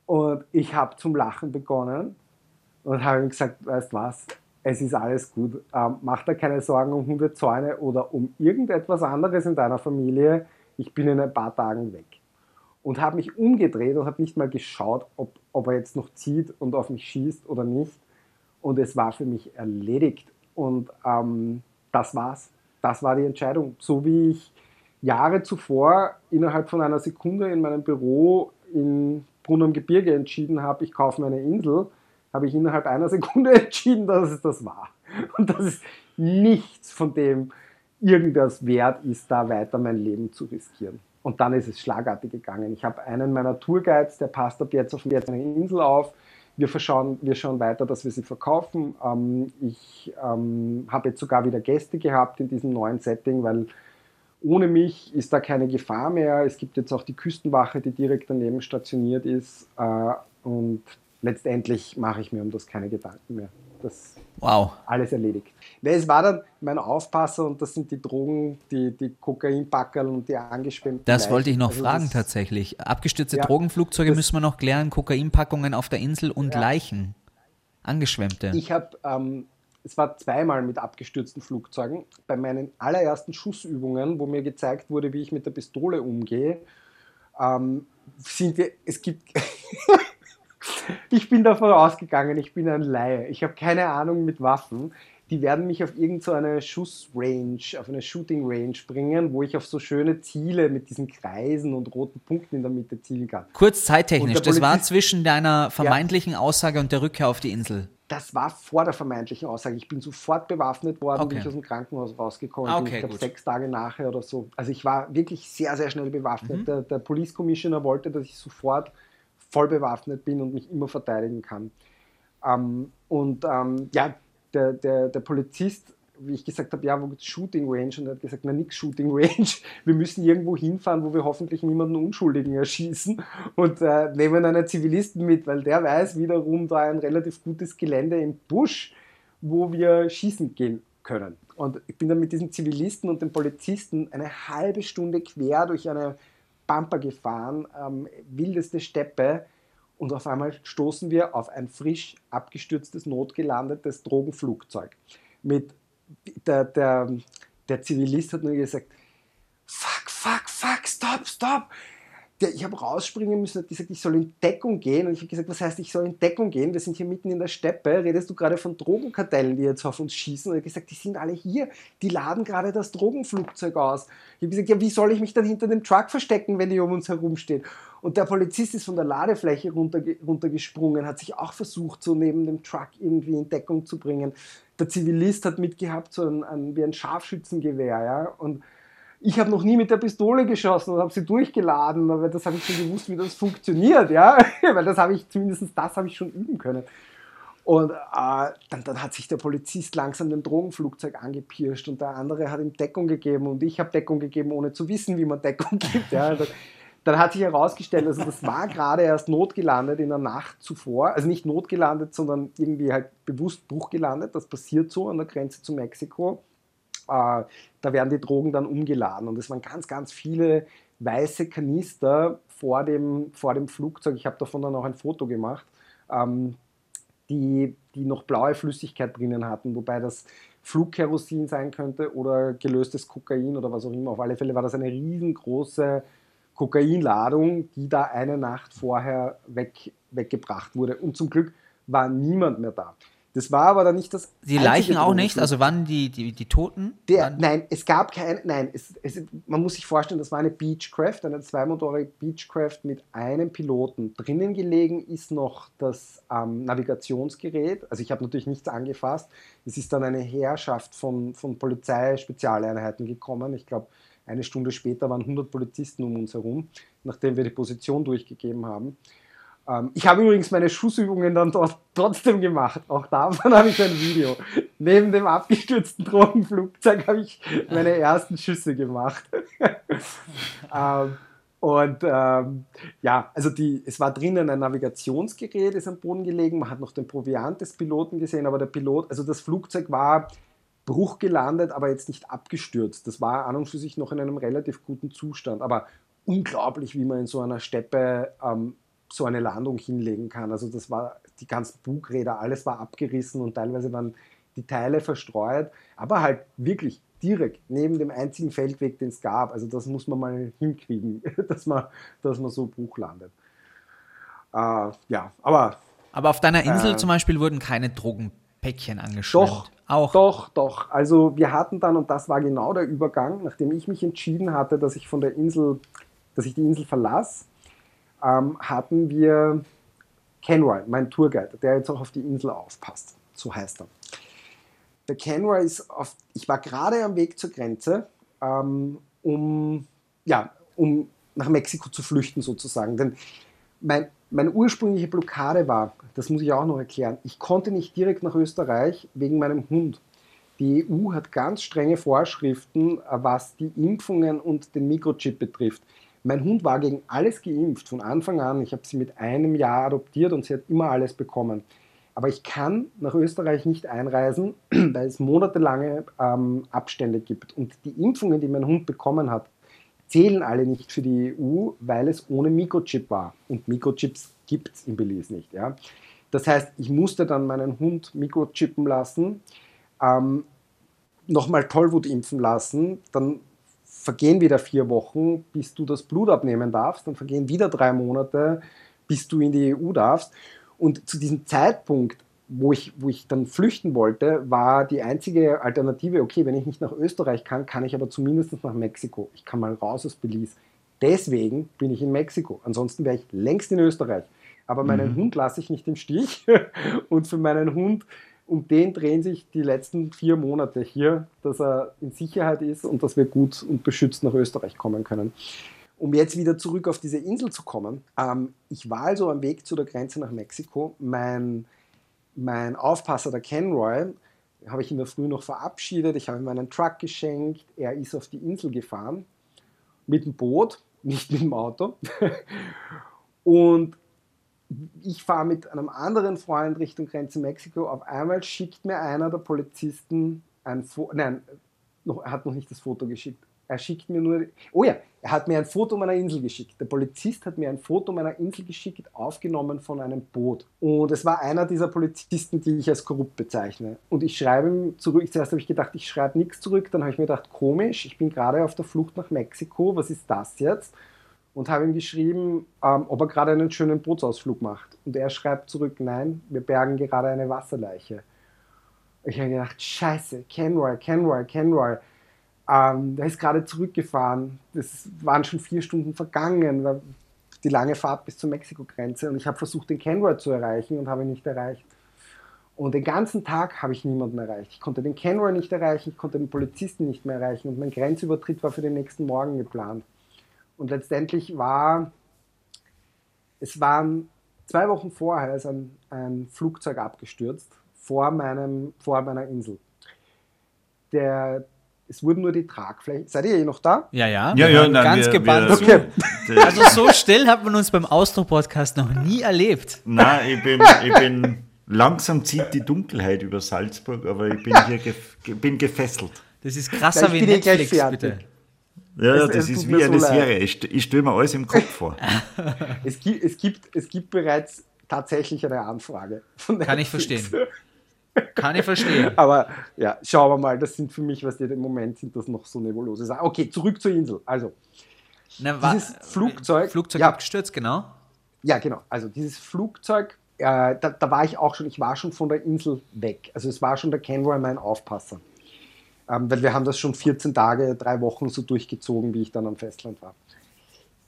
Und ich habe zum Lachen begonnen und habe ihm gesagt, weißt was, es ist alles gut. Ähm, mach dir keine Sorgen um Hundezäune oder um irgendetwas anderes in deiner Familie. Ich bin in ein paar Tagen weg. Und habe mich umgedreht und habe nicht mal geschaut, ob, ob er jetzt noch zieht und auf mich schießt oder nicht. Und es war für mich erledigt. Und ähm, das war's. Das war die Entscheidung. So wie ich Jahre zuvor innerhalb von einer Sekunde in meinem Büro in Brunnen am Gebirge entschieden habe, ich kaufe mir eine Insel, habe ich innerhalb einer Sekunde (laughs) entschieden, dass es das war. Und dass es nichts von dem irgendwas wert ist, da weiter mein Leben zu riskieren. Und dann ist es schlagartig gegangen. Ich habe einen meiner Tourguides, der passt ab jetzt auf jetzt eine Insel auf. Wir, verschauen, wir schauen weiter, dass wir sie verkaufen. Ähm, ich ähm, habe jetzt sogar wieder Gäste gehabt in diesem neuen Setting, weil ohne mich ist da keine Gefahr mehr. Es gibt jetzt auch die Küstenwache, die direkt daneben stationiert ist. Äh, und letztendlich mache ich mir um das keine Gedanken mehr. Das wow. alles erledigt. Weil es war dann mein Aufpasser und das sind die Drogen, die, die Kokainpackerl und die angeschwemmten. Das Leichen. wollte ich noch Also fragen das- tatsächlich. Abgestürzte Ja, Drogenflugzeuge müssen wir noch klären, Kokainpackungen auf der Insel und Ja. Leichen. Angeschwemmte. Ich habe, ähm, es war zweimal mit abgestürzten Flugzeugen. Bei meinen allerersten Schussübungen, wo mir gezeigt wurde, wie ich mit der Pistole umgehe, ähm, sind wir, es gibt, (laughs) ich bin davon ausgegangen, ich bin ein Laie. Ich habe keine Ahnung mit Waffen. Die werden mich auf irgendeine Schussrange, auf eine Shooting Range bringen, wo ich auf so schöne Ziele mit diesen Kreisen und roten Punkten in der Mitte zielen kann. Kurz zeittechnisch, das war zwischen deiner vermeintlichen Aussage und der Rückkehr auf die Insel. Das war vor der vermeintlichen Aussage. Ich bin sofort bewaffnet worden, Okay. wie ich aus dem Krankenhaus rausgekommen Ah, bin. okay, ich glaube, sechs Tage nachher oder so. Also ich war wirklich sehr, sehr schnell bewaffnet. Mhm. Der, der Police Commissioner wollte, dass ich sofort voll bewaffnet bin und mich immer verteidigen kann. Ähm, und ähm, ja, der, der, der Polizist, wie ich gesagt habe, ja, wo gibt's Shooting Range? Und er hat gesagt, na nix Shooting Range. (laughs) Wir müssen irgendwo hinfahren, wo wir hoffentlich niemanden Unschuldigen erschießen und äh, nehmen einen Zivilisten mit, weil der weiß wiederum da ein relativ gutes Gelände im Busch, wo wir schießen gehen können. Und ich bin dann mit diesen Zivilisten und den Polizisten eine halbe Stunde quer durch eine Pampa gefahren, ähm, wildeste Steppe. Und auf einmal stoßen wir auf ein frisch abgestürztes, notgelandetes Drogenflugzeug. Mit der, der, der Zivilist hat nur gesagt, fuck, fuck, fuck, stop, stop. Der, ich habe rausspringen müssen, hat gesagt, ich soll in Deckung gehen. Und ich habe gesagt, was heißt, ich soll in Deckung gehen? Wir sind hier mitten in der Steppe. Redest du gerade von Drogenkartellen, die jetzt auf uns schießen? Und er hat gesagt, die sind alle hier. Die laden gerade das Drogenflugzeug aus. Ich habe gesagt, ja, wie soll ich mich dann hinter dem Truck verstecken, wenn die um uns herumstehen? Und der Polizist ist von der Ladefläche runterge runtergesprungen, hat sich auch versucht, so neben dem Truck irgendwie in Deckung zu bringen. Der Zivilist hat mitgehabt, so ein, ein, wie ein Scharfschützengewehr. Ja? Und ich habe noch nie mit der Pistole geschossen und habe sie durchgeladen, aber das habe ich schon gewusst, wie das funktioniert, ja, (laughs) weil das habe ich, zumindest das habe ich schon üben können. Und äh, dann, dann hat sich der Polizist langsam dem Drogenflugzeug angepirscht und der andere hat ihm Deckung gegeben und ich habe Deckung gegeben, ohne zu wissen, wie man Deckung (laughs) gibt. Ja. Dann, dann hat sich herausgestellt, also das war gerade erst notgelandet in der Nacht zuvor, also nicht notgelandet, sondern irgendwie halt bewusst bruchgelandet. Das passiert so an der Grenze zu Mexiko da werden die Drogen dann umgeladen. Und es waren ganz, ganz viele weiße Kanister vor dem, vor dem Flugzeug. Ich habe davon dann auch ein Foto gemacht, ähm, die, die noch blaue Flüssigkeit drinnen hatten, wobei das Flugkerosin sein könnte oder gelöstes Kokain oder was auch immer. Auf alle Fälle war das eine riesengroße Kokainladung, die da eine Nacht vorher weg, weggebracht wurde. Und zum Glück war niemand mehr da. Das war aber dann nicht das. Die Leichen auch nicht, also wann die, die, die Toten? Der, nein, es gab kein, nein, es, es, man muss sich vorstellen, das war eine Beechcraft, eine zweimotorige Beechcraft mit einem Piloten. Drinnen gelegen ist noch das ähm, Navigationsgerät. Also ich habe natürlich nichts angefasst. Es ist dann eine Herrschaft von, von Polizeispezialeinheiten gekommen. Ich glaube, eine Stunde später waren 100 Polizisten um uns herum, nachdem wir die Position durchgegeben haben. Ähm, ich habe übrigens meine Schussübungen dann dort (laughs) trotzdem gemacht. Auch davon (laughs) habe ich ein Video. Neben dem abgestürzten (laughs) Drogenflugzeug habe ich meine ersten Schüsse gemacht. ähm, und ähm, ja, also die, es war drinnen ein Navigationsgerät, ist am Boden gelegen. Man hat noch den Proviant des Piloten gesehen, aber der Pilot, also das Flugzeug war bruchgelandet, aber jetzt nicht abgestürzt. Das war an und für sich noch in einem relativ guten Zustand. Aber unglaublich, wie man in so einer Steppe ähm, so eine Landung hinlegen kann. Also das war die ganzen Bugräder, alles war abgerissen und teilweise waren die Teile verstreut, aber halt wirklich direkt neben dem einzigen Feldweg, den es gab. Also das muss man mal hinkriegen, (laughs) dass man, dass man so Buch landet. Äh, ja, aber. Aber auf deiner Insel äh, zum Beispiel wurden keine Drogenpäckchen angeschleppt. Doch, auch. Doch, doch. Also wir hatten dann, und das war genau der Übergang, nachdem ich mich entschieden hatte, dass ich von der Insel, dass ich die Insel verlasse, ähm, hatten wir Kenroy, mein Tourguide, der jetzt auch auf die Insel aufpasst. So heißt er. Der Kenroy ist auf, ich war gerade am Weg zur Grenze, ähm, um, ja, um nach Mexiko zu flüchten sozusagen. Denn mein, meine ursprüngliche Blockade war, das muss ich auch noch erklären, ich konnte nicht direkt nach Österreich wegen meinem Hund. Die EU hat ganz strenge Vorschriften, was die Impfungen und den Mikrochip betrifft. Mein Hund war gegen alles geimpft von Anfang an. Ich habe sie mit einem Jahr adoptiert und sie hat immer alles bekommen. Aber ich kann nach Österreich nicht einreisen, (clears throat) weil es monatelange ähm, Abstände gibt. Und die Impfungen, die mein Hund bekommen hat, zählen alle nicht für die EU, weil es ohne Mikrochip war. Und Mikrochips gibt es in Belize nicht. Ja? Das heißt, ich musste dann meinen Hund mikrochippen lassen, ähm, nochmal Tollwut impfen lassen, dann vergehen wieder vier Wochen, bis du das Blut abnehmen darfst, dann vergehen wieder drei Monate, bis du in die EU darfst. Und zu diesem Zeitpunkt, wo ich, wo ich dann flüchten wollte, war die einzige Alternative, okay, wenn ich nicht nach Österreich kann, kann ich aber zumindest nach Mexiko. Ich kann mal raus aus Belize. Deswegen bin ich in Mexiko. Ansonsten wäre ich längst in Österreich. Aber meinen mhm. Hund lasse ich nicht im Stich. (laughs) Und für meinen Hund, um den drehen sich die letzten vier Monate hier, dass er in Sicherheit ist und dass wir gut und beschützt nach Österreich kommen können um jetzt wieder zurück auf diese Insel zu kommen, ähm, ich war also am Weg zu der Grenze nach Mexiko. Mein, mein Aufpasser, der Kenroy, habe ich in der Früh noch verabschiedet. Ich habe ihm meinen Truck geschenkt. Er ist auf die Insel gefahren mit dem Boot, nicht mit dem Auto. (laughs) Und ich fahre mit einem anderen Freund Richtung Grenze Mexiko. Auf einmal schickt mir einer der Polizisten ein Foto. Nein, noch, er hat noch nicht das Foto geschickt. Er schickt mir nur. Oh ja, er hat mir ein Foto meiner Insel geschickt. Der Polizist hat mir ein Foto meiner Insel geschickt, aufgenommen von einem Boot. Und es war einer dieser Polizisten, die ich als korrupt bezeichne. Und ich schreibe ihm zurück. Zuerst habe ich gedacht, ich schreibe nichts zurück. Dann habe ich mir gedacht, komisch, ich bin gerade auf der Flucht nach Mexiko. Was ist das jetzt? Und habe ihm geschrieben, ähm, ob er gerade einen schönen Bootsausflug macht. Und er schreibt zurück, nein, wir bergen gerade eine Wasserleiche. Ich habe gedacht, scheiße, Kenroy, Kenroy, Kenroy. Ähm, der ist gerade zurückgefahren. Das waren schon vier Stunden vergangen, die lange Fahrt bis zur Mexiko-Grenze. Und ich habe versucht, den Kenroy zu erreichen und habe ihn nicht erreicht. Und den ganzen Tag habe ich niemanden erreicht. Ich konnte den Kenroy nicht erreichen, ich konnte den Polizisten nicht mehr erreichen und mein Grenzübertritt war für den nächsten Morgen geplant. Und letztendlich war, es waren zwei Wochen vorher ist ein, ein Flugzeug abgestürzt vor, meinem, vor meiner Insel. Der, es wurden nur die Tragflächen. Seid ihr eh noch da? Ja, ja. Ja, ja, nein, ganz wir- gebannt wir-. Okay. (laughs) Also so still hat man uns beim Ausdruck-Podcast noch nie erlebt. Nein, ich bin, ich bin langsam zieht die Dunkelheit über Salzburg, aber ich bin hier gef bin gefesselt. Das ist krasser Ich wie bin gleich Netflix, fertig. bitte. Ja, Es- das es ist wie eine so. Serie. Ich, ich stelle mir alles im Kopf vor. (laughs) Es gibt, es, gibt, es gibt bereits tatsächlich eine Anfrage. von Kann ich verstehen. Kann ich verstehen. (laughs) Aber ja, schauen wir mal, das sind für mich, was die im Moment sind, das noch so nebulose Sachen. Okay, zurück zur Insel. Also, Na, Dieses Flugzeug- Flugzeug ja. abgestürzt, genau. ja, genau. Also, dieses Flugzeug, äh, da, da war ich auch schon, ich war schon von der Insel weg. Also, es war schon der Kenroy mein Aufpasser. Ähm, weil wir haben das schon 14 Tage, drei Wochen so durchgezogen, wie ich dann am Festland war.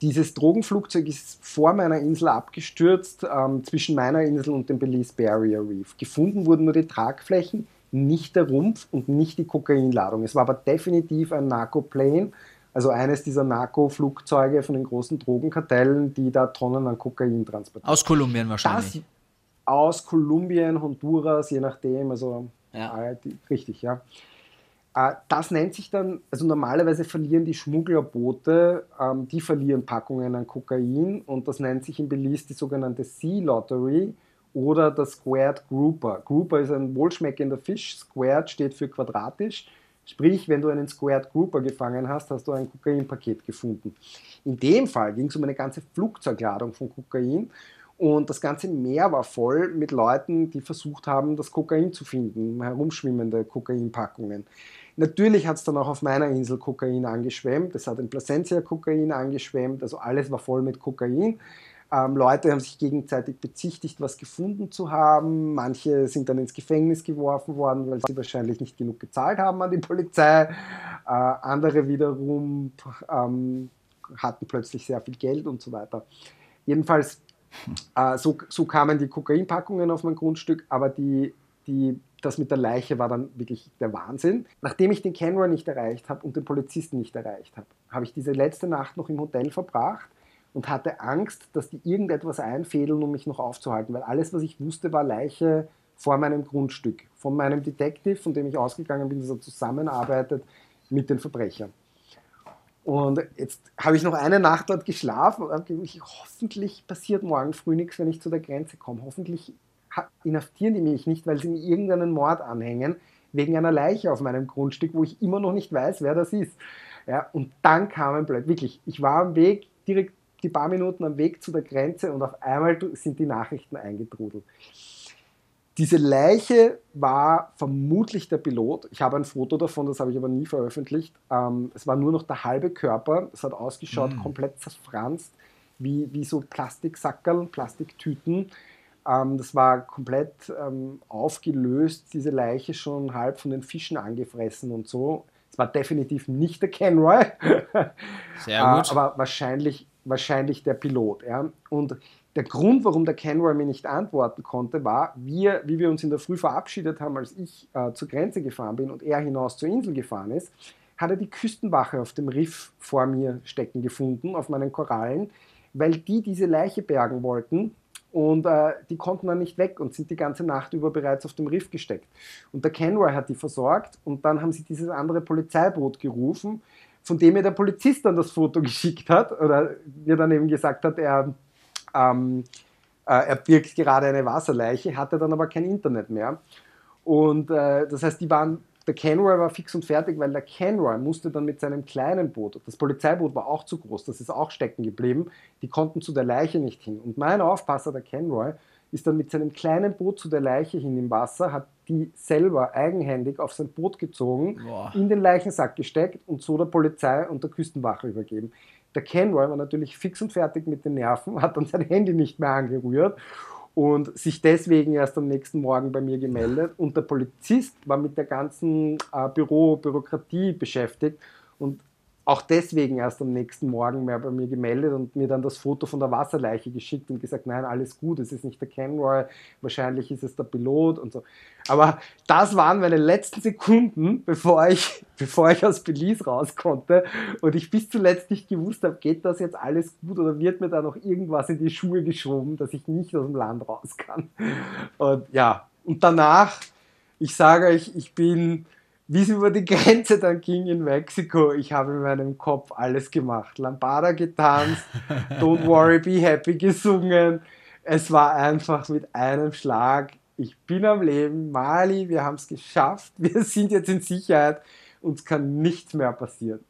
Dieses Drogenflugzeug ist vor meiner Insel abgestürzt, ähm, zwischen meiner Insel und dem Belize Barrier Reef. Gefunden wurden nur die Tragflächen, nicht der Rumpf und nicht die Kokainladung. Es war aber definitiv ein Narcoplane Also eines dieser Narko-Flugzeuge von den großen Drogenkartellen, die da Tonnen an Kokain transportieren. Aus Kolumbien wahrscheinlich. Das aus Kolumbien, Honduras, je nachdem, also Ja. die, richtig, ja. Äh, das nennt sich dann, also normalerweise verlieren die Schmugglerboote, ähm, die verlieren Packungen an Kokain und das nennt sich in Belize die sogenannte Sea Lottery oder das Squared Grouper. Grouper ist ein wohlschmeckender Fisch, Squared steht für quadratisch. Sprich, wenn du einen Squared Grouper gefangen hast, hast du ein Kokainpaket gefunden. In dem Fall ging es um eine ganze Flugzeugladung von Kokain und das ganze Meer war voll mit Leuten, die versucht haben, das Kokain zu finden, herumschwimmende Kokainpackungen. Natürlich hat es dann auch auf meiner Insel Kokain angeschwemmt, es hat in Placencia Kokain angeschwemmt, also alles war voll mit Kokain. Ähm, Leute haben sich gegenseitig bezichtigt, was gefunden zu haben. Manche sind dann ins Gefängnis geworfen worden, weil sie wahrscheinlich nicht genug gezahlt haben an die Polizei. Äh, andere wiederum ähm, hatten plötzlich sehr viel Geld und so weiter. Jedenfalls, äh, so, so kamen die Kokainpackungen auf mein Grundstück, aber die, die, das mit der Leiche war dann wirklich der Wahnsinn. Nachdem ich den Kenroy nicht erreicht habe und den Polizisten nicht erreicht habe, habe ich diese letzte Nacht noch im Hotel verbracht und hatte Angst, dass die irgendetwas einfädeln, um mich noch aufzuhalten, weil alles, was ich wusste, war Leiche vor meinem Grundstück, von meinem Detective, von dem ich ausgegangen bin, dass er zusammenarbeitet mit den Verbrechern. Und jetzt habe ich noch eine Nacht dort geschlafen und habe gedacht, hoffentlich passiert morgen früh nichts, wenn ich zu der Grenze komme. Hoffentlich inhaftieren die mich nicht, weil sie mir irgendeinen Mord anhängen, wegen einer Leiche auf meinem Grundstück, wo ich immer noch nicht weiß, wer das ist. Ja, und dann kamen plötzlich, wirklich, ich war am Weg, direkt die paar Minuten am Weg zu der Grenze und auf einmal sind die Nachrichten eingetrudelt. Diese Leiche war vermutlich der Pilot. Ich habe ein Foto davon, das habe ich aber nie veröffentlicht. Ähm, es war nur noch der halbe Körper. Es hat ausgeschaut, komplett zerfranst, wie, wie so Plastiksackerl, Plastiktüten. Ähm, das war komplett ähm, aufgelöst, diese Leiche schon halb von den Fischen angefressen und so. Es war definitiv nicht der Kenroy. (laughs) Sehr gut. Äh, aber wahrscheinlich, wahrscheinlich der Pilot. Ja? Und der Grund, warum der Kenroy mir nicht antworten konnte, war, wir, wie wir uns in der Früh verabschiedet haben, als ich äh, zur Grenze gefahren bin und er hinaus zur Insel gefahren ist, hat er die Küstenwache auf dem Riff vor mir stecken gefunden, auf meinen Korallen, weil die diese Leiche bergen wollten und äh, die konnten dann nicht weg und sind die ganze Nacht über bereits auf dem Riff gesteckt. Und der Kenroy hat die versorgt und dann haben sie dieses andere Polizeiboot gerufen, von dem mir der Polizist dann das Foto (laughs) geschickt hat oder mir dann eben gesagt hat, er, ähm, äh, er birgt gerade eine Wasserleiche, hatte dann aber kein Internet mehr. Und äh, das heißt, die waren, der Kenroy war fix und fertig, weil der Kenroy musste dann mit seinem kleinen Boot, das Polizeiboot war auch zu groß, das ist auch stecken geblieben, die konnten zu der Leiche nicht hin. Und mein Aufpasser, der Kenroy, ist dann mit seinem kleinen Boot zu der Leiche hin im Wasser, hat die selber eigenhändig auf sein Boot gezogen, Boah. in den Leichensack gesteckt und so der Polizei und der Küstenwache übergeben. Der Kenroy war natürlich fix und fertig mit den Nerven, hat dann sein Handy nicht mehr angerührt und sich deswegen erst am nächsten Morgen bei mir gemeldet. Und der Polizist war mit der ganzen äh, Büro, Bürokratie beschäftigt und auch deswegen erst am nächsten Morgen mehr bei mir gemeldet und mir dann das Foto von der Wasserleiche geschickt und gesagt, nein, alles gut, es ist nicht der Kenroy, wahrscheinlich ist es der Pilot und so. Aber das waren meine letzten Sekunden, (laughs) bevor ich, bevor ich aus Belize raus konnte und ich bis zuletzt nicht gewusst habe, geht das jetzt alles gut oder wird mir da noch irgendwas in die Schuhe geschoben, dass ich nicht aus dem Land raus kann. Und ja, und danach, ich sage euch, ich bin wie es über die Grenze dann ging in Mexiko, ich habe in meinem Kopf alles gemacht. Lambada getanzt, Don't Worry, Be Happy gesungen. Es war einfach mit einem Schlag, ich bin am Leben, Mali, wir haben es geschafft, wir sind jetzt in Sicherheit, uns kann nichts mehr passieren.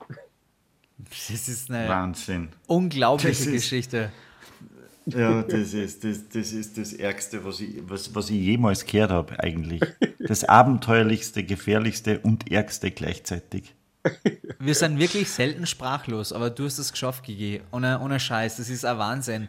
Das ist eine Wahnsinn. unglaubliche Das ist- Geschichte. Ja, das ist das, das, ist das Ärgste, was ich, was, was ich jemals gehört habe, eigentlich. Das abenteuerlichste, gefährlichste und ärgste gleichzeitig. Wir sind wirklich selten sprachlos, aber du hast es geschafft, Gigi. Ohne, ohne Scheiß, das ist ein Wahnsinn.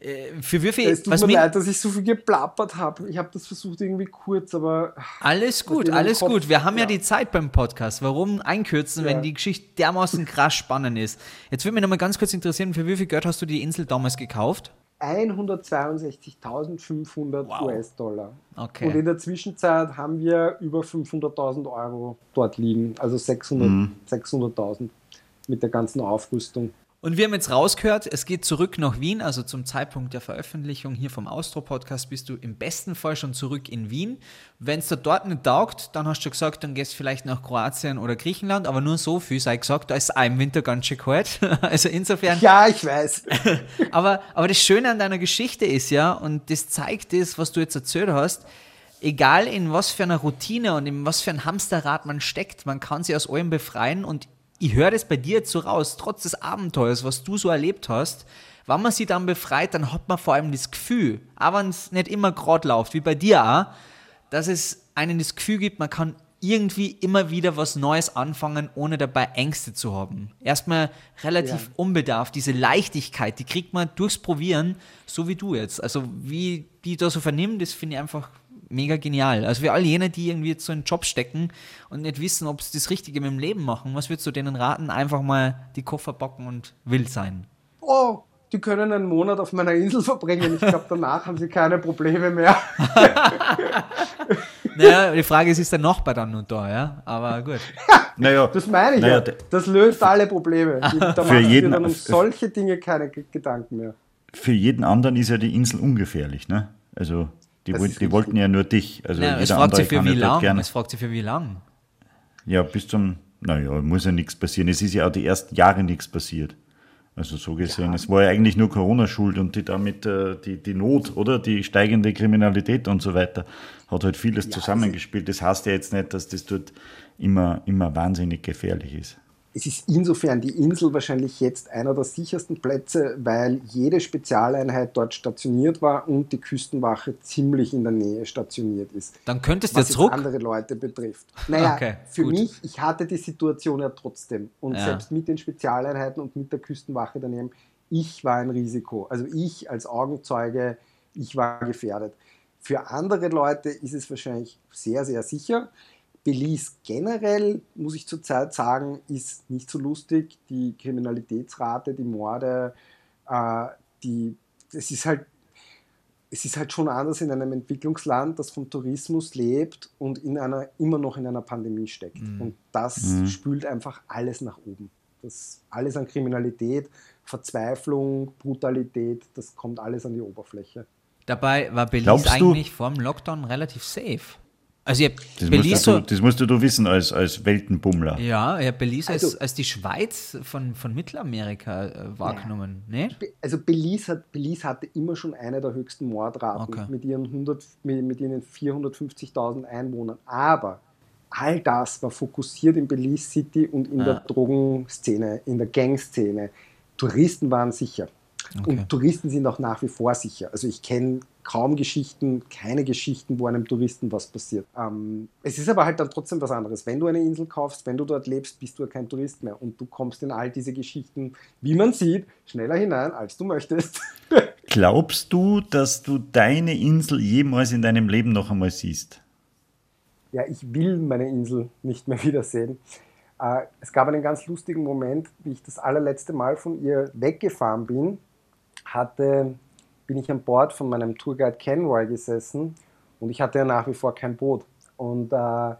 Äh, Für wie viel? Es tut mir leid, dass ich so viel geplappert habe. Ich habe das versucht irgendwie kurz, aber Alles gut, alles Kopf- gut. Wir haben ja. ja. die Zeit beim Podcast. Warum einkürzen, wenn Ja. die Geschichte dermaßen krass spannend ist? Jetzt würde mich nochmal ganz kurz interessieren, für wie viel Geld hast du die Insel damals gekauft? 162.500 Wow. US-Dollar. Okay. Und in der Zwischenzeit haben wir über 500.000 Euro dort liegen, also 600 600.000. mit der ganzen Aufrüstung. Und wir haben jetzt rausgehört, es geht zurück nach Wien, also zum Zeitpunkt der Veröffentlichung hier vom Austro-Podcast bist du im besten Fall schon zurück in Wien. Wenn es dir dort nicht taugt, dann hast du gesagt, dann gehst du vielleicht nach Kroatien oder Griechenland, aber nur so viel sei gesagt, da ist auch im Winter ganz schön kalt. (laughs) Also insofern. Ja, ich weiß. (laughs) aber, aber das Schöne an deiner Geschichte ist ja, und das zeigt das, was du jetzt erzählt hast, egal in was für einer Routine und in was für ein Hamsterrad man steckt, man kann sich aus allem befreien und ich höre das bei dir jetzt so raus, trotz des Abenteuers, was du so erlebt hast, wenn man sich dann befreit, dann hat man vor allem das Gefühl, auch wenn es nicht immer gerade läuft, wie bei dir auch, dass es einen das Gefühl gibt, man kann irgendwie immer wieder was Neues anfangen, ohne dabei Ängste zu haben. Erstmal relativ Ja. unbedarft, diese Leichtigkeit, die kriegt man durchs Probieren, so wie du jetzt. Also wie die da so vernehmen, das finde ich einfach mega genial. Also für all jene, die irgendwie jetzt so in einen Job stecken und nicht wissen, ob sie das Richtige mit dem Leben machen, was würdest du denen raten? Einfach mal die Koffer packen und wild sein. Oh, die können einen Monat auf meiner Insel verbringen. Ich glaube, danach haben sie keine Probleme mehr. (laughs) Naja, die Frage ist, ist der Nachbar dann nur da, ja? Aber gut. (laughs) Naja, Das meine ich naja, ja. Das löst alle Probleme. (laughs) Da Für machen sie jeden- dann um solche Dinge keine Gedanken mehr. für jeden anderen ist ja die Insel ungefährlich, ne? Also die, woll- die wollten ja nur dich. Also Naja, es jeder fragt andere sich für kann wie ja lang. gerne. Es fragt sich für wie lang. Ja, bis zum, naja, muss ja nichts passieren. Es ist ja auch die ersten Jahre nichts passiert. Also so gesehen, es war ja eigentlich nur Corona-Schuld und die damit äh, die, die Not, oder? Die steigende Kriminalität und so weiter, hat halt vieles zusammengespielt. Das heißt ja jetzt nicht, dass das dort immer, immer wahnsinnig gefährlich ist. Es ist insofern die Insel wahrscheinlich jetzt einer der sichersten Plätze, weil jede Spezialeinheit dort stationiert war und die Küstenwache ziemlich in der Nähe stationiert ist. Dann könntest du was jetzt jetzt zurück. andere Leute betrifft. Naja, Okay, für gut. mich, ich hatte die Situation ja trotzdem. Und Ja. selbst mit den Spezialeinheiten und mit der Küstenwache daneben, ich war ein Risiko. Also ich als Augenzeuge, ich war gefährdet. Für andere Leute ist es wahrscheinlich sehr, sehr sicher. Belize generell, muss ich zurzeit sagen, ist nicht so lustig. Die Kriminalitätsrate, die Morde, äh, die, es ist halt es ist halt schon anders in einem Entwicklungsland, das vom Tourismus lebt und in einer, immer noch in einer Pandemie steckt. Und das spült einfach alles nach oben. Das alles an Kriminalität, Verzweiflung, Brutalität, das kommt alles an die Oberfläche. Dabei war Belize Glaubst du- eigentlich vor dem Lockdown relativ safe. Also ich hab Das Belize musst, du, das musst du wissen als, als Weltenbummler. ja, ich hab Belize als, Also- als die Schweiz von, von Mittelamerika äh, wahrgenommen. Ne? Be- Also Belize, hat, Belize hatte immer schon eine der höchsten Mordraten Okay. mit, ihren 100, mit, mit ihren 450.000 Einwohnern. Aber all das war fokussiert in Belize City und in Ja. der Drogenszene, in der Gangszene. Touristen waren sicher. Okay. Und Touristen sind auch nach wie vor sicher. Also ich kenne kaum Geschichten, keine Geschichten, wo einem Touristen was passiert. Ähm, es ist aber halt dann trotzdem was anderes. Wenn du eine Insel kaufst, wenn du dort lebst, bist du ja kein Tourist mehr. Und du kommst in all diese Geschichten, wie man sieht, schneller hinein, als du möchtest. (laughs) Glaubst du, dass du deine Insel jemals in deinem Leben noch einmal siehst? ja, ich will meine Insel nicht mehr (laughs) wiedersehen. Äh, es gab einen ganz lustigen Moment, wie ich das allerletzte Mal von ihr weggefahren bin, hatte, bin ich an Bord von meinem Tourguide Kenroy gesessen und ich hatte ja nach wie vor kein Boot. Und äh,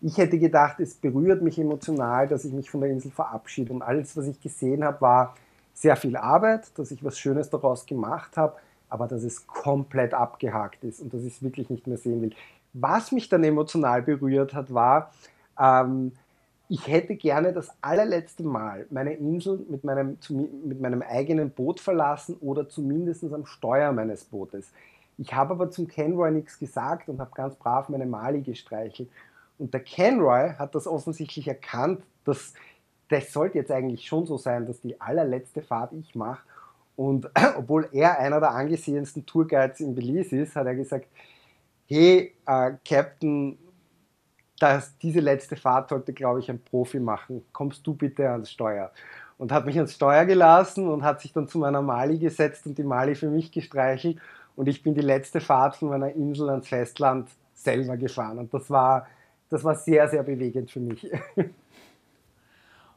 ich hätte gedacht, es berührt mich emotional, dass ich mich von der Insel verabschiede. Und alles, was ich gesehen habe, war sehr viel Arbeit, dass ich was Schönes daraus gemacht habe, aber dass es komplett abgehakt ist und dass ich es wirklich nicht mehr sehen will. Was mich dann emotional berührt hat, war, ähm, ich hätte gerne das allerletzte Mal meine Insel mit meinem, mit meinem eigenen Boot verlassen oder zumindest am Steuer meines Bootes. Ich habe aber zum Kenroy nichts gesagt und habe ganz brav meine Mali gestreichelt. Und der Kenroy hat das offensichtlich erkannt, dass das sollte jetzt eigentlich schon so sein, dass die allerletzte Fahrt ich mache. Und (clears throat) obwohl er einer der angesehensten Tourguides in Belize ist, hat er gesagt, hey, äh, Captain, das, diese letzte Fahrt sollte, glaube ich, ein Profi machen. Kommst du bitte ans Steuer? Und hat mich ans Steuer gelassen und hat sich dann zu meiner Mali gesetzt und die Mali für mich gestreichelt. Und ich bin die letzte Fahrt von meiner Insel ans Festland selber gefahren. Und das war, das war sehr, sehr bewegend für mich.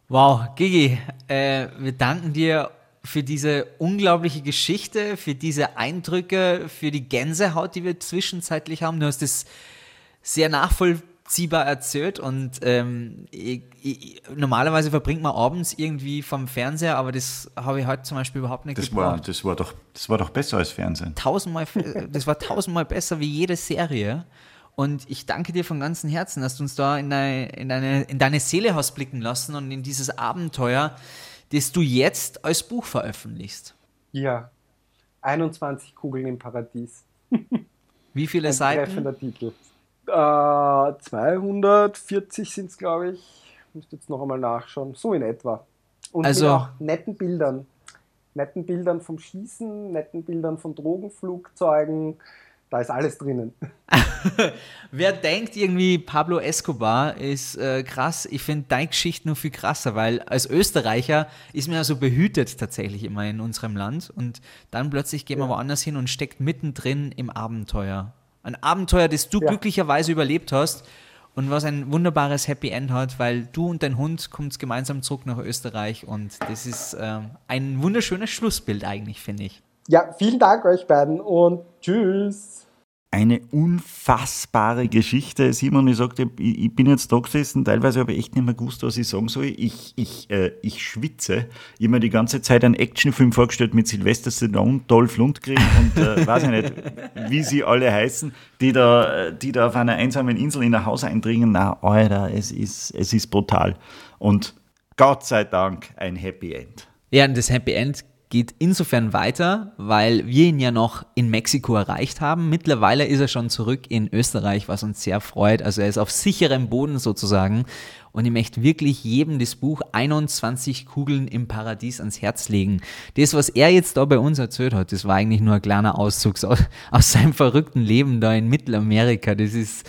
Wow, Gigi, äh, wir danken dir für diese unglaubliche Geschichte, für diese Eindrücke, für die Gänsehaut, die wir zwischenzeitlich haben. Du hast es sehr nachvollziehbar nachvollziehbar erzählt und ähm, ich, ich, normalerweise verbringt man abends irgendwie vom Fernseher, aber das habe ich heute zum Beispiel überhaupt nicht Das war, gebraucht. das, war doch, das war doch besser als Fernsehen. tausendmal, (laughs) das war tausendmal besser wie jede Serie. Und ich danke dir von ganzem Herzen, dass du uns da in deine, in deine, in deine Seele hast blicken lassen und in dieses Abenteuer, das du jetzt als Buch veröffentlichst. Ja. 21 Kugeln im Paradies. Wie viele Ein Seiten? treffender Titel. Äh, 240 sind es, glaube ich. Müsste jetzt noch einmal nachschauen. So in etwa. Und Also- auch netten Bildern. Netten Bildern vom Schießen, netten Bildern von Drogenflugzeugen. Da ist alles drinnen. (laughs) Wer denkt irgendwie, Pablo Escobar ist äh, krass, ich finde deine Geschichte nur viel krasser, weil als Österreicher ist man ja so behütet tatsächlich immer in unserem Land und dann plötzlich geht man woanders hin und steckt mittendrin im Abenteuer. Ein Abenteuer, das du Ja. glücklicherweise überlebt hast und was ein wunderbares Happy End hat, weil du und dein Hund kommt gemeinsam zurück nach Österreich und das ist ähm, ein wunderschönes Schlussbild eigentlich, finde ich. Ja, vielen Dank euch beiden und tschüss. Eine unfassbare Geschichte. Simon, ich sagte, ich, ich bin jetzt da gesessen, teilweise habe ich echt nicht mehr gewusst, was ich sagen soll. Ich, ich, äh, ich schwitze. Ich habe mir die ganze Zeit einen Actionfilm vorgestellt mit Sylvester Stallone, Dolph Lundgren und äh, (laughs) weiß ich nicht, wie sie alle heißen, die da, die da auf einer einsamen Insel in ein Haus eindringen. Na, Alter, es ist, es ist brutal. Und Gott sei Dank ein Happy End. Ja, und das Happy End geht insofern weiter, weil wir ihn ja noch in Mexiko erreicht haben. Mittlerweile ist er schon zurück in Österreich, was uns sehr freut. Also er ist auf sicherem Boden sozusagen. Und ich möchte wirklich jedem das Buch 21 Kugeln im Paradies ans Herz legen. Das, was er jetzt da bei uns erzählt hat, das war eigentlich nur ein kleiner Auszug aus, (laughs) aus seinem verrückten Leben da in Mittelamerika. Das ist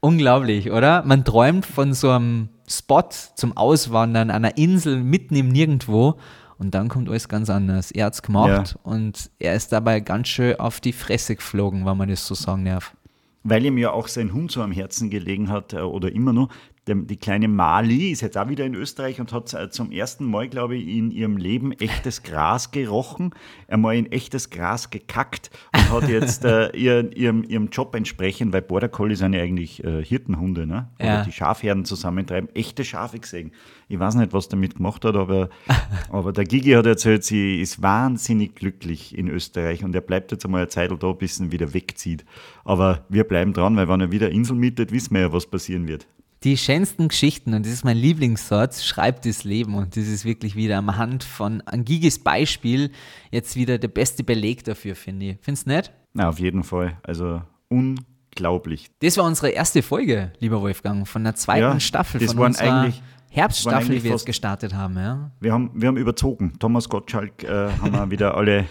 unglaublich, oder? Man träumt von so einem Spot zum Auswandern, einer Insel mitten im Nirgendwo. Und dann kommt alles ganz anders. Er hat's gemacht und er ist dabei ganz schön auf die Fresse geflogen, wenn man das so sagen darf. weil ihm ja auch sein Hund so am Herzen gelegen hat äh, oder immer noch. Die kleine Mali ist jetzt auch wieder in Österreich und hat äh, zum ersten Mal, glaube ich, in ihrem Leben echtes Gras gerochen, einmal in echtes Gras gekackt und hat jetzt äh, (laughs) ihr, ihrem, ihrem Job entsprechend, weil Border Collie sind ja eigentlich äh, Hirtenhunde, ne? Oder Ja. die Schafherden zusammentreiben, echte Schafe gesehen. Ich weiß nicht, was damit gemacht hat, aber, (laughs) aber der Gigi hat erzählt, sie ist wahnsinnig glücklich in Österreich und er bleibt jetzt einmal eine Zeit da, bis er wieder wegzieht. Aber wir bleiben dran, weil wenn er wieder Insel mietet, wissen wir ja, was passieren wird. Die schönsten Geschichten, und das ist mein Lieblingssatz, schreibt das Leben. Und das ist wirklich wieder am Hand von Angigis Beispiel jetzt wieder der beste Beleg dafür, finde ich. Findest du nicht? Na, auf jeden Fall. Also unglaublich. Das war unsere erste Folge, lieber Wolfgang, von der zweiten Ja, Staffel, das von waren eigentlich- Herbststaffel, das die wir jetzt gestartet haben. Ja? Wir haben, wir haben überzogen. Thomas Gottschalk äh, haben wir wieder alle,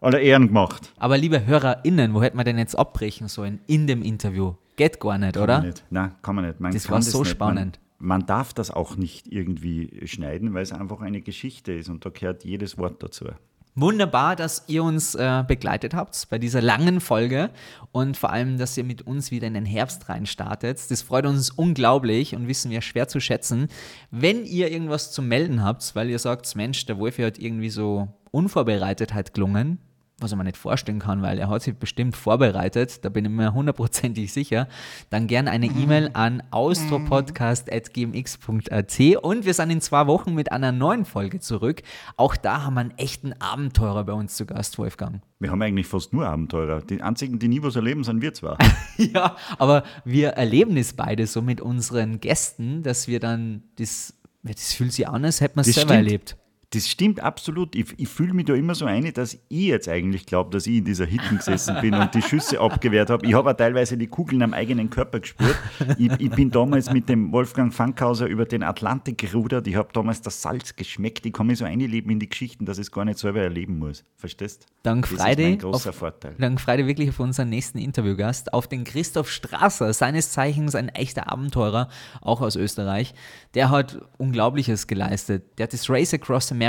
alle Ehren gemacht. Aber liebe HörerInnen, wo hätten wir denn jetzt abbrechen sollen in dem Interview? Geht gar nicht, Kann oder? man nicht. Nein, kann man nicht. Man Das war so nicht. spannend. Man, man darf das auch nicht irgendwie schneiden, weil es einfach eine Geschichte ist und da gehört jedes Wort dazu. Wunderbar, dass ihr uns äh, begleitet habt bei dieser langen Folge und vor allem, dass ihr mit uns wieder in den Herbst rein startet. Das freut uns unglaublich und wissen wir schwer zu schätzen. Wenn ihr irgendwas zu melden habt, weil ihr sagt, Mensch, der Wolfi hat irgendwie so Unvorbereitetheit gelungen, was ich mir nicht vorstellen kann, weil er hat sich bestimmt vorbereitet, da bin ich mir hundertprozentig sicher, dann gerne eine E-Mail an austropodcast.gmx.at und wir sind in zwei Wochen mit einer neuen Folge zurück. Auch da haben wir einen echten Abenteurer bei uns zu Gast, Wolfgang. Wir haben eigentlich fast nur Abenteurer. Die einzigen, die nie was erleben, sind wir zwar. (laughs) Ja, aber wir erleben es beide so mit unseren Gästen, dass wir dann das, das fühlt sich an, als hätten wir es selber stimmt. erlebt. Das stimmt absolut. Ich, ich fühle mich da immer so ein, dass ich jetzt eigentlich glaube, dass ich in dieser Hitten gesessen bin und die Schüsse abgewehrt habe. Ich habe auch teilweise die Kugeln am eigenen Körper gespürt. Ich, ich bin damals mit dem Wolfgang Fankhauser über den Atlantik gerudert. Ich habe damals das Salz geschmeckt. Ich kann mich so einleben in die Geschichten, dass ich es gar nicht selber erleben muss. Verstehst? Dank Das Friday. ist mein großer auf, Vorteil. Dank Friday wirklich auf unseren nächsten Interviewgast, auf den Christoph Strasser, seines Zeichens ein echter Abenteurer, auch aus Österreich. Der hat Unglaubliches geleistet. Der hat das Race Across America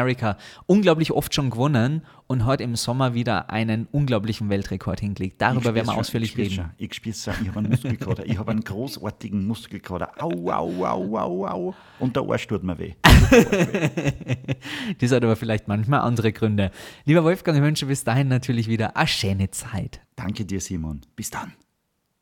unglaublich oft schon gewonnen und hat im Sommer wieder einen unglaublichen Weltrekord hingelegt. Darüber werden wir ausführlich ich reden. schon. Ich spür's schon. Ich habe einen Muskelkater. Ich habe einen großartigen Muskelkater. Au, au, au, au, au. Und der Arsch tut mir weh. (laughs) Das hat aber vielleicht manchmal andere Gründe. Lieber Wolfgang, ich wünsche bis dahin natürlich wieder eine schöne Zeit. Danke dir, Simon. Bis dann.